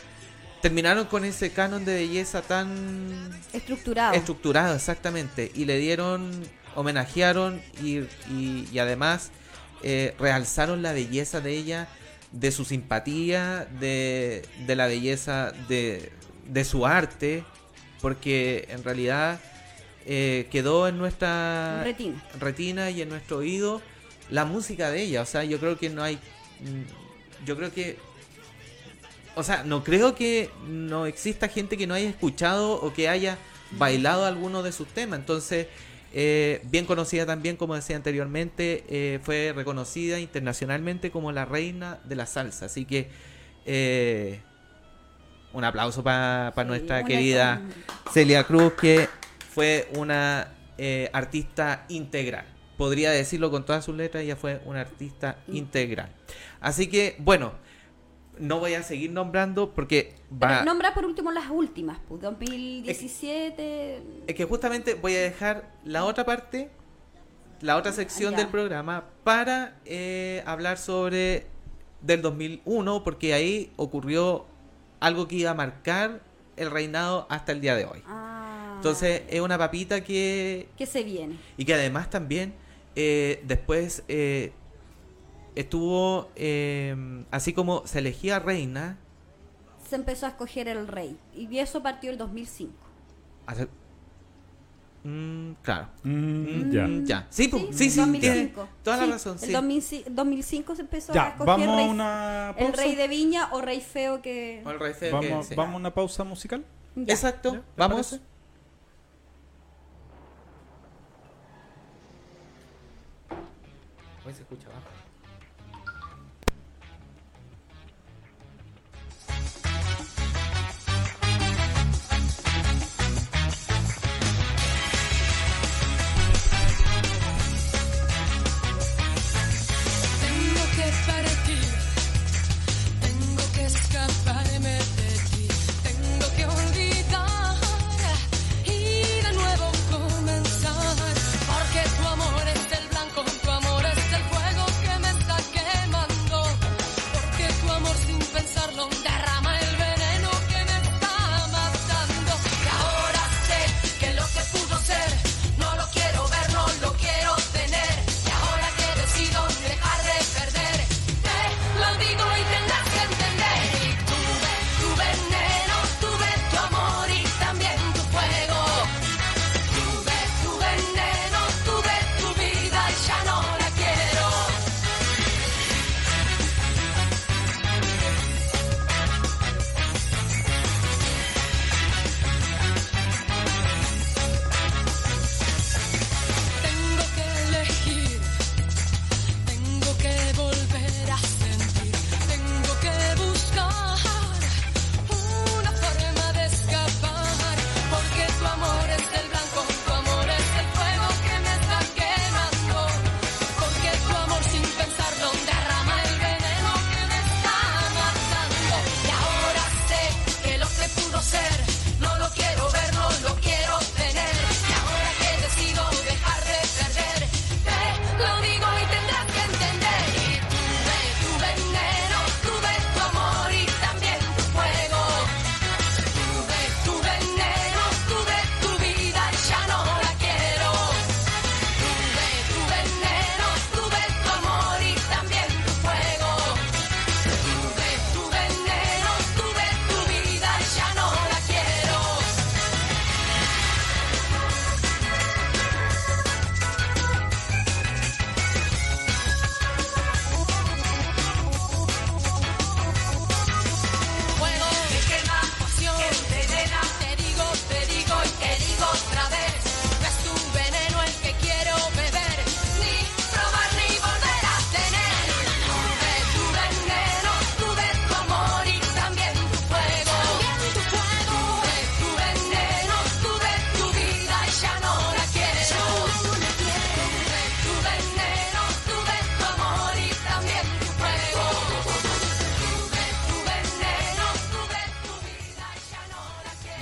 terminaron con ese canon de belleza tan Estructurado. estructurado, exactamente. Y le dieron, homenajearon y, y- y además eh, realzaron la belleza de ella, de su simpatía, de, de la belleza de, de su arte, porque en realidad eh, quedó en nuestra Retina. retina y en nuestro oído la música de ella. O sea, yo creo que no hay. Yo creo que. O sea, no creo que no exista gente que no haya escuchado o que haya bailado alguno de sus temas. Entonces, eh, bien conocida también, como decía anteriormente, eh, fue reconocida internacionalmente como la reina de la salsa. Así que, eh, un aplauso para nuestra una querida Celia Cruz, que fue una eh, artista integral. Podría decirlo con todas sus letras, ella fue una artista integral. Así que, bueno, no voy a seguir nombrando porque va... Nombra por último las últimas, pues 2017. Es que justamente voy a dejar la otra parte, la otra sección Ya. del programa, para eh, hablar sobre del 2001, porque ahí ocurrió algo que iba a marcar el reinado hasta el día de hoy. Ah, Entonces es una papita que... que se viene. Y que además también eh, después eh, estuvo, eh, así como se elegía reina, Se empezó a escoger el rey. Y eso partió el 2005. hace- Mm, claro. Mm, Mm, ya. Sí, pu- sí, sí, 2005. tiene toda la Sí, razón. El sí. 2005, 2005 se empezó Ya, a escoger vamos a rey- una el pausa. rey de Viña o rey feo que... O el rey feo que Vamos, sea. vamos a una pausa musical. Ya. Exacto, ¿Ya? ¿Te vamos. parece? Se escucha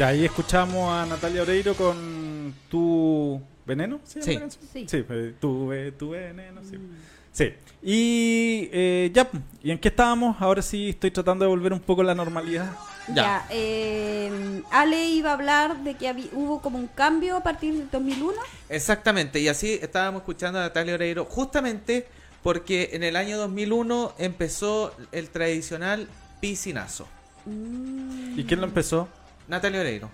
ahí escuchamos a Natalia Oreiro con tu veneno. ¿se llama Sí. la canción? Sí. Sí, eh, tu, ve- tu veneno. Sí. Sí. Y eh, ya, ¿y en qué estábamos? Ahora sí estoy tratando de volver un poco a la normalidad. Ya, eh, Ale iba a hablar de que hubo como un cambio a partir del 2001. Exactamente, y así estábamos escuchando a Natalia Oreiro, justamente porque en el año 2001 empezó el tradicional piscinazo. ¿Y quién lo empezó? Natalia Oreiro.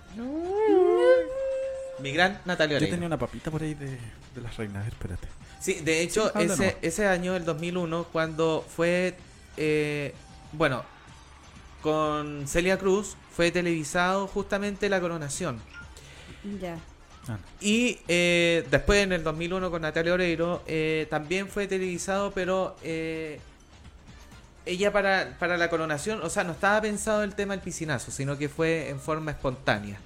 Mi gran Natalia Yo Oreiro. tenía una papita por ahí de, de las reinas, espérate. Sí, de hecho, Sí, ese, ese año, el 2001, cuando fue, eh, bueno, con Celia Cruz, fue televisado justamente la coronación. Ya. Y eh, después en el 2001 con Natalia Oreiro eh, también fue televisado, pero eh, ella para, para la coronación, o sea, no estaba pensado el tema del piscinazo, sino que fue en forma espontánea.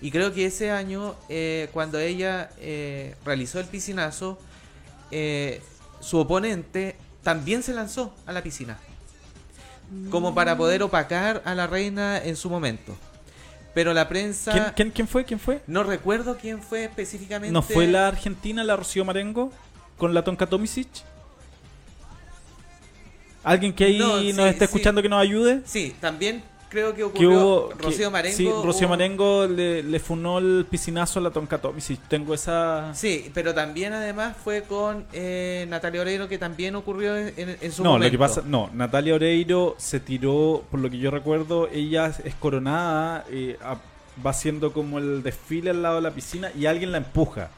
Y creo que ese año, eh, cuando ella eh, realizó el piscinazo, eh, su oponente también se lanzó a la piscina. Como para poder opacar a la reina en su momento. Pero la prensa... ¿Quién, quién, quién fue? ¿Quién fue? No recuerdo quién fue específicamente. ¿No fue la argentina, la Rocío Marengo, con la Tonka Tomisic? ¿Alguien que ahí No, sí, nos esté sí. escuchando que nos ayude? Sí, también creo que Que ocurrió hubo, Rocío que- Marengo. Sí, Rocío hubo- Marengo le, le funó el piscinazo a la Tonka Tomisic. Tengo esa... Sí, pero también además fue con eh, Natalia Oreiro que también ocurrió en, en su no, momento. lo que pasa, no, Natalia Oreiro se tiró, por lo que yo recuerdo, ella es coronada, eh, a- va haciendo como el desfile al lado de la piscina y alguien la empuja.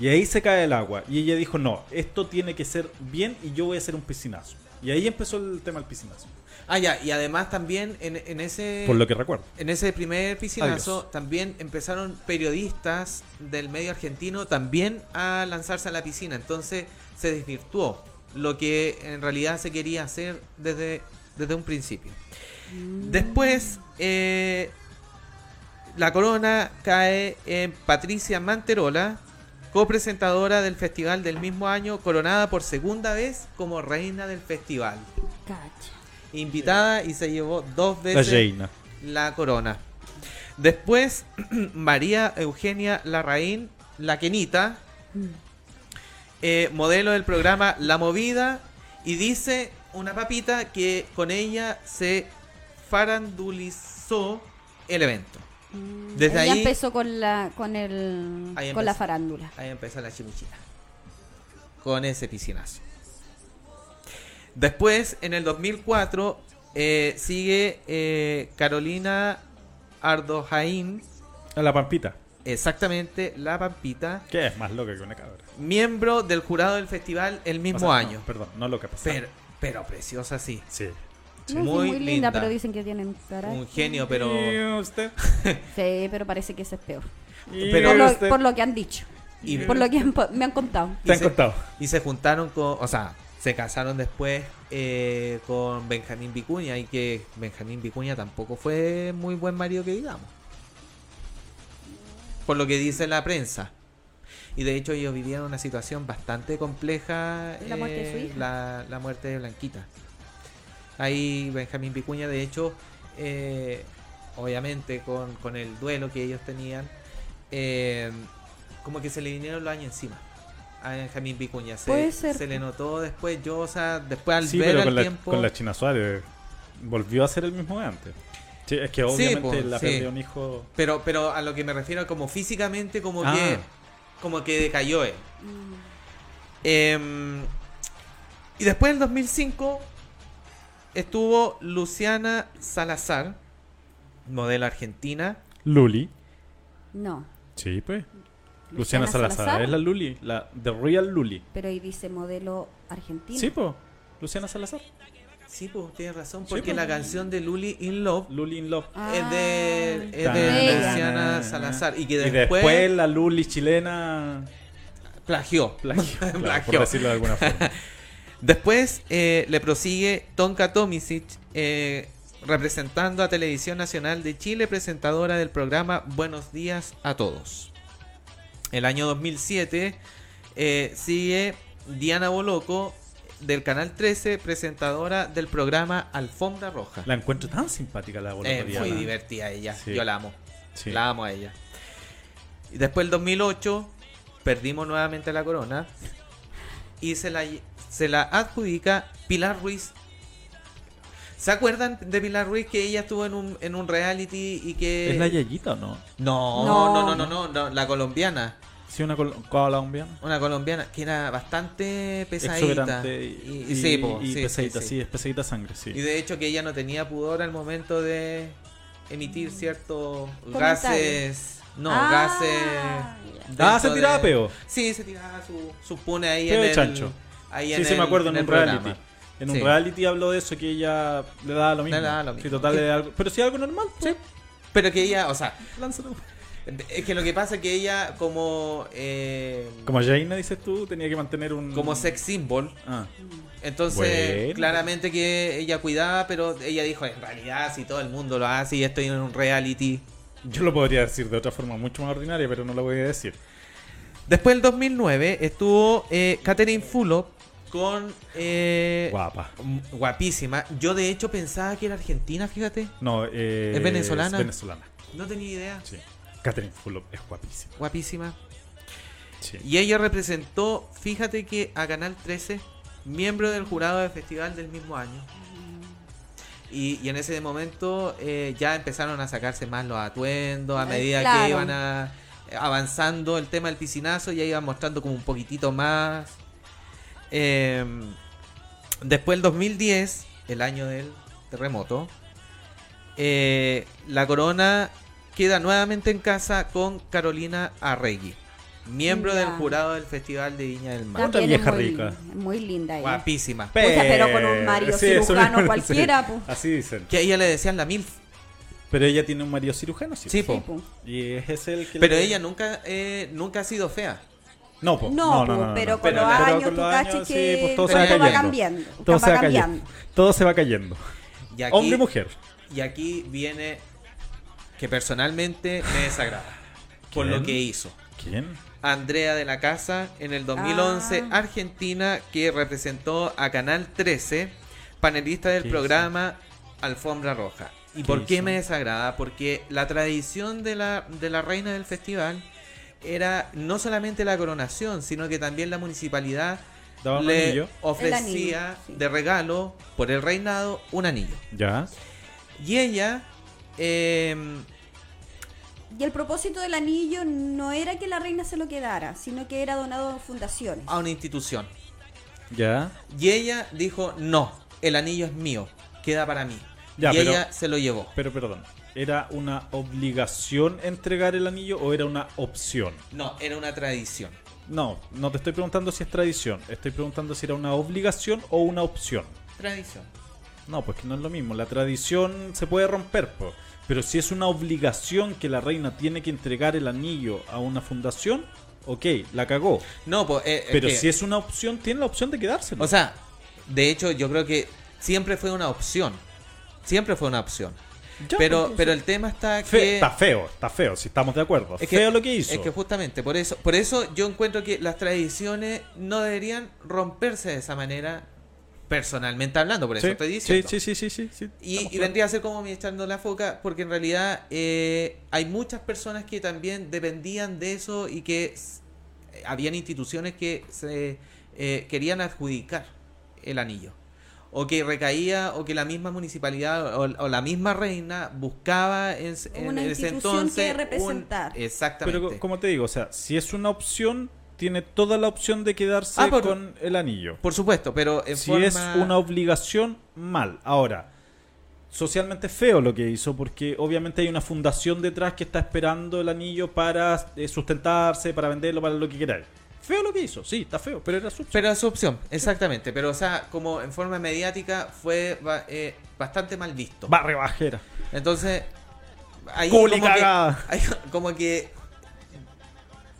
Y ahí se cae el agua. Y ella dijo, no, esto tiene que ser bien y yo voy a hacer un piscinazo. Y ahí empezó el tema del piscinazo. Ah, ya, y además también en, en ese... Por lo que recuerdo. En ese primer piscinazo Adiós. también empezaron periodistas del medio argentino también a lanzarse a la piscina. Entonces se desvirtuó lo que en realidad se quería hacer desde, desde un principio. Después, eh, la corona cae en Patricia Manterola, copresentadora del festival del mismo año, coronada por segunda vez como reina del festival. Cacha. Invitada y se llevó dos La veces reina. la corona. Después, María Eugenia Larraín, la Quenita, eh, modelo del programa La Movida, y dice una papita que con ella se farandulizó el evento. Desde ahí, empezó con la con el Ahí con la farándula. ahí empezó la chimuchita. Con ese piscinazo. Después, en el 2004, eh, sigue eh, Carolina Ardojaín. La Pampita. Exactamente, la Pampita. Que es más loca que una cabra. Miembro del jurado del festival el mismo O sea, no, año. perdón, no loca. Pero, pero preciosa, sí. Sí. Sí, Muy, muy, linda, linda. pero dicen que tienen carácter. Un genio, pero. ¿Y usted? Sí, pero parece que ese es peor. Pero- por, lo, usted- por lo que han dicho. Y- por lo que han me han contado. y se- Y se juntaron con. O sea, se casaron después eh, con Benjamín Vicuña. Y que Benjamín Vicuña tampoco fue muy buen marido que digamos. Por lo que dice la prensa. Y de hecho ellos vivían una situación bastante compleja. La muerte de su eh, hija. La, la muerte de Blanquita. Ahí Benjamín Vicuña, de hecho, eh, obviamente con, con el duelo que ellos tenían, eh, como que se le vinieron los años encima a Benjamín Vicuña. Se, Puede ser. se le notó después, yo, o sea, después al Sí, ver pero al con la, tiempo... con la China Suárez volvió a ser el mismo de antes. Sí, es que Sí, obviamente pues, la sí. perdió un hijo. Pero, pero a lo que me refiero, como físicamente, como Ah. que como que decayó él. Em, y después en 2005 estuvo Luciana Salazar, modelo argentina. Luli. No, Sí, pues. Luciana Luciana Salazar, Salazar. es la Luli, la The Real Luli. pero ahí dice modelo argentino. Sí, pues. Luciana Salazar. Sí, pues tienes razón, Sí, porque pues. la canción de Luli in Love Luli in Love es de, es de Luciana Salazar. Y que Y después, después la Luli chilena plagió. plagió, claro, por Plagió. decirlo de alguna forma. Después eh, le prosigue Tonka Tomisic, eh, representando a Televisión Nacional de Chile, presentadora del programa Buenos Días a Todos. El año 2007 eh, sigue Diana Boloco del Canal 13, presentadora del programa Alfombra Roja. La encuentro tan simpática la Boloco muy Diana. divertida ella, Sí. yo la amo. Sí. La amo a ella. Y después el 2008 perdimos nuevamente la corona y se la, se la adjudica Pilar Ruiz. ¿Se acuerdan de Pilar Ruiz que ella estuvo en un, en un reality y que... ¿Es la Yayita o no? No, No. no, no, no, no, no, la colombiana. Sí, una col- colombiana. Una colombiana que era bastante pesadita. Y, Y, y sí, po, y sí, pesadita, sí, sí, sí. es pesadita sangre, sí. Y de hecho que ella no tenía pudor al momento de emitir ciertos gases. No, Ah, gases. Ah, se tiraba de- peo. Sí, se tiraba su, su pune ahí Peo en de el. chancho. Ahí sí, en sí, el- me acuerdo en, un programa. reality. En Sí. un reality habló de eso que ella le daba lo mismo. Le daba lo mismo. Sí, total, algo, pero si es algo normal, pues, Pero que ella, o sea, lánzalo. es que lo que pasa es que ella como. eh, Como Jaina dices tú, tenía que mantener un. como sex symbol. Ah. Entonces, Bueno. claramente que ella cuidaba, pero ella dijo, en realidad, si todo el mundo lo hace y estoy en un reality. Yo lo podría decir de otra forma mucho más ordinaria, pero no lo voy a decir. Después del 2009 estuvo eh, Catherine Fulop con... eh, Guapa. Guapísima. Yo de hecho pensaba que era argentina, fíjate. No, eh, ¿Es venezolana? Es venezolana. No tenía idea. Sí. Catherine Fulop es guapísima. Guapísima. Sí. Y ella representó, fíjate que a Canal 13, miembro del jurado del festival del mismo año. Y, y en ese momento eh, ya empezaron a sacarse más los atuendos a Eh, medida claro. que iban a- avanzando el tema del piscinazo, ya iban mostrando como un poquitito más. Eh, después el 2010, el año del terremoto, eh, la corona queda nuevamente en casa con Carolina Arregui, miembro Ya. del jurado del Festival de Viña del Mar. Otra vieja muy, rica. muy linda ella. Guapísima. Pucha, pero con un marido Sí, eso cirujano cualquiera, sí. pues. Así dicen. Que a ella le decían la MILF. Pero ella tiene un marido cirujano, sí. Sí, po. Sí, po. Y es el que Pero le- ella nunca, eh, nunca ha sido fea. No, po. No, po, pero con los años tú cachas que pues todo se todo va cambiando, Todo se va cambiando. cayendo. Todo se va cayendo. Y aquí, Hombre y mujer. Y aquí viene que personalmente me desagrada. Por lo que hizo. ¿Quién? Andrea de la Casa en el 2011, Ah. Argentina, que representó a Canal 13, panelista del ¿Qué programa Alfombra Roja. ¿Y ¿Qué por qué hizo? me desagrada? Porque la tradición de la, de la reina del festival era no solamente la coronación, sino que también la municipalidad Daba le anillo. ofrecía El anillo, sí. de regalo por el reinado un anillo. Ya. Y ella... em, Y el propósito del anillo no era que la reina se lo quedara, sino que era donado a fundaciones. a una institución. Ya. Y ella dijo, no, el anillo es mío, queda para mí. Ya, y pero- ella se lo llevó. Pero perdón. ¿Era una obligación entregar el anillo o era una opción? No, era una tradición. No, no te estoy preguntando si es tradición. Estoy preguntando si era una obligación o una opción. Tradición. No, pues que no es lo mismo. La tradición se puede romper, po. pero si es una obligación que la reina tiene que entregar el anillo a una fundación, ok, la cagó. No, pues... eh, Pero si es una opción, tiene la opción de quedárselo. O sea, de hecho yo creo que siempre fue una opción. Siempre fue una opción. Pero, pero el tema está Fe- que... Está feo, está feo, si estamos de acuerdo. Es que- feo lo que hizo. Es que justamente por eso, por eso yo encuentro que las tradiciones no deberían romperse de esa manera, personalmente hablando, por eso Sí, estoy diciendo. Sí, sí, sí, sí, sí, sí, Y, vendría a ser como me echando la foca, porque en realidad eh, hay muchas personas que también dependían de eso y que eh, habían instituciones que se eh, querían adjudicar el anillo. O que recaía, o que la misma municipalidad o, o la misma reina buscaba en, Una ese institución entonces. que un- representar. exactamente. Pero co- como te digo, o sea, si es una opción, tiene toda la opción de quedarse Ah, por- con el anillo. Por supuesto, pero en si forma... es una obligación, mal. Ahora, socialmente feo lo que hizo, porque obviamente hay una fundación detrás que está esperando el anillo para eh, sustentarse, para venderlo, para lo que queráis. Feo lo que hizo, sí, está feo, pero era su opción. Pero es su opción, exactamente. Pero, o sea, como en forma mediática fue eh, bastante mal visto. Barre bajera. Entonces, ahí como que, ahí como que,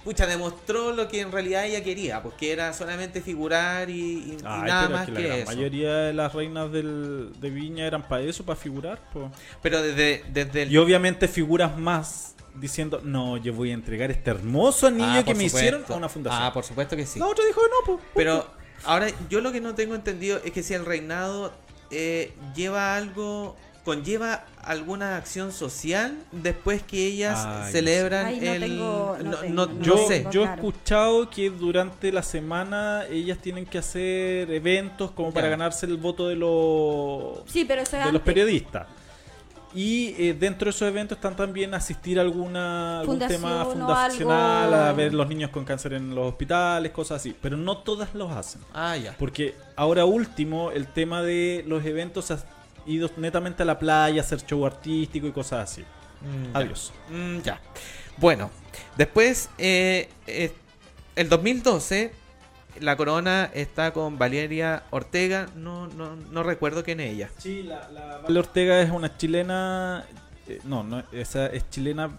pucha, demostró lo que en realidad ella quería, porque era solamente figurar y, y- y Ay, nada pero es más que que, la gran eso. mayoría de las reinas del, de Viña eran para eso, para figurar. po. Pero desde, desde el... Y obviamente figuras más diciendo, no, yo voy a entregar este hermoso anillo Ah, que por me supuesto. hicieron a una fundación. Ah, por supuesto que sí. La otra dijo que no, pues. Pero ahora yo lo que no tengo entendido es que si el reinado eh, lleva algo conlleva alguna acción social después que ellas Ay, no sé. celebran Ay, no el tengo- no no, tengo, no- no no Yo, sé yo he escuchado que durante la semana ellas tienen que hacer eventos como para Ya. ganarse el voto de los Sí, pero eso es de los periodistas. Y eh, dentro de esos eventos están también asistir a alguna, algún Fundación tema fundacional, a ver los niños con cáncer en los hospitales, cosas así. Pero no todas los hacen. ah ya Porque ahora último, el tema de los eventos ha ido netamente a la playa, hacer show artístico y cosas así. Mm, ya. Adiós. Mm, ya. Bueno, después, eh, eh, el 2012, la corona está con Valeria Ortega. No, no, no recuerdo quién es ella. Sí, la, Vale Ortega es una chilena. eh, no, no, esa es chilena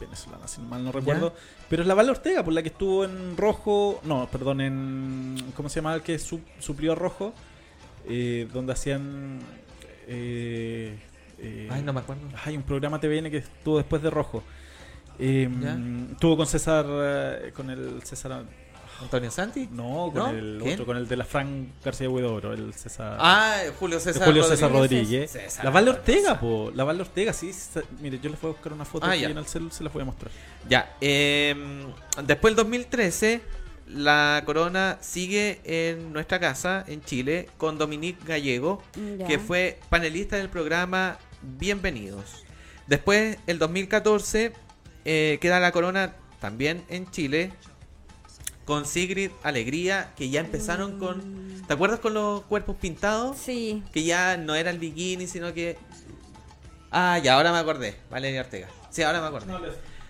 venezolana, si mal no recuerdo. Pero es la Vale Ortega, por la que estuvo en rojo. No, perdón, en. ¿Cómo se llama el que su- suplió a rojo? Eh, donde hacían. eh, eh, Ay, no me acuerdo. Hay un programa TVN que estuvo después de rojo. ¿Ya? Estuvo con César. eh, con el César. ¿Antonio Santi? No, con ¿No? el ¿Quién? otro, con el de la Fran García Huidobro, el César. Ah, Julio César Julio César Rodríguez. Rodríguez. César la Rodríguez. Ortega, po. La Vale Ortega, sí. Mire, yo les voy a buscar una foto Ah, aquí ya. en el cel, se las voy a mostrar. Ya, eh, después del 2013, la corona sigue en nuestra casa, en Chile, con Dominique Gallego, Ya. que fue panelista del programa Bienvenidos. Después, el 2014, eh, queda la corona también en Chile, con Sigrid Alegría, que ya empezaron con... ¿Te acuerdas con los cuerpos pintados? Sí. Que ya no era el bikini, sino que... Ah, ya, ahora me acordé. Valeria Ortega. Sí, ahora me acordé.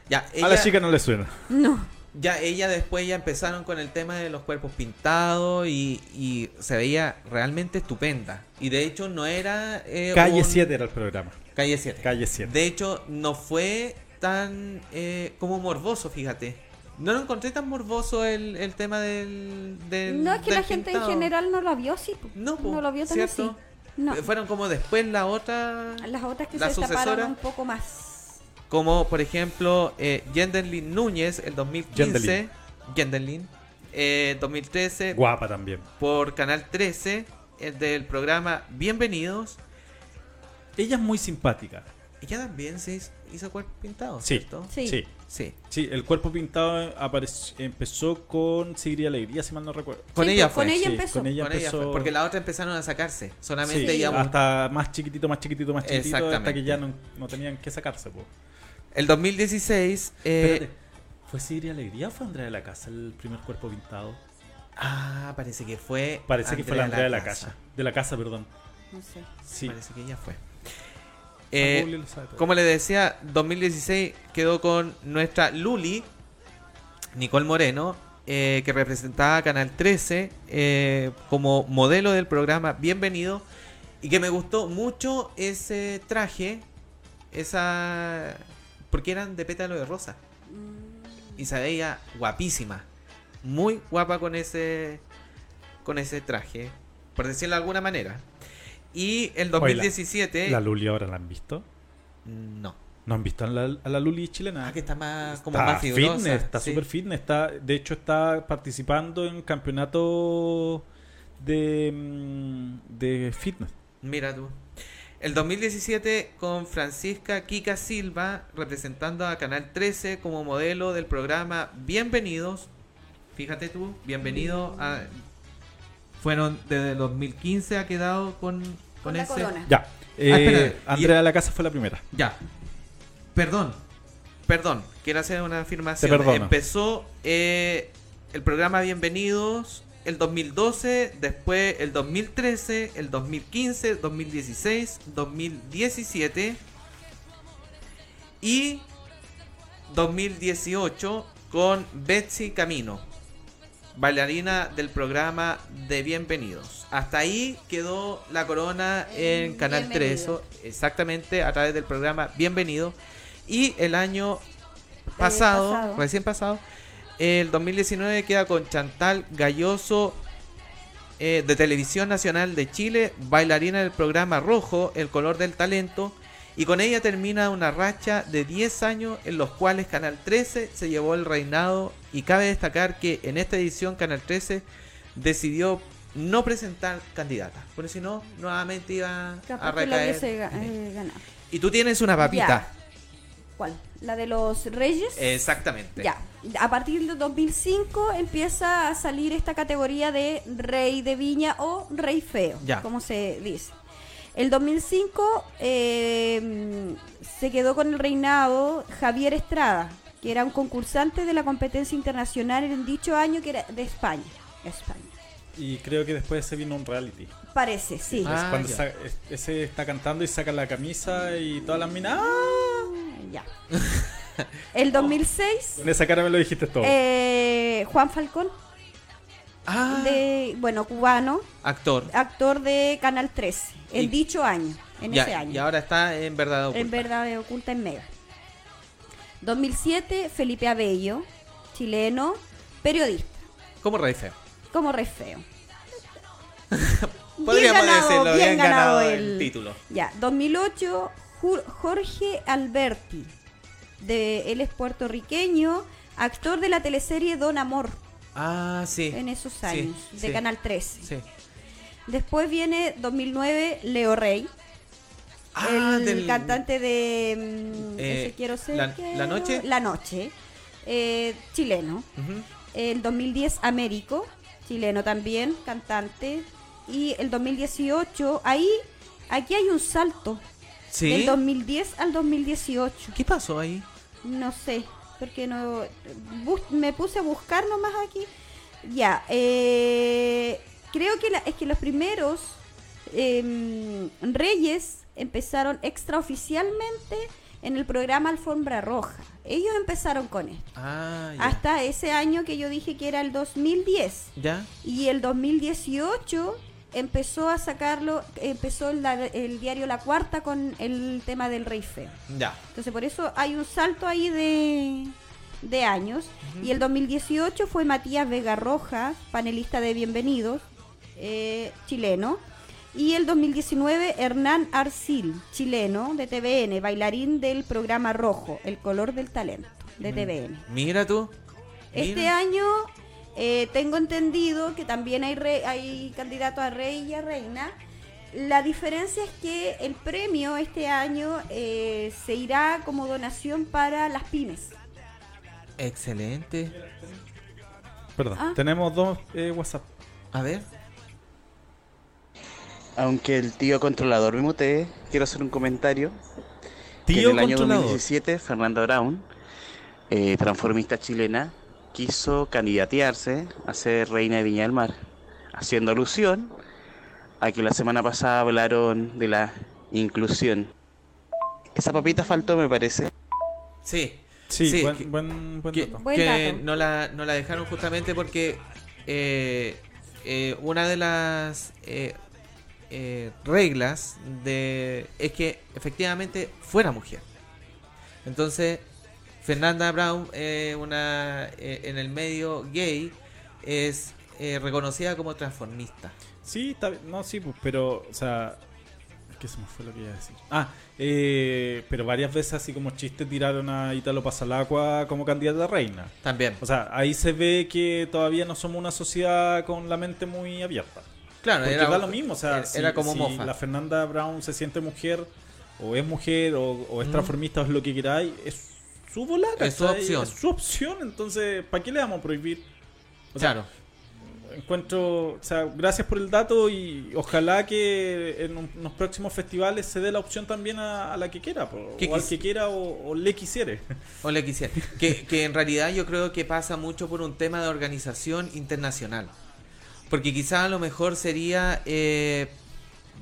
Ya, A la chica no le suena. No. ya ella después ya empezaron con el tema de los cuerpos pintados y, y se veía realmente estupenda. Y de hecho no era... eh, Calle un- 7 era el programa. Calle 7. Calle 7. De hecho no fue tan eh, como morboso, fíjate. No lo encontré tan morboso el, el tema del, del No, es que del la gente en general no lo vio así. No, po, no lo vio tan ¿cierto? así. No. Eh, Fueron como después la otra... Las otras que la se taparon sucesora. un poco más. Como por ejemplo eh, Yendelin Núñez, el 2015. Yendelin. Yendelin. eh, 2013. Guapa también. Por Canal 13. El del programa Bienvenidos. Ella es muy simpática. Ella también se hizo- hizo cuerpo pintado, Sí, ¿cierto? sí. Sí. Sí. Sí, el cuerpo pintado apareció- empezó con Sigrid Alegría, si mal no recuerdo. Con Sí, ella pues, con fue. ella Sí, empezó. con ella Con ella empezó. fue, porque la otra empezaron a sacarse. Solamente Sí, ella. hasta más chiquitito, más chiquitito, más chiquitito, hasta que ya no, no tenían que sacarse. po. El 2016. eh, Espérate, ¿fue Sigrid Alegría o fue Andrea de la Casa el primer cuerpo pintado? ah, parece que fue. Parece que fue la Andrea de la Casa. De la Casa, perdón. No sé. Sí. Parece que ella fue. Eh, como le decía, 2016 quedó con nuestra Luli, Nicole Moreno, eh, que representaba Canal 13 eh, como modelo del programa Bienvenido. Y que me gustó mucho ese traje, esa. porque eran de pétalo de rosa. Y se veía guapísima. Muy guapa con ese. con ese traje. Por decirlo de alguna manera. Y el Oye, la- 2017. ¿La Luli ahora la han visto? No. ¿No han visto a la, a la Luli chilena? Ah, que está más, como Está más fitness, está sí. súper fitness. Está, de hecho, está participando en campeonato de, mm, de fitness. Mira tú. El 2017 con Francisca Kika Silva representando a Canal 13 como modelo del programa Bienvenidos. Fíjate tú, bienvenido a... Fueron desde el 2015 ha quedado con, con, ese... corona. Ya. Eh, Ah, y- Andrea de la Casa fue la primera. Ya. Perdón. Perdón. Quiero hacer una afirmación. Te. Empezó eh, el programa Bienvenidos el 2012, después el 2013, el 2015, 2016, 2017 y 2018 con Betsy Camino, bailarina del programa de Bienvenidos. Hasta ahí quedó la corona en Canal 3, Bienvenidos. exactamente a través del programa Bienvenido. Y el año pasado, pasado. recién pasado, el 2019 queda con Chantal Galloso eh, de Televisión Nacional de Chile, bailarina del programa Rojo, El Color del Talento, y con ella termina una racha de 10 años en los cuales Canal 13 se llevó el reinado y cabe destacar que en esta edición Canal 13 decidió no presentar candidata. Porque si no, nuevamente iba a Capaz que recaer. ga- eh, ganado. Y tú tienes una papita. Ya. ¿Cuál? ¿La de los reyes? Exactamente. Ya. A partir del 2005 empieza a salir esta categoría de rey de viña o rey feo, Ya. como se dice. El 2005 eh, se quedó con el reinado Javier Estrada, que era un concursante de la competencia internacional en dicho año que era de España. España. Y creo que después se vino un reality. Parece, sí. Es Ah, cuando ese está cantando y saca la camisa y todas las minas. ¡ah! Ya. El 2006 Con esa cara me lo dijiste todo. Eh, Juan Falcón. Ah. De, bueno, cubano, Actor. actor de Canal 13, en Y- dicho año, en Ya, ese año. Y ahora está en verdad oculta. En verdad oculta en Mega. 2007, Felipe Abello, chileno, periodista, Como rey feo. como re feo. Podríamos ganado, decirlo, bien bien ganado, ganado el el- título. Ya, 2008, Ju- Jorge Alberti, de, él es puertorriqueño, actor de la teleserie Don Amor, Ah, sí. en esos Sí, años, de sí. Canal 13. Sí. Después viene 2009 Leo Rey. Ah, el del- cantante de mm, Eh, ese quiero ser La- Noche. La noche. eh, chileno. El 2010 Américo, chileno también, cantante. Y el 2018, ahí, aquí hay un salto. Sí. Del 2010 al 2018. ¿Qué pasó ahí? No sé, porque no me puse a buscar nomás aquí. Ya, eh, creo que la- es que los primeros em, reyes empezaron extraoficialmente en el programa Alfombra Roja. Ellos empezaron con esto. Ah, ya. Hasta ese año que yo dije que era el 2010. ¿Ya? Y el 2018 empezó a sacarlo, empezó el diario La Cuarta con el tema del rey feo. Ya. Entonces por eso hay un salto ahí de, de años. Y el 2018 fue Matías Vega Rojas, panelista de Bienvenidos, eh, chileno. Y el 2019 Hernán Arcil, chileno, de TVN, bailarín del programa Rojo, El color del talento, de TVN. Mira tú. Este año eh, tengo entendido que también hay, re- hay candidato a rey y a reina. La diferencia es que el premio este año eh, se irá como donación para las pymes. Excelente. Perdón, Ah. tenemos dos eh, WhatsApp. A ver. Aunque el tío controlador me mutee, quiero hacer un comentario. que Tío en el año controlador. 2017, Fernanda Brown, eh, transformista chilena, quiso candidatearse a ser reina de Viña del Mar, haciendo alusión a que la semana pasada hablaron de la inclusión. Esa papita faltó, me parece. Sí. Sí, buen- que- buen- buen que, dato. Buen que dato. no la, no la dejaron justamente porque eh, eh, una de las eh, eh, reglas de es que efectivamente fuera mujer. Entonces, Fernanda Brown, eh, una eh, en el medio gay, es eh, reconocida como transformista. Sí. No, sí, pues, pero, o sea. ¿Qué se me fue lo que iba a decir? Ah, eh, pero varias veces, así como chiste, tiraron a Italo Pasalacqua como candidata a reina. También. O sea, ahí se ve que todavía no somos una sociedad con la mente muy abierta. Claro, Porque era- da lo mismo, o sea, era- si, era como si mofa. la Fernanda Brown se siente mujer, o es mujer, o, o es Mm. transformista, o es lo que queráis, es su Es su opción. Es su opción, entonces, ¿para qué le vamos a prohibir? O sea, Claro. encuentro, o sea, gracias por el dato y ojalá que en un- unos próximos festivales se dé la opción también a, a la que quiera, o al quis- que quiera o, o le quisiere. O le quisiera. Que, que en realidad yo creo que pasa mucho por un tema de organización internacional. Porque quizá a lo mejor sería... eh,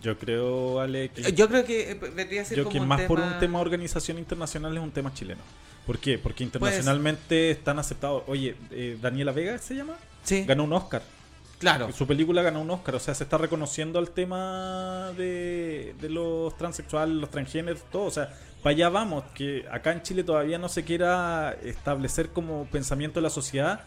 Yo creo, Ale, que... yo creo que vendría a ser Yo como que un más por un tema de organización internacional es un tema chileno. ¿Por qué? Porque internacionalmente están aceptados. Oye, eh, Daniela Vega se llama. Sí. Ganó un Oscar. Claro. Su película ganó un Oscar. O sea, se está reconociendo al tema de, de los transexuales, los transgéneros, todo. O sea, para allá vamos. Que acá en Chile todavía no se quiera establecer como pensamiento de la sociedad.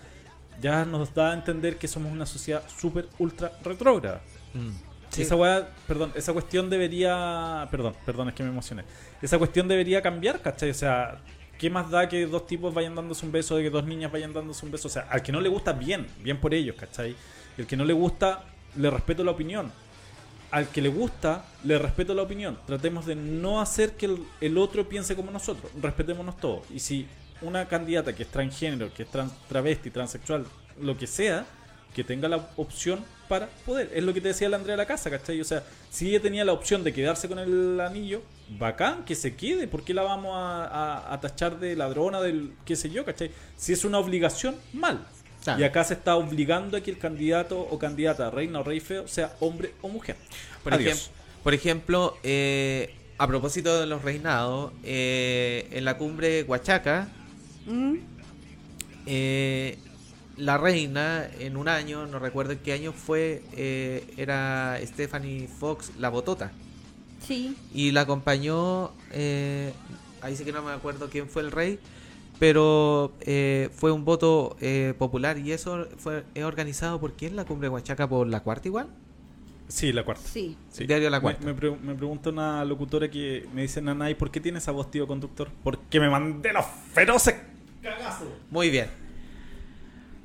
Ya nos da a entender que somos una sociedad súper ultra retrógrada. Mm. Sí. Esa weá- perdón, esa cuestión debería. Perdón, perdón, es que me emocioné. Esa cuestión debería cambiar, ¿cachai? O sea, ¿qué más da que dos tipos vayan dándose un beso, de que dos niñas vayan dándose un beso? O sea, al que no le gusta, bien, bien por ellos, ¿cachai? El que no le gusta, le respeto la opinión. Al que le gusta, le respeto la opinión. Tratemos de no hacer que el, el otro piense como nosotros. Respetémonos todos. Y si una candidata que es transgénero, que es trans, travesti, transexual, lo que sea, que tenga la opción para poder. Es lo que te decía la Andrea de la casa, ¿cachai? O sea, si ella tenía la opción de quedarse con el anillo, bacán, que se quede. ¿Por qué la vamos a, a- a tachar de ladrona, del qué sé yo, ¿cachai? Si es una obligación, mal. Claro. Y acá se está obligando a que el candidato o candidata, reina o rey feo, sea hombre o mujer. Por, Adiós. ejem- por ejemplo, eh, a propósito de los reinados, eh, en la cumbre Huachaca, ¿Mm? eh, la reina en un año, no recuerdo en qué año fue, eh, era Stephanie Fox, la botota. Sí. Y la acompañó, eh, ahí sí que no me acuerdo quién fue el rey, pero eh, fue un voto eh, popular y eso fue es organizado por quién la cumbre Huachaca por la cuarta igual. Sí, la cuarta. Sí. Diario La Me- Cuarta. Me, pre- me pregunta una locutora que me dice, Nanay, ¿por qué tiene esa voz, tío conductor? Porque me mandé los feroces cagazos. Muy bien.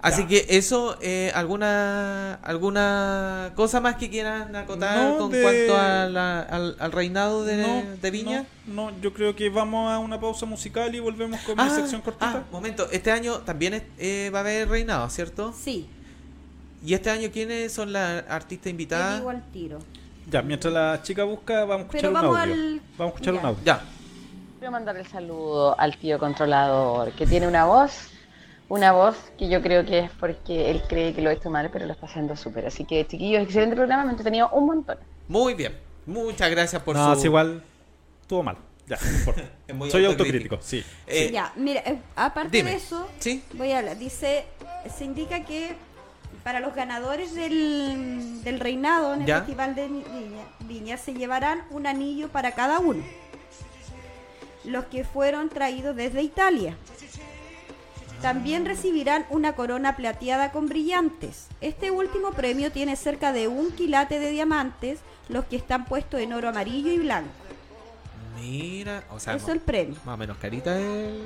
Así que eso, eh, alguna alguna cosa más que quieran acotar No, con de- cuanto a la- al, al reinado de, No, de Viña. No, no, yo creo que vamos a una pausa musical y volvemos con mi Ah, sección cortita. ah, momento, este año también es- eh, va a haber reinado, ¿cierto? Sí. ¿Y este año quiénes son las artistas Te invitadas? digo al tiro. Ya, mientras la chica busca, vamos a escuchar Pero un vamos audio. al- Vamos a escuchar Ya. un audio. Ya. Quiero mandar el saludo al tío controlador, que tiene una voz, una voz que yo creo que es porque él cree que lo ha hecho mal, pero lo está haciendo súper. Así que, chiquillos, excelente programa, me he entretenido un montón. Muy bien. Muchas gracias por no, su... es igual, estuvo mal. Ya, no importa. Es muy Soy autocrítico. autocrítico, sí. Eh, ya, mira, eh, aparte dime. de eso, Sí. voy a hablar. Dice, se indica que para los ganadores del, del reinado en el Ya. Festival de Viña, Viña se llevarán un anillo para cada uno. Los que fueron traídos desde Italia. También recibirán una corona plateada con brillantes. Este último premio tiene cerca de un quilate de diamantes, los que están puestos en oro amarillo y blanco. Mira, o sea, Eso más- el premio. más o menos carita el...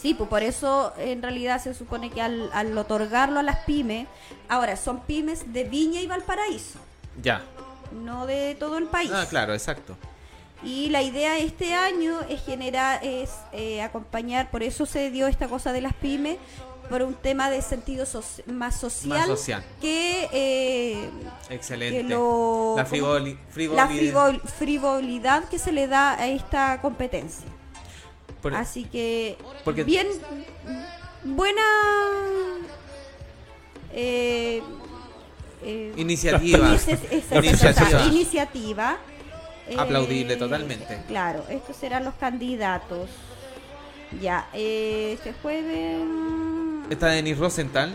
Sí, pues por eso en realidad se supone que al, al otorgarlo a las pymes, ahora son pymes de Viña y Valparaíso, Ya. no de todo el país. Ah, claro, exacto. Y la idea este año es generar, es eh, acompañar, por eso se dio esta cosa de las pymes, por un tema de sentido soci- más social, Más social. que eh, Excelente. que lo- la frivoli- la frivolidad. frivol- frivolidad que se le da a esta competencia. Por- Así que porque- bien buena eh, eh, Iniciativa. inici- iniciativa. Eh, Aplaudible totalmente. Claro, estos serán los candidatos. Ya, eh, este jueves. Está Denis Rosenthal.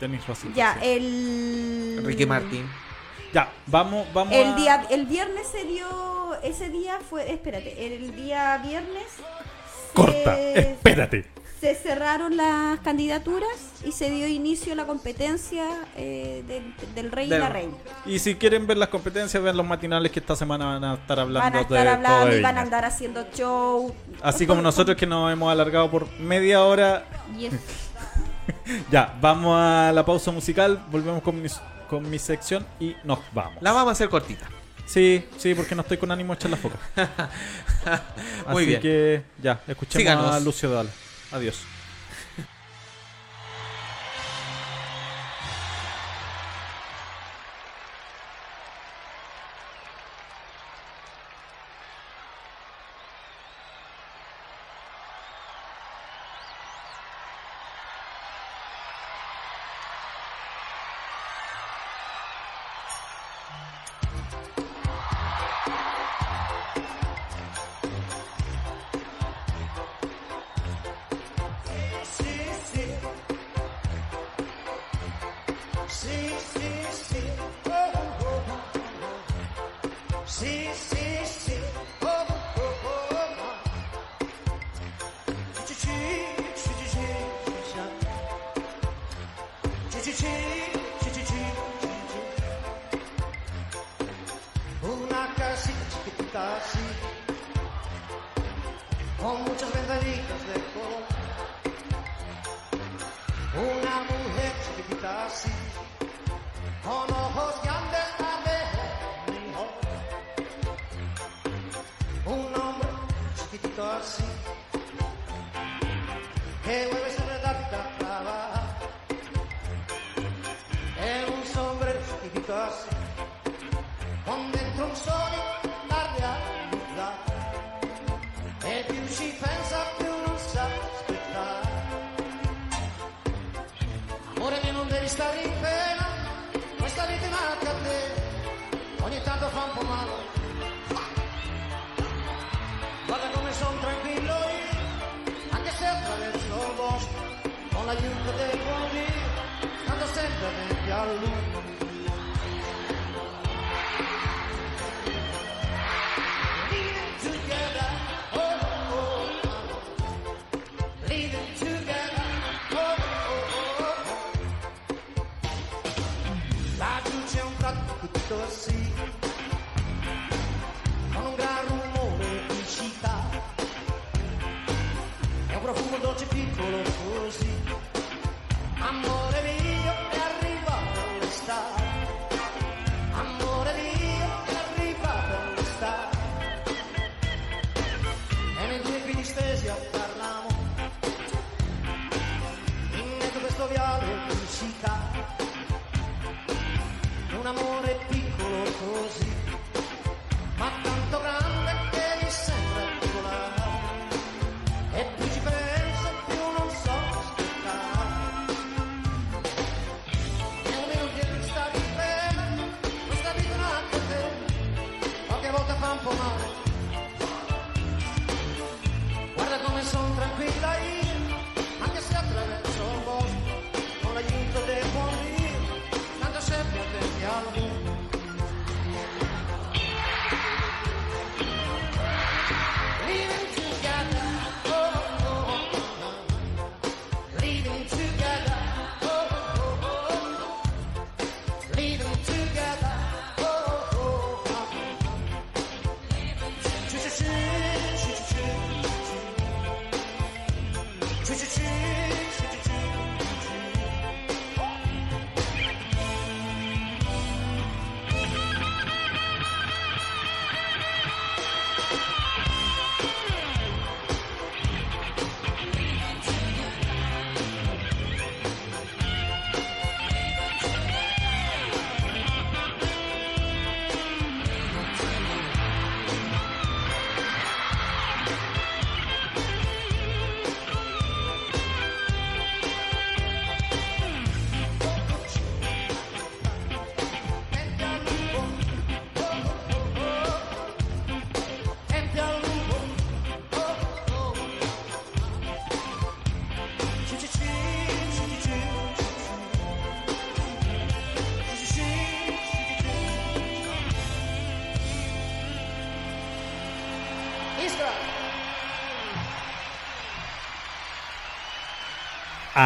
Denis Rosenthal. Ya, el. Ricky Martin. Ya, vamos, vamos El a- día, el viernes se dio, ese día fue, espérate, el día viernes Corta, se- espérate. Se cerraron las candidaturas y se dio inicio a la competencia eh, del, del rey y la reina. Y si quieren ver las competencias, vean los matinales que esta semana van a estar hablando Van a estar de hablando todo y van a andar haciendo show. Así como nosotros que nos hemos alargado por media hora. Ya, vamos a la pausa musical, volvemos con mi, con mi sección y nos vamos. La vamos a hacer cortita. Sí, sí, porque no estoy con ánimo de echar la foca. Muy Así bien. que ya, escuchemos Síganos. a Lucio Dal. Adiós.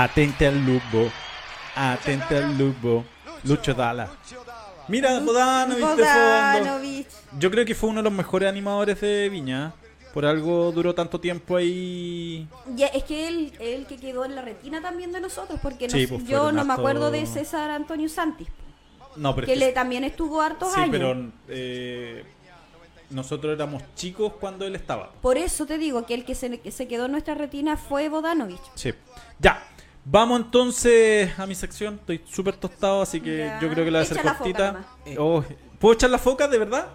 Atente al lupo. Atente al lupo. Lucho Dala. Mira, Bodanovich. Bodanovich. Yo creo que fue uno de los mejores animadores de Viña. Por algo duró tanto tiempo ahí. Ya, es que él, él que quedó en la retina también de nosotros, porque Sí, nos- pues yo no me acuerdo de César Antonio Santis, No, pero que es que- le también estuvo hartos Sí, años. pero eh, nosotros éramos chicos cuando él estaba. Por eso te digo que el que se, que se quedó en nuestra retina fue Bodanovich. Sí. Ya. Vamos entonces a mi sección. Estoy súper tostado, así que Ya. yo creo que la voy a hacer Echa la foca cortita. nomás. Oh, ¿Puedo echar la foca, de verdad?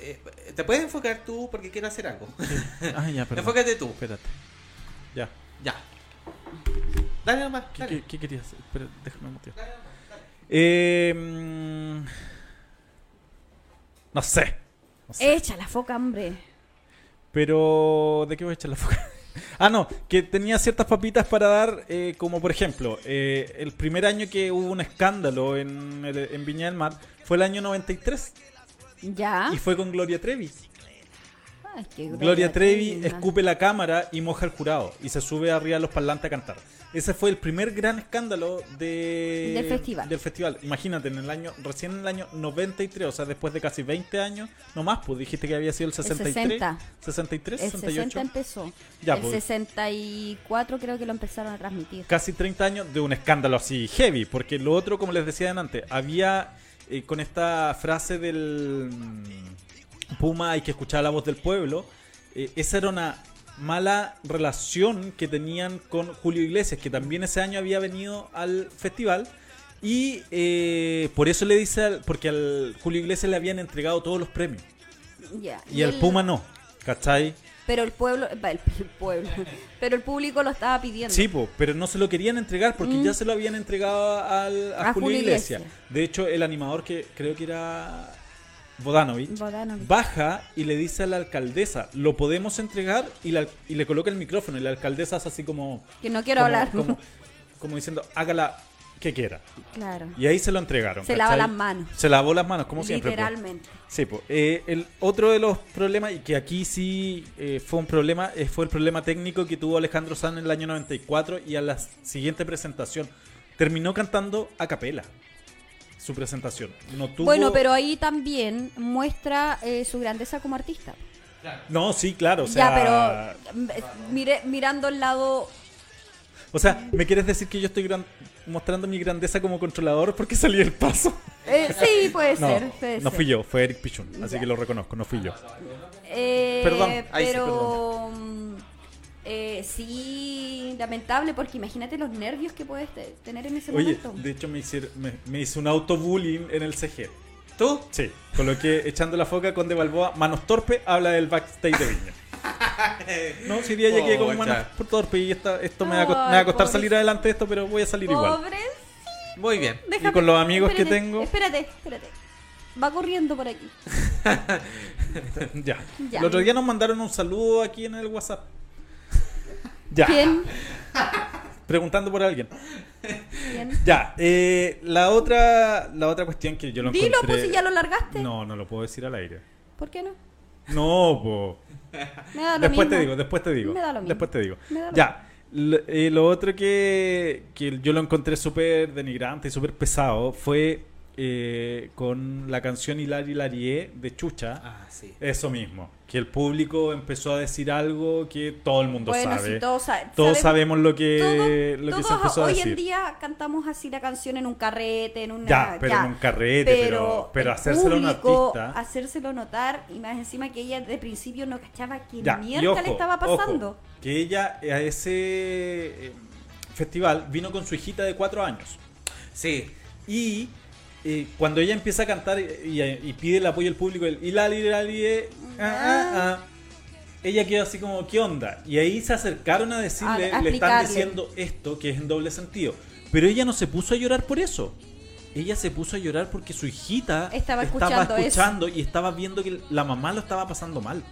Eh, ¿Te puedes enfocar tú porque quiero hacer algo? Ah, ya, perdón. Enfócate tú. Espérate. Ya. Ya. Dale nomás. ¿Qué, dale. qué- qué querías hacer? Espera, déjame mutear. Eh, mm, no sé. No sé. Echa la foca, hombre. Pero, ¿de qué voy a echar la foca? Ah, no, que tenía ciertas papitas para dar, eh, como por ejemplo, eh, el primer año que hubo un escándalo en, el- en Viña del Mar fue el año 93 Ya. y fue con Gloria Trevi. Gloria Trevi escupe la cámara y moja al jurado y se sube arriba de los parlantes a cantar. Ese fue el primer gran escándalo de, Del festival. del festival. Imagínate, en el año, recién en el año 93, o sea, después de casi 20 años, no más, pues dijiste que había sido el 63. 60. 63, El 68. 60 empezó. Ya, el pues. 64 creo que lo empezaron a transmitir. casi 30 años de un escándalo así heavy, porque lo otro, como les decía antes, había eh, con esta frase del Puma hay que escuchar la voz del pueblo, eh, esa era una mala relación que tenían con Julio Iglesias, que también ese año había venido al festival. Y eh, por eso le dice, al- porque al Julio Iglesias le habían entregado todos los premios. Y, al el- Puma no, ¿cachai? Pero el pueblo, el, el pueblo, pero el público lo estaba pidiendo. Sí, po, pero no se lo querían entregar porque Mm. ya se lo habían entregado al, a, A Julio Julio Iglesias. Iglesias. De hecho, el animador que creo que era Bodanovich, Bodanovich. baja y le dice a la alcaldesa, lo podemos entregar y, la- y le coloca el micrófono y la alcaldesa hace así como... Que no quiero como- hablar. Como, como diciendo, hágala que quiera. Claro. Y ahí se lo entregaron. Se lava las manos. Se lavó las manos, como siempre. Literalmente. Sí, po. Eh, el otro de los problemas, y que aquí sí eh, fue un problema, eh, fue el problema técnico que tuvo Alejandro Sanz en el año 94 y a la siguiente presentación. Terminó cantando a capela su presentación. No tuvo... Bueno, pero ahí también muestra eh, su grandeza como artista. No, sí, claro. O sea, ya, pero mm, mire, mirando el lado O sea, ¿me quieres decir que yo estoy gran- mostrando mi grandeza como controlador porque salí el paso? Eh, sí, puede No, ser. puede no ser. fui yo, fue Eric Pichun, así Ya. que lo reconozco, no fui yo. Eh, Perdón, ahí sí, pero mm, eh, sí, lamentable porque imagínate los nervios que puedes te- tener en ese Oye, momento. de hecho me, hicieron- me, me hice un autobullying en el CG. ¿Tú? Sí, coloqué echando la foca con De Balboa, manos torpe, habla del backstage de Viña. No, si día llegué con Pocha. manos por torpe y esta- esto me va, a co- me va a Ay, costar pobre- salir adelante de esto, pero voy a salir igual. Pobre. Muy bien. Y con los amigos que tengo. Espérate, espérate. Va corriendo por aquí. ya. Ya. El otro día nos mandaron un saludo aquí en el WhatsApp. Ya. ¿Quién? Preguntando por alguien. ¿Quién? Ya, eh, la otra la otra cuestión que yo lo Dilo, encontré... pues, si ya lo largaste. No, no lo puedo decir al aire. ¿Por qué no? No, po. Me da lo Después te digo, después te digo. Me da lo mismo. Después te digo. Me da lo Ya. Lo, eh, lo otro que, que yo lo encontré súper denigrante y súper pesado fue eh, con la canción Hilari Hilarie de Chucha. Ah, sí. Eso mismo. Que el público empezó a decir algo que todo el mundo Bueno, sabe. sí, todos sa- Todos sabemos- sabemos lo que, Todo- lo que se todos empezó a hoy en día cantamos así la canción en un carrete, en una. Ya, pero en un carrete, pero- pero el hacérselo a un artista. hacérselo notar y más encima que ella de principio no cachaba qué Ya, mierda ojo, le estaba ojo, pasando. que ella a ese eh, festival vino con su hijita de cuatro años. Sí. Y eh, cuando ella empieza a cantar y, y- y pide el apoyo del público, el Hilali, Hilali, eh, ah, ah, ah, ella quedó así como, ¿qué onda? Y ahí se acercaron a decirle, A- a le están diciendo esto que es en doble sentido. Pero ella no se puso a llorar por eso. Ella se puso a llorar porque su hijita Estaba escuchando y estaba viendo que la mamá lo estaba pasando mal.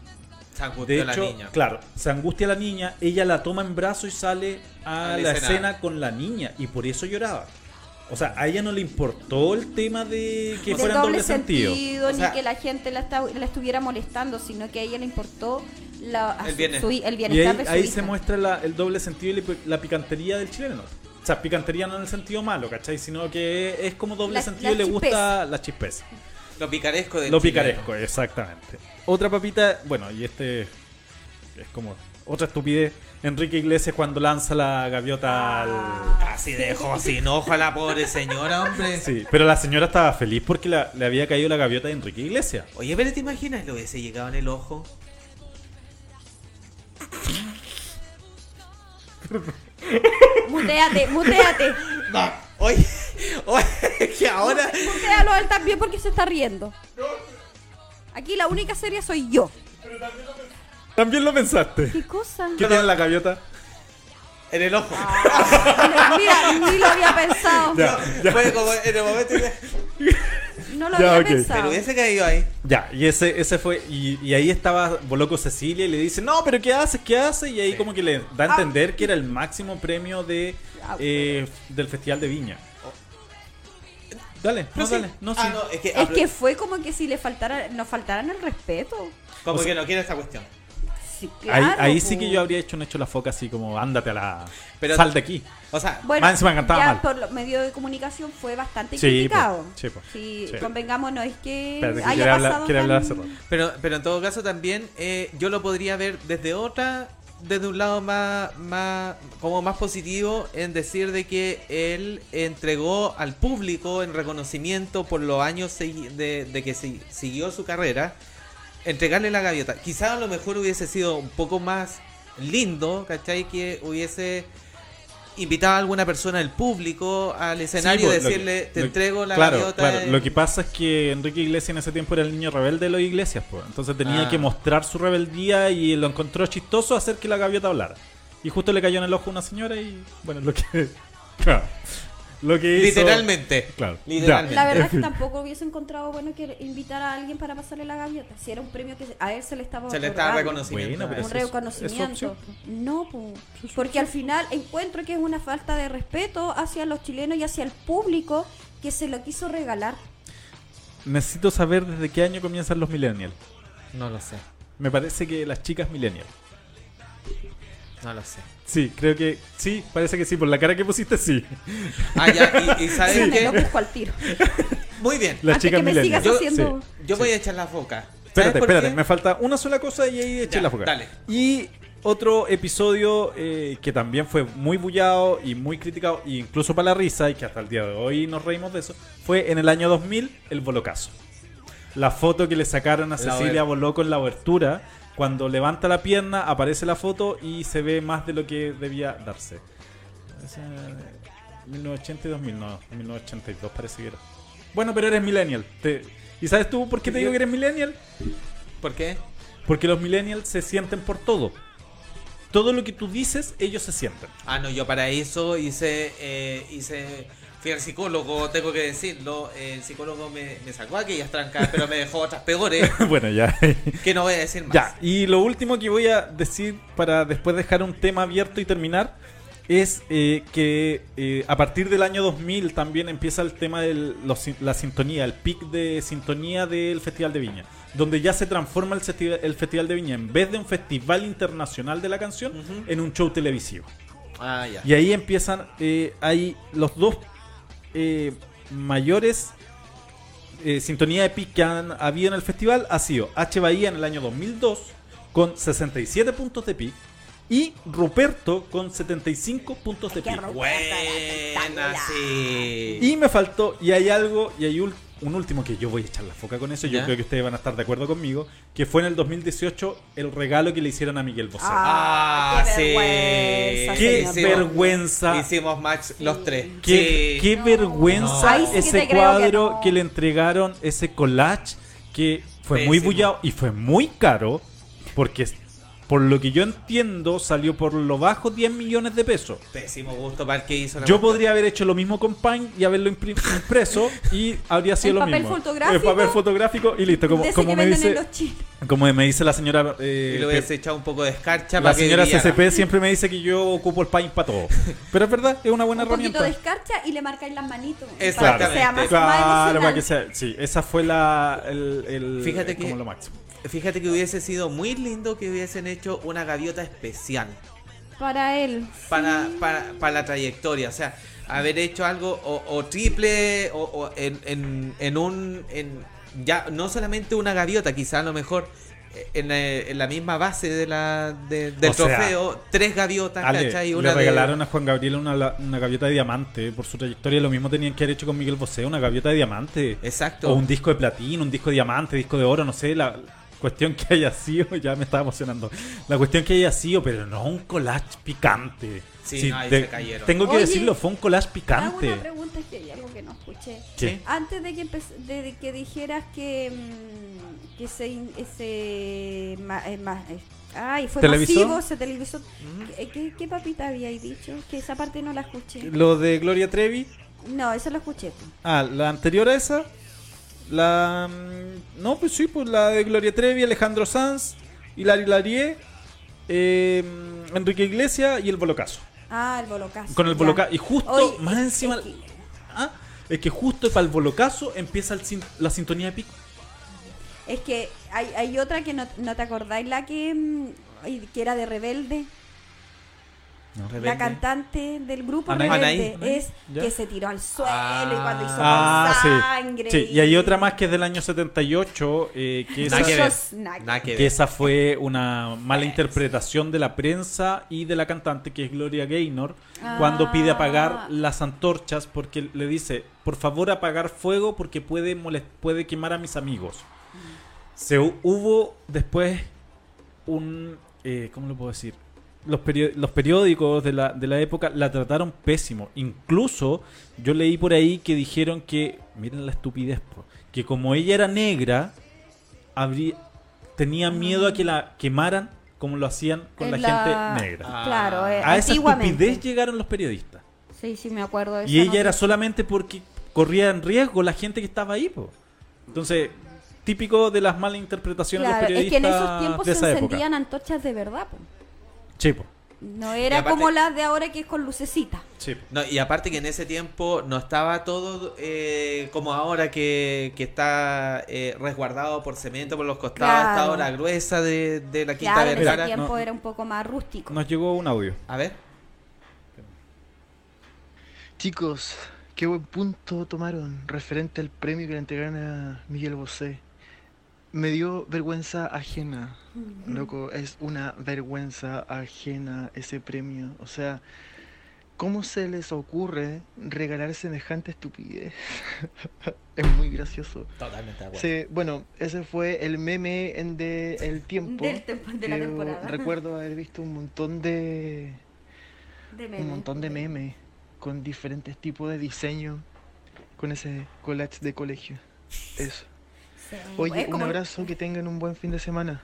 Se angustió De la hecho, niña. claro, se angustia la niña, ella la toma en brazo y sale a A la la escena. escena con la niña y por eso lloraba. O sea, a ella no le importó el tema de que de fuera doble doble sentido. O sea- ni que la gente la, la estuviera molestando, sino que a ella le importó la, El su- bienestar. su el Y ahí, de su ahí hija. se muestra la- el doble sentido y la, picantería del chileno. O sea, picantería no en el sentido malo, ¿cachai? Sino que es como doble La- sentido la y le gusta la chispeza. Lo picaresco del Lo chileno. picaresco, exactamente. Otra papita, bueno, y este es como otra estupidez. Enrique Iglesias cuando lanza la gaviota al... Casi dejó sin ojo a la pobre señora, hombre. Sí, pero la señora estaba feliz porque la- le había caído la gaviota de Enrique Iglesias. Oye, pero ¿te imaginas? Le hubiese llegado en el ojo. Muteate, muteate. Oye, oye, que ahora. Mutealo a él también porque se está riendo. Aquí la única seria soy yo. También lo pensaste. ¿Qué cosa? ¿Qué tiene la gaviota? En el ojo. Mira, ni lo había pensado. Ya, ya. Fue como en el momento que No lo Ya, había ok. pensado. Pero hubiese caído ahí. Ya, y ese, ese fue. Y, y ahí estaba Boloco Cecilia y le dice, no, pero ¿qué haces? ¿Qué haces? Y ahí como que le da a Ah. entender que era el máximo premio de eh, del Festival de Viña. Dale, no, sí. dale. No, Ah, sí. no, es que, Es que fue como que si le faltara, nos faltaran el respeto. Como O sea- que no quiere esta cuestión. Sí, ahí claro. ahí sí que yo habría hecho un hecho la foca así como, ándate a la... Pero- sal de aquí. O sea, Bueno, Más encima cantaba ya mal. por los medios de comunicación fue bastante Sí, criticado. po, sí, po, Sí, sí. convengamos, no es que Espérate, que haya quiere hablar- pasado quiere hablar tan- hace rato. Pero, pero en todo caso también eh, yo lo podría ver desde otra, desde un lado más, más, como más positivo en decir de que él entregó al público en reconocimiento por los años de, de que si- siguió su carrera, entregarle la gaviota. Quizás a lo mejor hubiese sido un poco más lindo, ¿cachai? Que hubiese invitado a alguna persona del público al escenario y pues, que- decirle, te entrego la claro, gaviota. claro. de- Lo que pasa es que Enrique Iglesias en ese tiempo era el niño rebelde de los Iglesias, pues. Entonces tenía Ah. que mostrar su rebeldía y lo encontró chistoso hacer que la gaviota hablara. Y justo le cayó en el ojo a una señora y bueno, lo que lo que hizo Literalmente. Claro. Literalmente. La verdad es que tampoco hubiese encontrado bueno que invitar a alguien para pasarle la gaviota. Si era un premio que a él se le estaba Se le estaba reconocimiento. Bueno, un reconocimiento. es no, po. porque al final encuentro que es una falta de respeto hacia los chilenos y hacia el público que se lo quiso regalar. Necesito saber desde qué año comienzan los millennials. No lo sé, Me parece que las chicas millennials. no lo sé. Sí, creo que sí, parece que sí, por la cara que pusiste sí. Ah, ya, y, y ¿sabes lo busco al tiro. Muy bien. Las Antes chicas que me sigas Yo- haciendo... Yo voy a echar la foca. ¿Sabes Espérate, espérate, qué? me falta una sola cosa y ahí eché Ya, la foca. dale. Y otro episodio eh, que también fue muy bullado y muy criticado, e incluso para la risa, y que hasta el día de hoy nos reímos de eso, fue en el año 2000 el Bolocazo. La foto que le sacaron a La Cecilia Boló en la abertura, cuando levanta la pierna, aparece la foto y se ve más de lo que debía darse. Ese, 1980 y 2000, no, 1982 parece que era. Bueno, pero eres millennial. Te- ¿Y sabes tú por qué te digo que eres millennial? ¿Por qué? Porque los millennials se sienten por todo. Todo lo que tú dices, ellos se sienten. Ah, no, yo para eso hice, eh, hice, fui al psicólogo, tengo que decirlo. El psicólogo me, me sacó aquellas trancas, pero me dejó otras peores. bueno, ya. que no voy a decir más. ya, y lo último que voy a decir para después dejar un tema abierto y terminar es eh, que eh, a partir del año 2000 también empieza el tema de la sintonía, el pic de sintonía del Festival de Viña, donde ya se transforma el, festi- el Festival de Viña, en vez de un festival internacional de la canción, en un show televisivo. Ah, ya. Y ahí empiezan, eh, hay los dos eh, mayores eh, sintonía de pic que han habido en el festival ha sido H. Bahía en el año 2002 con 67 puntos de pic y Ruperto con 75 puntos de pic. Buena, sí. Y me faltó, y hay algo, y hay un último que yo voy a echar la foca con eso, yo ¿Ya? creo que ustedes van a estar de acuerdo conmigo, que fue en el 2018 el regalo que le hicieron a Miguel Bosé. Ah, qué sí. vergüenza, Qué señor. vergüenza. Hicimos match los tres. Qué, Sí. qué vergüenza No. Sí ese que cuadro no. que, le entregaron, ese collage que fue muy bullado y fue muy caro, porque por lo que yo entiendo salió por lo bajo 10 millones de pesos. Pésimo gusto para el que hizo la Yo podría haber hecho lo mismo con Paint y haberlo impreso y habría sido ¿En lo papel mismo. fotográfico? En papel fotográfico y listo. Como, como que me dice, como me dice la señora eh, Y le Pe- hubiese echado un poco de escarcha la para que señora brillara. CCP siempre me dice que yo ocupo el Paint para todo. Pero es verdad, es una buena Un poquito herramienta. de escarcha y le marcáis las manitos. Para Exactamente. que sea más, Claro, para que sea. Sí, esa fue la. El, el- Fíjate que- como lo máximo. Fíjate que hubiese sido muy lindo que hubiesen hecho una gaviota especial Para él. para, sí. para, para la trayectoria. O sea, haber hecho algo o, o triple o, o en, en, en un... En, ya no solamente una gaviota, quizá a lo mejor eh, en, la- en la misma base de la, de- del O sea, trofeo, tres gaviotas, Ale, ¿cachai? le Una de- regalaron a Juan Gabriel una, la- una gaviota de diamante por su trayectoria. Lo mismo tenían que haber hecho con Miguel Bosé, una gaviota de diamante. Exacto. O un disco de platino, un disco de diamante, disco de oro, no sé. La cuestión que haya sido, ya me estaba emocionando. La cuestión que haya sido, pero no un collage picante. Sí, no, ahí de- se cayeron. Tengo que Oye, decirlo, fue un collage Hago picante. una pregunta, es que hay algo que no escuché. ¿Qué? Antes de que de, que dijeras que mm, que ese, in- ese ma- eh, ma- eh, ay, fue ¿Televisó? masivo, se televisó. ¿Qué, qué, qué papita habíais dicho? Que esa parte no la escuché. Lo de Gloria Trevi. No, eso lo escuché. Ah, la anterior a esa. La. mm, No, pues sí, pues la de Gloria Trevi, Alejandro Sanz, Hilary Larie, eh, Enrique Iglesias y el Bolocazo. Ah, el bolocazo. Con el. Bolocazo. Y justo, más es- encima. es que- Ah, es que justo para el Bolocazo empieza el la sintonía de pico. Es que hay, hay otra que no, no te acordáis, la que, mm, que era de Rebelde. La cantante del grupo Anaí. Rebelde Anaí. es Ya. que se tiró al suelo y cuando hizo Ah, sí. sangre. Sí, y hay otra más que es del año 78, eh, que, esa, que esa fue una mala interpretación de la prensa y de la cantante, que es Gloria Gaynor, cuando pide Ah. apagar las antorchas porque le dice, por favor apagar fuego porque puede, molest- puede quemar a mis amigos. Se hu- hubo después un, eh, ¿cómo lo puedo decir? Los, los periódicos de la, de la época la trataron pésimo. Incluso yo leí por ahí que dijeron que, miren la estupidez, po, que como ella era negra, habría, tenía miedo a que la quemaran como lo hacían con la, la- gente negra. Claro, eh, a esa estupidez llegaron los periodistas. Sí, sí, me acuerdo de Y esa ella era solamente porque corría en riesgo la gente que estaba ahí, po. Entonces, típico de las malas interpretaciones Claro, de los es que en periodistas esos tiempos de se esa época. encendían antorchas de verdad. po. Sí, po. No era aparte- como las de ahora que es con lucecita. Sí. No, y aparte que en ese tiempo no estaba todo eh, como ahora que, que está eh, resguardado por cemento por los costados, Claro. esta hora gruesa de, de la Quinta Claro, en ese Vergara. tiempo no. era un poco más rústico. Nos llegó un audio. A ver. Chicos, qué buen punto tomaron referente al premio que le entregaron a Miguel Bosé. Me dio vergüenza ajena, loco, es una vergüenza ajena ese premio. O sea, ¿cómo se les ocurre regalar semejante estupidez? es muy gracioso. Totalmente de acuerdo. Sí, bueno, ese fue el meme en de el tiempo. Del tem- de la temporada. Recuerdo haber visto un montón de De meme. un montón de memes con diferentes tipos de diseño con ese collage de colegio. Eso. Sí, Oye, un abrazo, que tengan un buen fin de semana.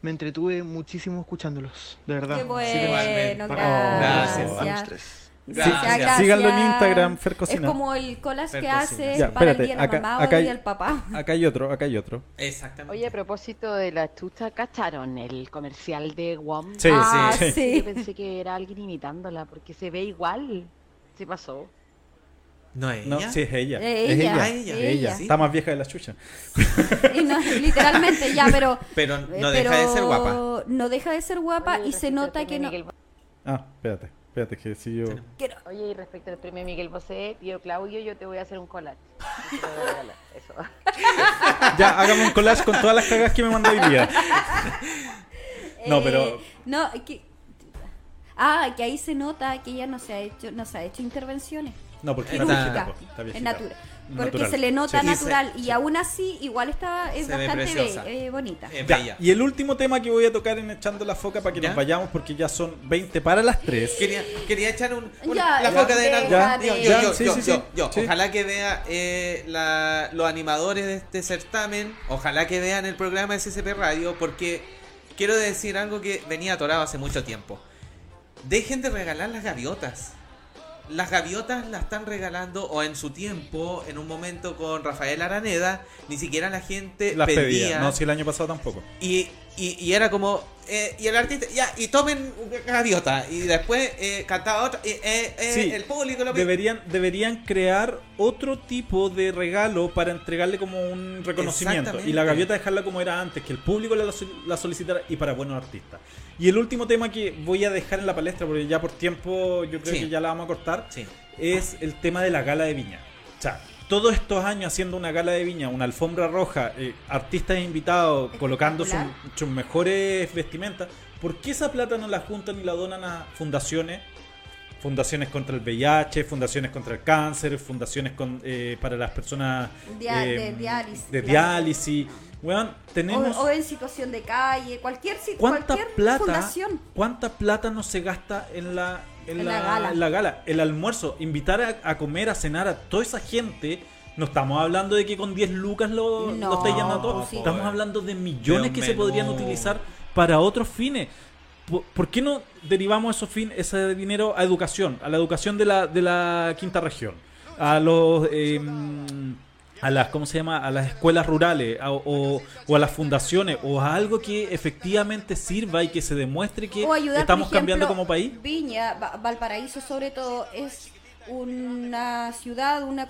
Me entretuve muchísimo escuchándolos, de verdad. Qué bueno, Igualmente. gracias. A los tres. Gracias. Gracias. Síganlo en Instagram, Fer Es Cocina. como el collage Fer que hace Ya, para espérate, el día de la acá- mamá o acá el hay- día del papá. Acá hay otro, acá hay otro. Exactamente. Oye, a propósito de la chucha, ¿cacharon el comercial de WOM? Sí, Ah, sí. sí. Yo pensé que era alguien imitándola porque se ve igual. Se pasó. ¿No es No, ella? sí, es ella. Eh, es ella, ella. Ah, ella. es ella. Sí. Está más vieja de la chucha. Y no, literalmente ya, pero Pero eh, no deja de ser guapa. No deja de ser guapa Oye, y se nota que no. Miguel Ah, espérate, espérate, que si yo... no- Oye, y respecto al premio Miguel Bosé, tío Claudio, yo te voy a hacer un collage. Eso. Ya, hágame un collage con todas las cagas que me mandó hoy día. No, Eh, pero- No, que. Ah, que ahí se nota que ella no se ha hecho, no se ha hecho intervenciones. No, porque está viejita, está Es viejita. natura. Porque Natural. se le nota Sí. natural. Sí, y sí. aún así, igual está, es Se bastante be- eh, bonita. Es Ya, bella. y el último tema que voy a tocar en Echando la Foca para que ¿Ya? nos vayamos porque ya son 20 para las 3. Quería, quería echar un, un- Ya, la ya, foca de algo. yo, yo, yo. Ojalá que vea eh, la- los animadores de este certamen. Ojalá que vean el programa de CCP Radio. Porque quiero decir algo que venía atorado hace mucho tiempo. Dejen de regalar las gaviotas. Las gaviotas las están regalando, o en su tiempo, en un momento con Rafael Araneda, ni siquiera la gente Las pedía. pedía. No, si el año pasado tampoco. Y, y, y era como, eh, y el artista, ya, y tomen gaviota. Y después eh, cantaba otra, y, eh, eh, Sí, el público lo. Deberían, deberían crear otro tipo de regalo para entregarle como un reconocimiento. Y la gaviota dejarla como era antes, que el público la, la solicitara y para buenos artistas. Y el último tema que voy a dejar en la palestra, porque ya por tiempo yo creo Sí. que ya la vamos a cortar, Sí. es el tema de la gala de viña. O sea, todos estos años haciendo una gala de viña, una alfombra roja, eh, artistas invitados, colocando sus, sus mejores vestimentas, ¿por qué esa plata no la juntan y la donan a fundaciones? Fundaciones contra el VIH, fundaciones contra el cáncer, fundaciones con, eh, para las personas Dia- eh, de diálisis, de diálisis. Tenemos... O, o en situación de calle, cualquier, ¿Cuánta cualquier plata, fundación. ¿Cuánta plata no se gasta en la, en En la, la gala. en la gala? El almuerzo, invitar a, a comer, a cenar a toda esa gente. No estamos hablando de que con 10 lucas lo, No, lo esté llenando a todo. sí. Estamos hablando de millones que se podrían utilizar para otros fines. ¿Por, por qué no derivamos esos fin, ese dinero a educación? A la educación de la, de la quinta región. A los... eh, a las cómo se llama a las escuelas rurales a- o, o a las fundaciones o a algo que efectivamente sirva y que se demuestre que ayudar, estamos ejemplo, cambiando como país. Viña, Va- Valparaíso sobre todo, es una ciudad, una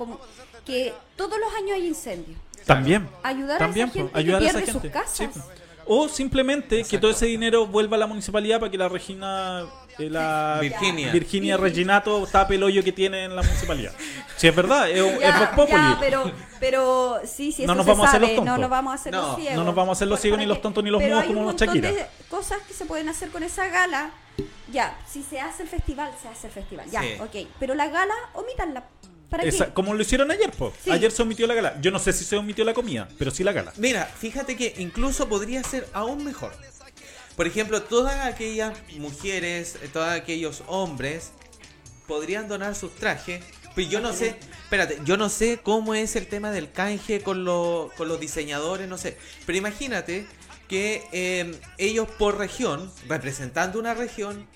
que todos los años hay incendios. también. Ayudar también a esa gente ayudar que a esa pierde sus gente. Casas. Sí, o simplemente que todo ese dinero vuelva a la municipalidad para que la Regina la Virginia. Virginia Reginato tape el hoyo que tiene en la municipalidad si es verdad es, es Ya, Vox Populi. ya, pero, pero sí, sí, No nos vamos a hacer los no tontos. nos vamos a hacer No, los ciegos. no nos vamos a hacer los ciegos ni los tontos ni los mudos como los Shakira. de cosas que se pueden hacer con esa gala. Ya, si se hace el festival, se hace el festival. Ya, Sí. ok. Pero la gala, omítanla. ¿Para Esa- qué? como lo hicieron ayer po. Sí. ayer se omitió la gala yo no sé si se omitió la comida pero sí la gala Mira, fíjate que incluso podría ser aún mejor. Por ejemplo, todas aquellas mujeres, eh, todos aquellos hombres podrían donar sus trajes. Pero yo no sé, espérate, yo no sé cómo es el tema del canje con, lo- con los diseñadores, no sé. Pero imagínate que eh, ellos por región, representando una región,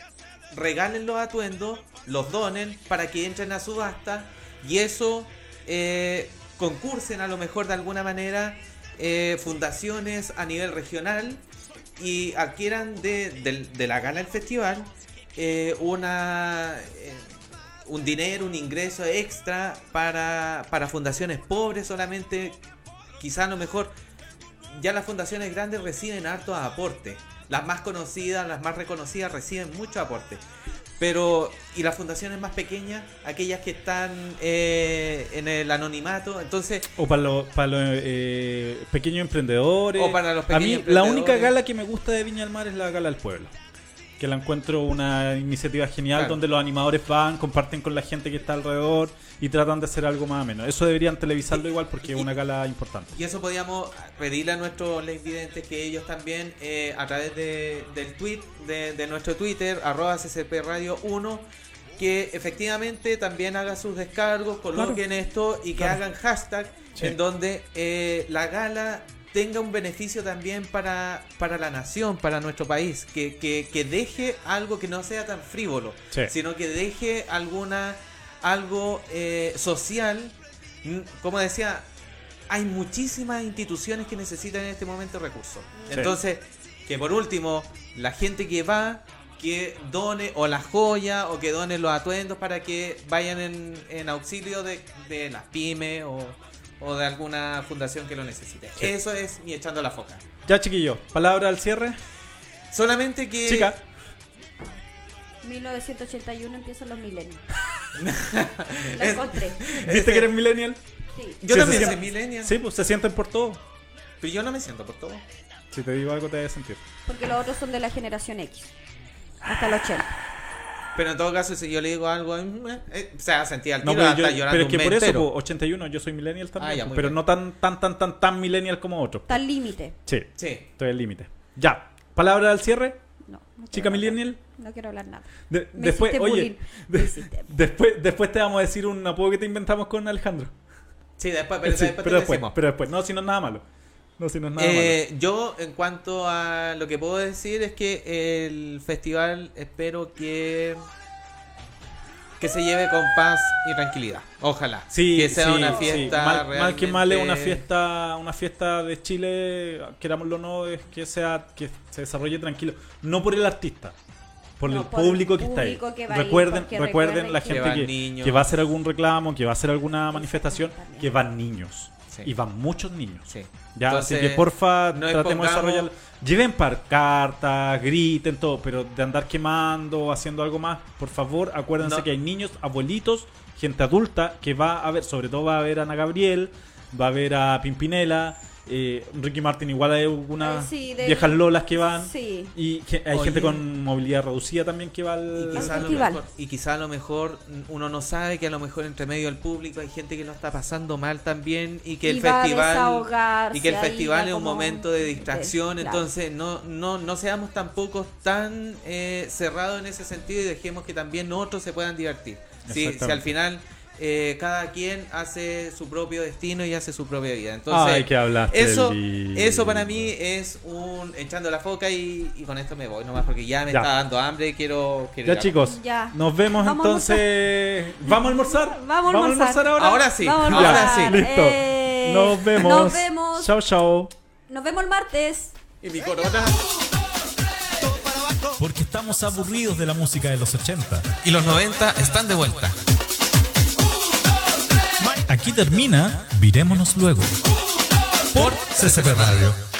regalen los atuendos, los donen para que entren a subasta y eso eh, concursen a lo mejor de alguna manera eh, fundaciones a nivel regional y adquieran de, del- de la gala del festival eh, una eh, un dinero, un ingreso extra para, para fundaciones pobres solamente, quizá lo mejor ya las fundaciones grandes reciben hartos aportes. Las más conocidas, las más reconocidas reciben mucho aporte. Pero, y las fundaciones más pequeñas, aquellas que están eh, en el anonimato, entonces O para los, para los eh, pequeños emprendedores. O para los A mí, pequeños la única gala que me gusta de Viña del Mar es la Gala del Pueblo. Que la encuentro una iniciativa genial Claro. donde los animadores van, comparten con la gente que está alrededor y tratan de hacer algo más o menos. Eso deberían televisarlo igual porque es una gala importante. Y eso podíamos pedirle a nuestros videntes que ellos también, eh, a través de, del tweet, de, de nuestro Twitter, arroba CCP Radio 1, que efectivamente también hagan sus descargos, coloquen esto y que Claro. hagan hashtag Sí. en donde eh, la gala tenga un beneficio también para, para la nación, para nuestro país, que, que, que deje algo que no sea tan frívolo, Sí. sino que deje alguna algo eh, social, Mm, como decía, hay muchísimas instituciones que necesitan en este momento recursos. Sí. Entonces, que por último, la gente que va, que done o la joya o que done los atuendos para que vayan en, en auxilio de, de las pymes o, o de alguna fundación que lo necesite. Sí. Eso es mi echando la foca. Ya, chiquillo, palabra al cierre. Solamente que... Chica. 1981 empiezan los milenios. Lo encontré. ¿Viste que eres millennial? Sí. Yo Sí, también soy millennial. Sí, pues se sienten por todo. Pero yo no me siento por todo. Si te digo algo te debes sentir. Porque los otros son de la generación X. Hasta el 80. Pero en todo caso, si yo le digo algo, eh, eh, o sea, sentía al No, tiro pero, hasta yo- llorando pero es que por eso, po, 81, yo soy millennial también, Ah, ya, muy pero bien. no tan, tan, tan, tan, tan millennial como otros. Está al límite. Sí, Sí. estoy al límite. Ya, palabra al cierre. No, no Chica hablar. millennial. No quiero hablar nada. De- Me después, oye, de- después, después te vamos a decir un apodo que te inventamos con Alejandro. Sí, después, pero, Sí, después pero te después, decimos. pero después. No, si no es nada malo. No, si no es nada Eh, yo, en cuanto a lo que puedo decir, es que el festival espero que que se lleve con paz y tranquilidad. Ojalá. Sí, que sea sí, una sí. fiesta Mal, mal que mal es una fiesta, una fiesta de Chile, querámoslo o no, es que sea que se desarrolle tranquilo, no por el artista, por No, el por el público que está ahí. que recuerden, recuerden recuerden la gente que, que va a hacer algún reclamo, que va a hacer alguna manifestación, que van niños. Sí. Y van muchos niños. Sí. Ya, Entonces, así que porfa, no tratemos de desarrollar. Lleven cartas, griten todo, pero de andar quemando, haciendo algo más, por favor, acuérdense No. que hay niños, abuelitos, gente adulta que va a ver, sobre todo va a ver a Ana Gabriel, va a ver a Pimpinela, eh, Ricky Martin igual hay algunas Eh, sí, de- viejas lolas que van. Sí. Y hay Oye. gente con movilidad reducida también que va al... Y quizá, a lo festival. mejor, y quizá a lo mejor uno no sabe que a lo mejor entre medio del público hay gente que lo está pasando mal también y que Y el festival y que el festival va es un momento de distracción Claro. entonces no no no seamos tampoco tan eh, cerrados en ese sentido y dejemos que también otros se puedan divertir si, al final eh, cada quien hace su propio destino y hace su propia vida entonces Ay, que eso eso para mí es un echando la foca y, y con esto me voy nomás porque ya me Ya. está dando hambre y quiero, quiero Ya ir a- chicos, Ya. nos vemos Vamos a entonces. ¿Vamos a almorzar? Vamos a almorzar. ahora? Ahora sí, Vamos ahora sí. listo. Eh, nos vemos. Nos vemos. Chao, chao. Nos vemos el martes. y mi corona Porque estamos aburridos de la música de los 80. Y los 90 están de vuelta. Aquí termina Virémonos luego. Por CCP Radio.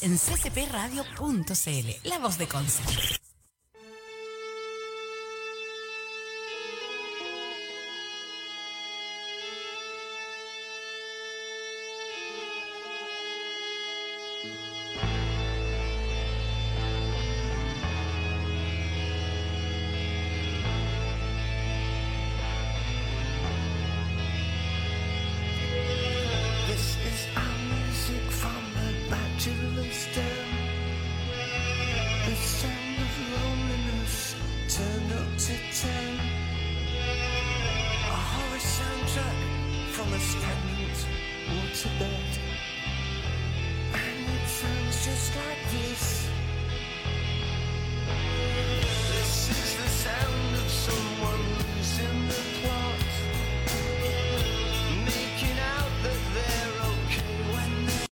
En ccpradio.cl, la voz de Conce.